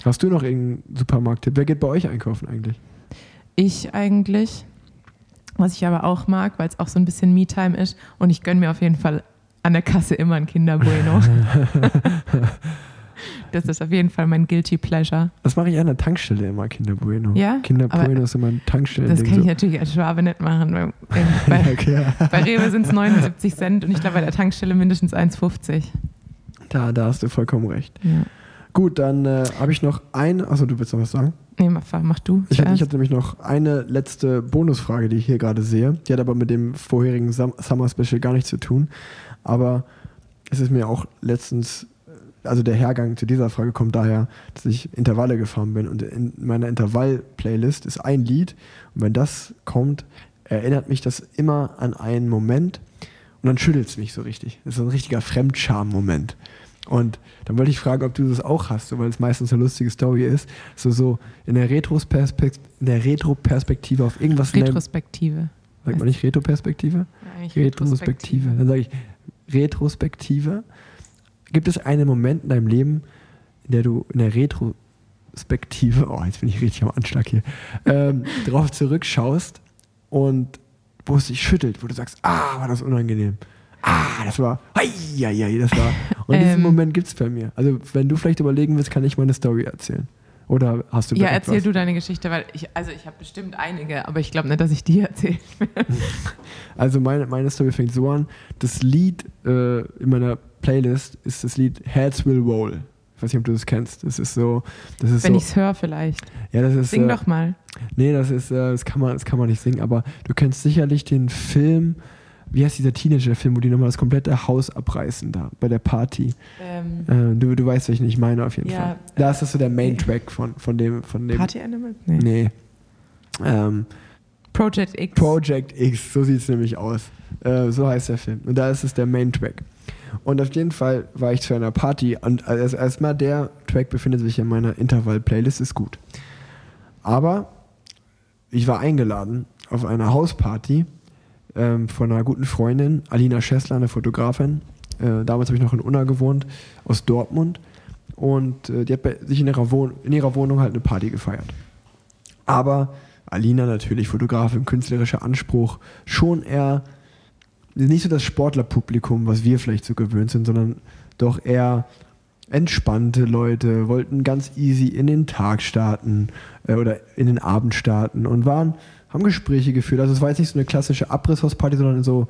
Hast du noch irgendeinen Supermarkttipp? Wer geht bei euch einkaufen eigentlich? Ich eigentlich, was ich aber auch mag, weil es auch so ein bisschen Me-Time ist und ich gönne mir auf jeden Fall an der Kasse immer ein Kinder Bueno. das ist auf jeden Fall mein Guilty Pleasure. Das mache ich an der Tankstelle immer, Kinder Bueno. Ja? Kinder Aber Bueno ist immer ein Tankstellen. Das kann ich natürlich als Schwabe nicht machen. Weil, ähm, bei, ja, bei Rewe sind es 79 Cent und ich glaube bei der Tankstelle mindestens 1,50. Da, da hast du vollkommen recht. Ja. Gut, dann äh, habe ich noch eine. Achso, du willst noch was sagen? Nee, mach, mach du. Ich hatte, ich hatte nämlich noch eine letzte Bonusfrage, die ich hier gerade sehe. Die hat aber mit dem vorherigen Sum- Summer Special gar nichts zu tun. Aber es ist mir auch letztens, also der Hergang zu dieser Frage kommt daher, dass ich Intervalle gefahren bin. Und in meiner Intervall-Playlist ist ein Lied. Und wenn das kommt, erinnert mich das immer an einen Moment. Und dann schüttelt es mich so richtig. Das ist so ein richtiger Fremdscham-Moment. Und dann wollte ich fragen, ob du das auch hast, so, weil es meistens eine lustige Story ist. So, so in der Retroperspektive, in der Retroperspektive auf irgendwas Retrospektive. Sagt man nicht Retroperspektive? Ja, eigentlich Retrospektive. Dann sage ich Retrospektive. Gibt es einen Moment in deinem Leben, in der du in der Retrospektive, oh, jetzt bin ich richtig am Anschlag hier, ähm, drauf zurückschaust und wo es dich schüttelt, wo du sagst, ah, war das unangenehm. ah, das war, hei, das war. Und diesen Ähm. Moment gibt es bei mir. Also, wenn du vielleicht überlegen willst, kann ich meine Story erzählen. Oder hast du Ja, erzähl du deine Geschichte, weil ich, also ich habe bestimmt einige, aber ich glaube nicht, dass ich die erzähle. Also meine, meine Story fängt so an. Das Lied äh, in meiner Playlist ist das Lied Heads Will Roll. Ich weiß nicht, ob du das kennst. Das ist so, das ist Wenn so. ich es höre vielleicht. Ja, das ist. Sing äh, doch mal. Nee, das ist, äh, das kann man, das kann man nicht singen. Aber du kennst sicherlich den Film. Wie heißt dieser Teenager-Film, wo die nochmal das komplette Haus abreißen da bei der Party? Ähm, Äh, du, du weißt, welchen ich meine auf jeden Ja, Fall. Da ist das so der. Main-Track von, von dem, von dem. Party Animal? Nee. Nee. Ähm, Project X. Project X, so sieht es nämlich aus. Äh, so heißt der Film. Und da ist es der Main-Track. Und auf jeden Fall war ich zu einer Party und also erstmal der Track befindet sich in meiner Intervall-Playlist, ist gut. Aber ich war eingeladen auf einer Hausparty ähm, von einer guten Freundin, Alina Schessler, eine Fotografin. Äh, damals habe ich noch in Unna gewohnt, aus Dortmund. Und äh, die hat bei sich in ihrer, in ihrer Wohnung halt eine Party gefeiert. Aber Alina natürlich, Fotografin, künstlerischer Anspruch, schon eher nicht so das Sportlerpublikum, was wir vielleicht so gewöhnt sind, sondern doch eher entspannte Leute, wollten ganz easy in den Tag starten äh, oder in den Abend starten und waren, haben Gespräche geführt. Also es war jetzt nicht so eine klassische Abrisshausparty, sondern so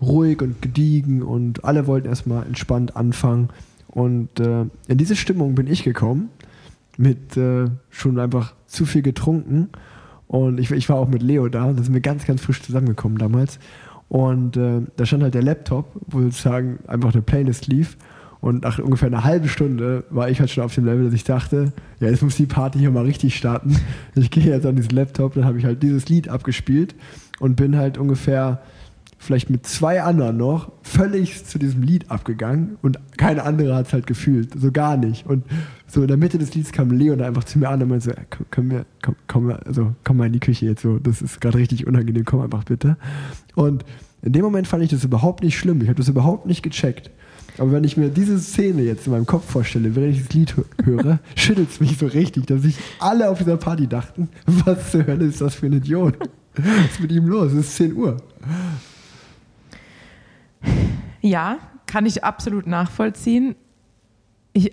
ruhig und gediegen und alle wollten erstmal entspannt anfangen. Und äh, in diese Stimmung bin ich gekommen, mit äh, schon einfach zu viel getrunken. Und ich, ich war auch mit Leo da, da sind wir ganz, ganz frisch zusammengekommen damals. Und äh, da stand halt der Laptop, wo sozusagen einfach eine Playlist lief. Und nach ungefähr einer halben Stunde war ich halt schon auf dem Level, dass ich dachte, ja, jetzt muss die Party hier mal richtig starten. Ich gehe jetzt an diesen Laptop, dann habe ich halt dieses Lied abgespielt und bin halt ungefähr vielleicht mit zwei anderen noch völlig zu diesem Lied abgegangen und keine andere hat es halt gefühlt, so gar nicht. Und so in der Mitte des Lieds kam Leo dann einfach zu mir an und meinte so, "Ja, komm- wir, komm, komm, mal- also, komm mal in die Küche jetzt so, das ist gerade richtig unangenehm, komm einfach bitte. Und in dem Moment fand ich das überhaupt nicht schlimm, ich habe das überhaupt nicht gecheckt. Aber wenn ich mir diese Szene jetzt in meinem Kopf vorstelle, während ich das Lied hö- höre, schüttelt es mich so richtig, dass sich alle auf dieser Party dachten, was zur Hölle ist das für ein Idiot? Was ist mit ihm los? Es ist 10 Uhr. Ja, kann ich absolut nachvollziehen. Ich,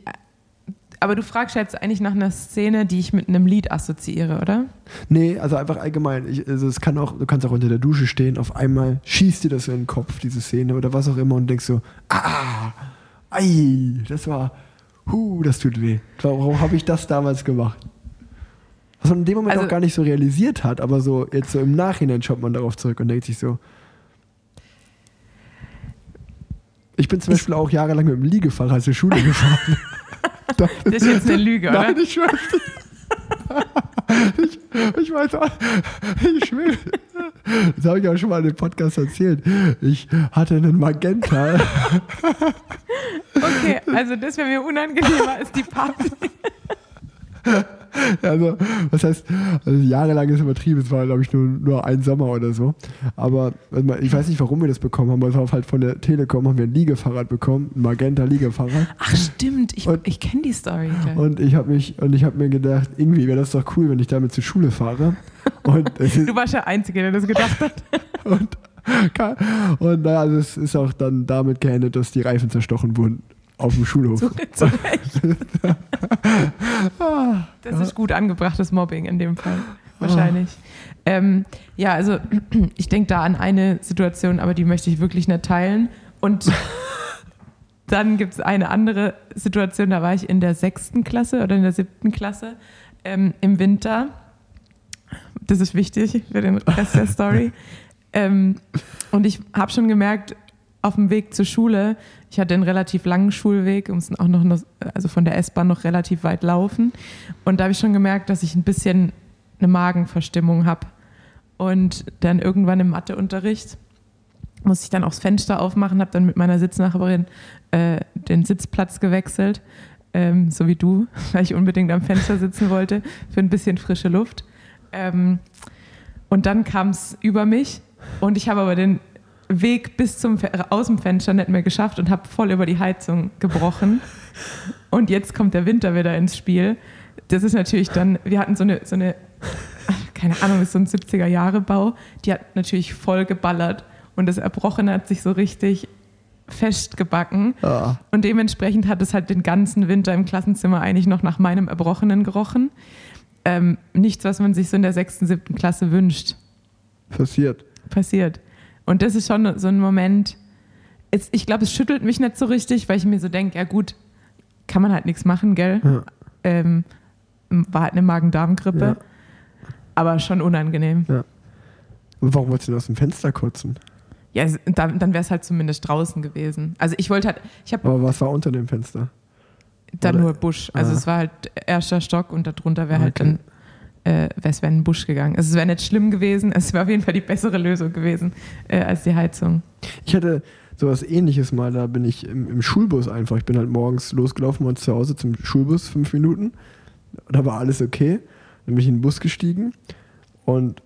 aber du fragst jetzt eigentlich nach einer Szene, die ich mit einem Lied assoziiere, oder? Nee, also einfach allgemein. Ich, also es kann auch, du kannst auch unter der Dusche stehen, auf einmal schießt dir das in den Kopf, diese Szene oder was auch immer und denkst so, ah, ei, das war, hu, das tut weh. Warum habe ich das damals gemacht? Was man in dem Moment Also- auch gar nicht so realisiert hat, aber so jetzt so im Nachhinein schaut man darauf zurück und denkt sich so. Ich bin zum Ich- Beispiel auch jahrelang mit dem Liegefahrrad zur Schule gefahren. Das ist jetzt eine Lüge, oder? Nein, ich schwöre ich, ich weiß auch, ich schwöre. Das habe ich auch schon mal in dem Podcast erzählt. Ich hatte einen Magenta. Okay, also das wäre mir unangenehmer als die Party. Also, was heißt, also jahrelang ist übertrieben. Es war, glaube ich, nur, nur ein Sommer oder so. Aber ich weiß nicht, warum wir das bekommen haben. Aber es war halt von der Telekom haben wir ein Liegefahrrad bekommen, ein Magenta-Liegefahrrad. Ach stimmt, ich, Und- ich kenne die Story. Und ich habe mich und ich habe mir gedacht, irgendwie wäre das doch cool, wenn ich damit zur Schule fahre. Und Du warst der Einzige, der das gedacht hat. Und, und naja, also es ist auch dann damit geendet, dass die Reifen zerstochen wurden auf dem Schulhof. Zu, zu. Das ist gut angebrachtes Mobbing in dem Fall. Wahrscheinlich. Ähm, ja, also ich denke da an eine Situation, aber die möchte ich wirklich nicht teilen. Und dann gibt es eine andere Situation, da war ich in der sechsten Klasse oder in der siebten Klasse ähm, im Winter. Das ist wichtig für den Rest der Story. Ähm, und ich habe schon gemerkt, auf dem Weg zur Schule, ich hatte einen relativ langen Schulweg, wir mussten auch noch- also von der S-Bahn noch relativ weit laufen. Und da habe ich schon gemerkt, dass ich ein bisschen eine Magenverstimmung habe. Und dann irgendwann im Matheunterricht musste ich dann auch das Fenster aufmachen, habe dann mit meiner Sitznachbarin äh, den Sitzplatz gewechselt, ähm, so wie du, weil ich unbedingt am Fenster sitzen wollte, für ein bisschen frische Luft. Ähm, und dann kam es über mich und ich habe aber den Weg bis zum Fe- aus dem Fenster nicht mehr geschafft und habe voll über die Heizung gebrochen. Und jetzt kommt der Winter wieder ins Spiel. Das ist natürlich dann, wir hatten so eine, so eine keine Ahnung, ist so ein 70er-Jahre-Bau, die hat natürlich voll geballert und das Erbrochene hat sich so richtig festgebacken. Ah. Und dementsprechend hat es halt den ganzen Winter im Klassenzimmer eigentlich noch nach meinem Erbrochenen gerochen. Ähm, nichts, was man sich so in der sechsten, siebten Klasse wünscht, Passiert. passiert. Und das ist schon so ein Moment, es, ich glaube, es schüttelt mich nicht so richtig, weil ich mir so denke, ja gut, kann man halt nichts machen, gell? Ja. Ähm, war halt eine Magen-Darm-Grippe, Ja. aber schon unangenehm. Und warum wolltest du denn aus dem Fenster kotzen? Ja, dann, dann wäre es halt zumindest draußen gewesen. Also ich wollte halt, ich habe Aber was war unter dem Fenster? da Oder- nur Busch. Also Ah. es war halt erster Stock und darunter wäre halt Okay. dann, äh, es wäre ein Busch gegangen. Also es wäre nicht schlimm gewesen, es wäre auf jeden Fall die bessere Lösung gewesen äh, als die Heizung. Ich hatte sowas ähnliches mal, da bin ich im, im Schulbus einfach. Ich bin halt morgens losgelaufen und zu Hause zum Schulbus, fünf Minuten. Da war alles okay. Dann bin ich in den Bus gestiegen und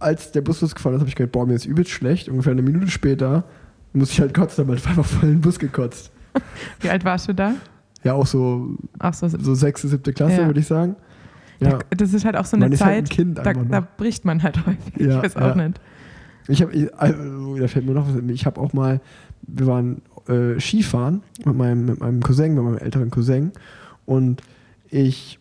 als der Bus losgefahren ist, habe ich gedacht, boah, mir ist übelst schlecht. Ungefähr eine Minute später musste ich halt kotzen, aber ich einfach voll in den Bus gekotzt. Wie alt warst du da? Ja, auch so, Ach so, so sechste, siebte Klasse, Ja. würde ich sagen. Ja, das ist halt auch so eine Man ist halt ein Zeit, Kind da, da bricht man halt häufig. Ja, ich weiß ja. auch nicht. Ich habe, also, da fällt mir noch was. Ich habe auch mal, wir waren äh, Skifahren mit meinem, mit meinem Cousin, mit meinem älteren Cousin und ich,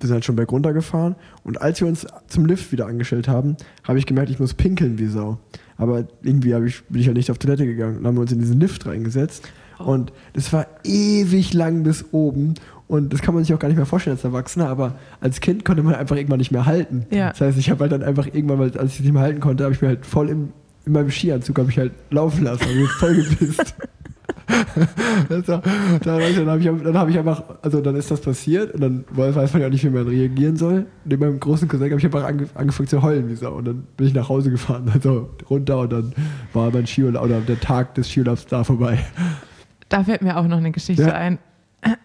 wir sind halt schon bergunter gefahren und als wir uns zum Lift wieder angestellt haben, habe ich gemerkt, ich muss pinkeln wie Sau. Aber irgendwie ich, bin ich halt nicht auf Toilette gegangen und haben wir uns in diesen Lift reingesetzt und das war ewig lang bis oben und das kann man sich auch gar nicht mehr vorstellen als Erwachsener, aber als Kind konnte man einfach irgendwann nicht mehr halten. Ja. Das heißt, ich habe halt dann einfach irgendwann, weil, als ich es nicht mehr halten konnte, habe ich mir halt voll im, in meinem Skianzug habe ich halt laufen lassen, habe mich voll gepisst. war, dann, weiß ich, dann habe ich, dann hab ich einfach, also dann ist das passiert und dann weiß man ja nicht, wie man reagieren soll. Neben meinem großen Cousin habe ich einfach ange, angefangen zu heulen wie Sau und dann bin ich nach Hause gefahren, also runter und dann war mein Skiurlaub oder der Tag des Skiurlaubs da vorbei. Da fällt mir auch noch eine Geschichte Ja. ein.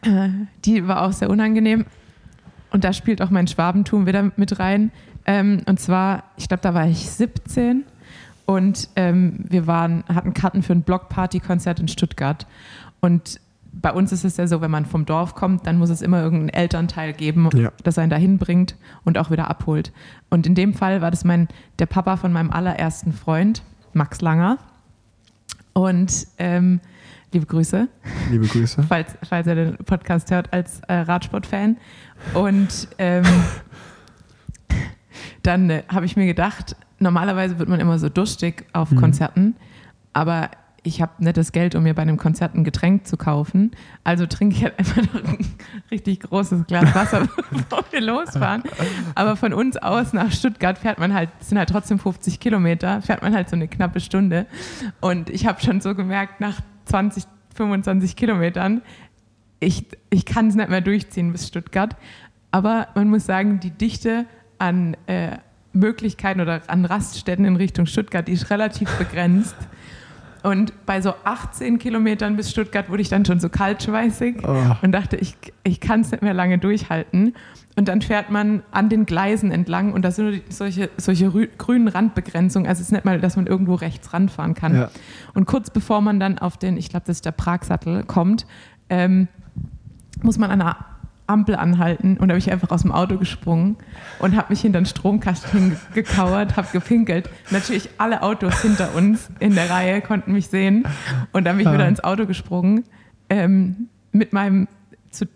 Die war auch sehr unangenehm. Und da spielt auch mein Schwabentum wieder mit rein. Ähm, und zwar, ich glaube, da war ich 17 und ähm, wir waren, hatten Karten für ein Blockparty-Konzert in Stuttgart. Und bei uns ist es ja so, wenn man vom Dorf kommt, dann muss es immer irgendeinen Elternteil geben, Ja. das einen dahin bringt und auch wieder abholt. Und in dem Fall war das mein, der Papa von meinem allerersten Freund, Max Langer. Und ähm, liebe Grüße Liebe Grüße. falls, falls er den Podcast hört, als äh, Radsportfan. Und ähm, dann äh, habe ich mir gedacht, normalerweise wird man immer so durstig auf Mhm. Konzerten, aber ich habe nicht das Geld, um mir bei einem Konzert ein Getränk zu kaufen. Also trinke ich halt einfach noch ein richtig großes Glas Wasser, bevor wir losfahren. Aber von uns aus nach Stuttgart fährt man halt, es sind halt trotzdem 50 Kilometer, fährt man halt so eine knappe Stunde. Und ich habe schon so gemerkt, nach 20, 25 Kilometern, ich, ich kann es nicht mehr durchziehen bis Stuttgart. Aber man muss sagen, die Dichte an äh, Möglichkeiten oder an Raststätten in Richtung Stuttgart, die ist relativ begrenzt. Und bei so 18 Kilometern bis Stuttgart wurde ich dann schon so kaltschweißig Oh. und dachte, ich, ich kann es nicht mehr lange durchhalten. Und dann fährt man an den Gleisen entlang und da sind solche, solche rü- grünen Randbegrenzungen. Also es ist nicht mal, dass man irgendwo rechts ranfahren kann. Ja. Und kurz bevor man dann auf den, ich glaube, das ist der Pragsattel, kommt, ähm, muss man an einer Ampel anhalten und da bin ich einfach aus dem Auto gesprungen und habe mich hinter den Stromkasten gekauert, habe gepinkelt. Natürlich alle Autos hinter uns in der Reihe konnten mich sehen und dann bin ich wieder ins Auto gesprungen ähm, mit meinem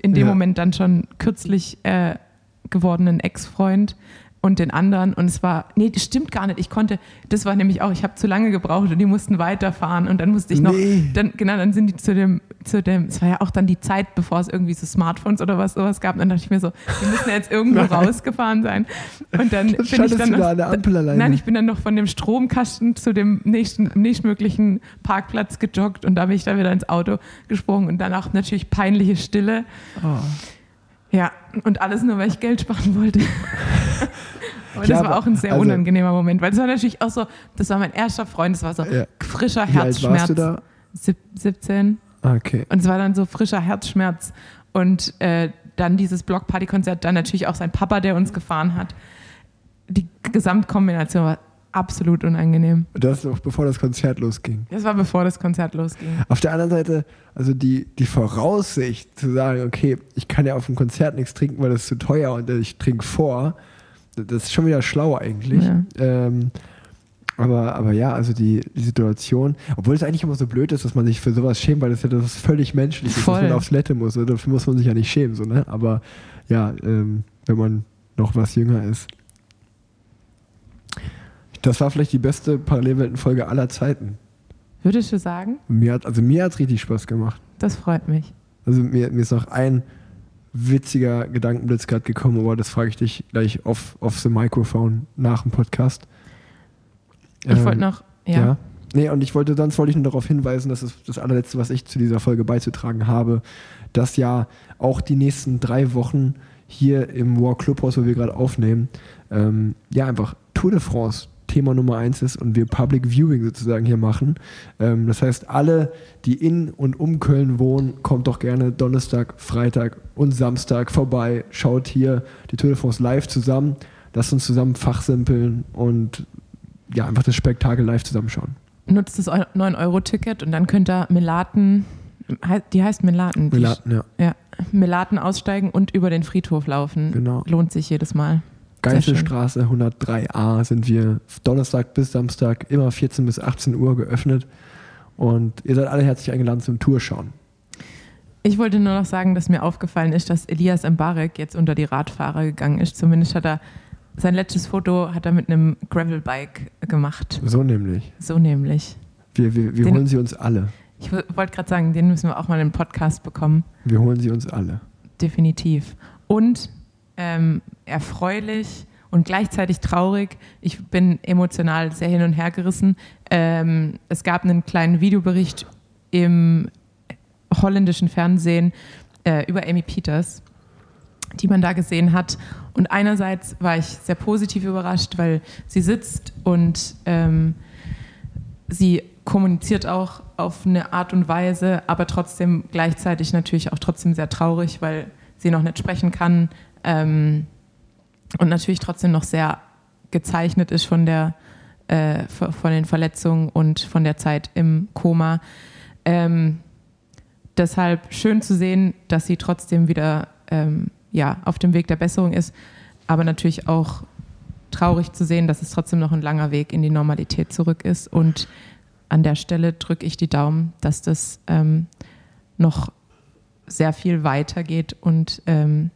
in dem Ja. Moment dann schon kürzlich äh, gewordenen Ex-Freund und den anderen und es war, nee, das stimmt gar nicht. Ich konnte, das war nämlich auch, ich habe zu lange gebraucht und die mussten weiterfahren und dann musste ich noch, Nee. dann, genau, dann sind die zu dem, zu dem, es war ja auch dann die Zeit, bevor es irgendwie so Smartphones oder was sowas gab. Und dann dachte ich mir so, die müssen jetzt irgendwo rausgefahren sein. Und dann bin ich standest dann noch, an der Ampel alleine? Nein, ich bin dann noch von dem Stromkasten zu dem nächsten, nächstmöglichen Parkplatz gejoggt und da bin ich dann wieder ins Auto gesprungen und dann auch natürlich peinliche Stille. Oh. Ja, und alles nur, weil ich Geld sparen wollte. Aber das war auch ein sehr also- unangenehmer Moment, weil es war natürlich auch so, das war mein erster Freund, das war so Ja. frischer Wie alt warst Herzschmerz. du da? Sieb- 17. Ah, Okay. Und es war dann so frischer Herzschmerz. Und äh, dann dieses Blockparty-Konzert, dann natürlich auch sein Papa, der uns gefahren hat. Die Gesamtkombination war absolut unangenehm. Das noch bevor das Konzert losging. Das war bevor das Konzert losging. Auf der anderen Seite, also die, die Voraussicht zu sagen, okay, ich kann ja auf dem Konzert nichts trinken, weil das ist zu teuer und ich trinke vor, das ist schon wieder schlau eigentlich. Ja. Ähm, Aber, aber ja, also die, die Situation, obwohl es eigentlich immer so blöd ist, dass man sich für sowas schämt, weil das ja das völlig menschlich ist, Voll. dass man aufs Lette muss. Oder? Dafür muss man sich ja nicht schämen, so, ne? Aber ja, ähm, wenn man noch was jünger ist. Das war vielleicht die beste Parallelweltenfolge aller Zeiten. Würdest du sagen? Mir hat, also mir hat es richtig Spaß gemacht. Das freut mich. Also mir, mir ist noch ein witziger Gedankenblitz gerade gekommen, aber das frage ich dich gleich off, off the microphone nach dem Podcast. Ich wollte Ähm, noch, ja. Nee, und ich wollte, sonst wollte ich nur darauf hinweisen, das ist das allerletzte, was ich zu dieser Folge beizutragen habe, dass ja auch die nächsten drei Wochen hier im War Clubhaus, wo wir gerade aufnehmen, ähm, ja einfach Tour de France Thema Nummer eins ist und wir Public Viewing sozusagen hier machen. Ähm, das heißt, alle, die in und um Köln wohnen, kommt doch gerne Donnerstag, Freitag und Samstag vorbei, schaut hier die Tour de France live zusammen, lasst uns zusammen fachsimpeln und ja, einfach das Spektakel live zusammenschauen. Nutzt das 9-Euro-Ticket und dann könnt ihr Melaten, die heißt Melaten. Melaten, ja. Ja, Melaten aussteigen und über den Friedhof laufen. Genau. Lohnt sich jedes Mal. Geiselstraße 103a sind wir Donnerstag bis Samstag immer 14 bis 18 Uhr geöffnet. Und ihr seid alle herzlich eingeladen zum Tourschauen. Ich wollte nur noch sagen, dass mir aufgefallen ist, dass Elias Mbarek jetzt unter die Radfahrer gegangen ist. Zumindest hat er sein letztes Foto hat er mit einem Gravelbike gemacht. So nämlich. So nämlich. Wir, wir, wir Den- holen sie uns alle. Ich wollte gerade sagen, den müssen wir auch mal im Podcast bekommen. Wir holen sie uns alle. Definitiv. Und ähm, erfreulich und gleichzeitig traurig. Ich bin emotional sehr hin und her gerissen. Ähm, es gab einen kleinen Videobericht im holländischen Fernsehen äh, über Amy Peters, die man da gesehen hat. Und einerseits war ich sehr positiv überrascht, weil sie sitzt und ähm, sie kommuniziert auch auf eine Art und Weise, aber trotzdem gleichzeitig natürlich auch trotzdem sehr traurig, weil sie noch nicht sprechen kann ähm, und natürlich trotzdem noch sehr gezeichnet ist von der äh, von den Verletzungen und von der Zeit im Koma. Ähm, deshalb schön zu sehen, dass sie trotzdem wieder ähm, ja, auf dem Weg der Besserung ist, aber natürlich auch traurig zu sehen, dass es trotzdem noch ein langer Weg in die Normalität zurück ist. Und an der Stelle drücke ich die Daumen, dass das ähm, noch sehr viel weitergeht und ähm,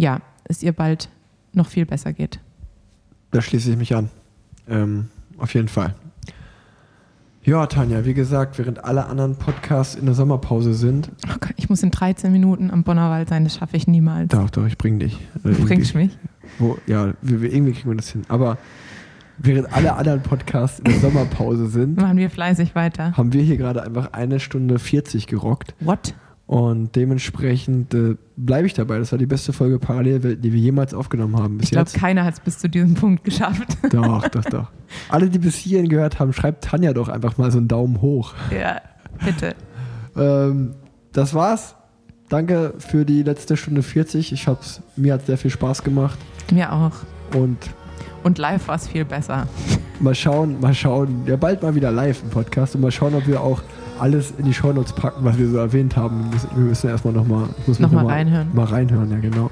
ja, es ihr bald noch viel besser geht. Da schließe ich mich an. Ähm, auf jeden Fall. Ja, Tanja, wie gesagt, während alle anderen Podcasts in der Sommerpause sind, Oh Gott, ich muss in 13 Minuten am Bonnerwald sein, das schaffe ich niemals. doch, doch, ich bring dich. Äh, Du bringst mich. Wo, ja, wir, wir, irgendwie kriegen wir das hin. Aber während alle anderen Podcasts in der Sommerpause sind, Machen wir fleißig weiter. haben wir hier gerade einfach eine Stunde 40 gerockt. What? Und dementsprechend äh, bleibe ich dabei. Das war die beste Folge Parallelwelten, die wir jemals aufgenommen haben bis Ich glaube, jetzt. keiner hat es bis zu diesem Punkt geschafft. Doch, doch, doch. Alle, die bis hierhin gehört haben, schreibt Tanja doch einfach mal so einen Daumen hoch. ja, bitte. Ähm, das war's. Danke für die letzte Stunde 40. Ich hab's, mir hat sehr viel Spaß gemacht. Mir auch. Und Und live war es viel besser. mal schauen, mal schauen. Ja, bald mal wieder live im Podcast und mal schauen, ob wir auch alles in die Shownotes packen, was wir so erwähnt haben. Wir müssen, wir müssen erstmal nochmal Noch mal reinhören. Mal reinhören, ja, genau.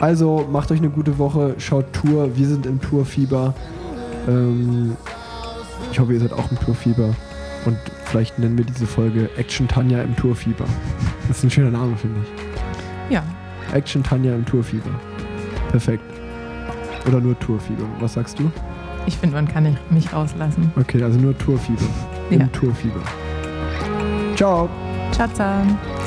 Also macht euch eine gute Woche, schaut Tour. Wir sind im Tourfieber. Ähm, ich hoffe, ihr seid auch im Tourfieber. Und vielleicht nennen wir diese Folge Action Tanja im Tourfieber. Das ist ein schöner Name, finde ich. Ja, Action Tanja im Tourfieber. Perfekt. Oder nur Tourfieber. Was sagst du? ich finde, man kann nicht- mich rauslassen. Okay, also nur Tourfieber. Im Ja. Tourfieber. Ciao. Ciao, ciao.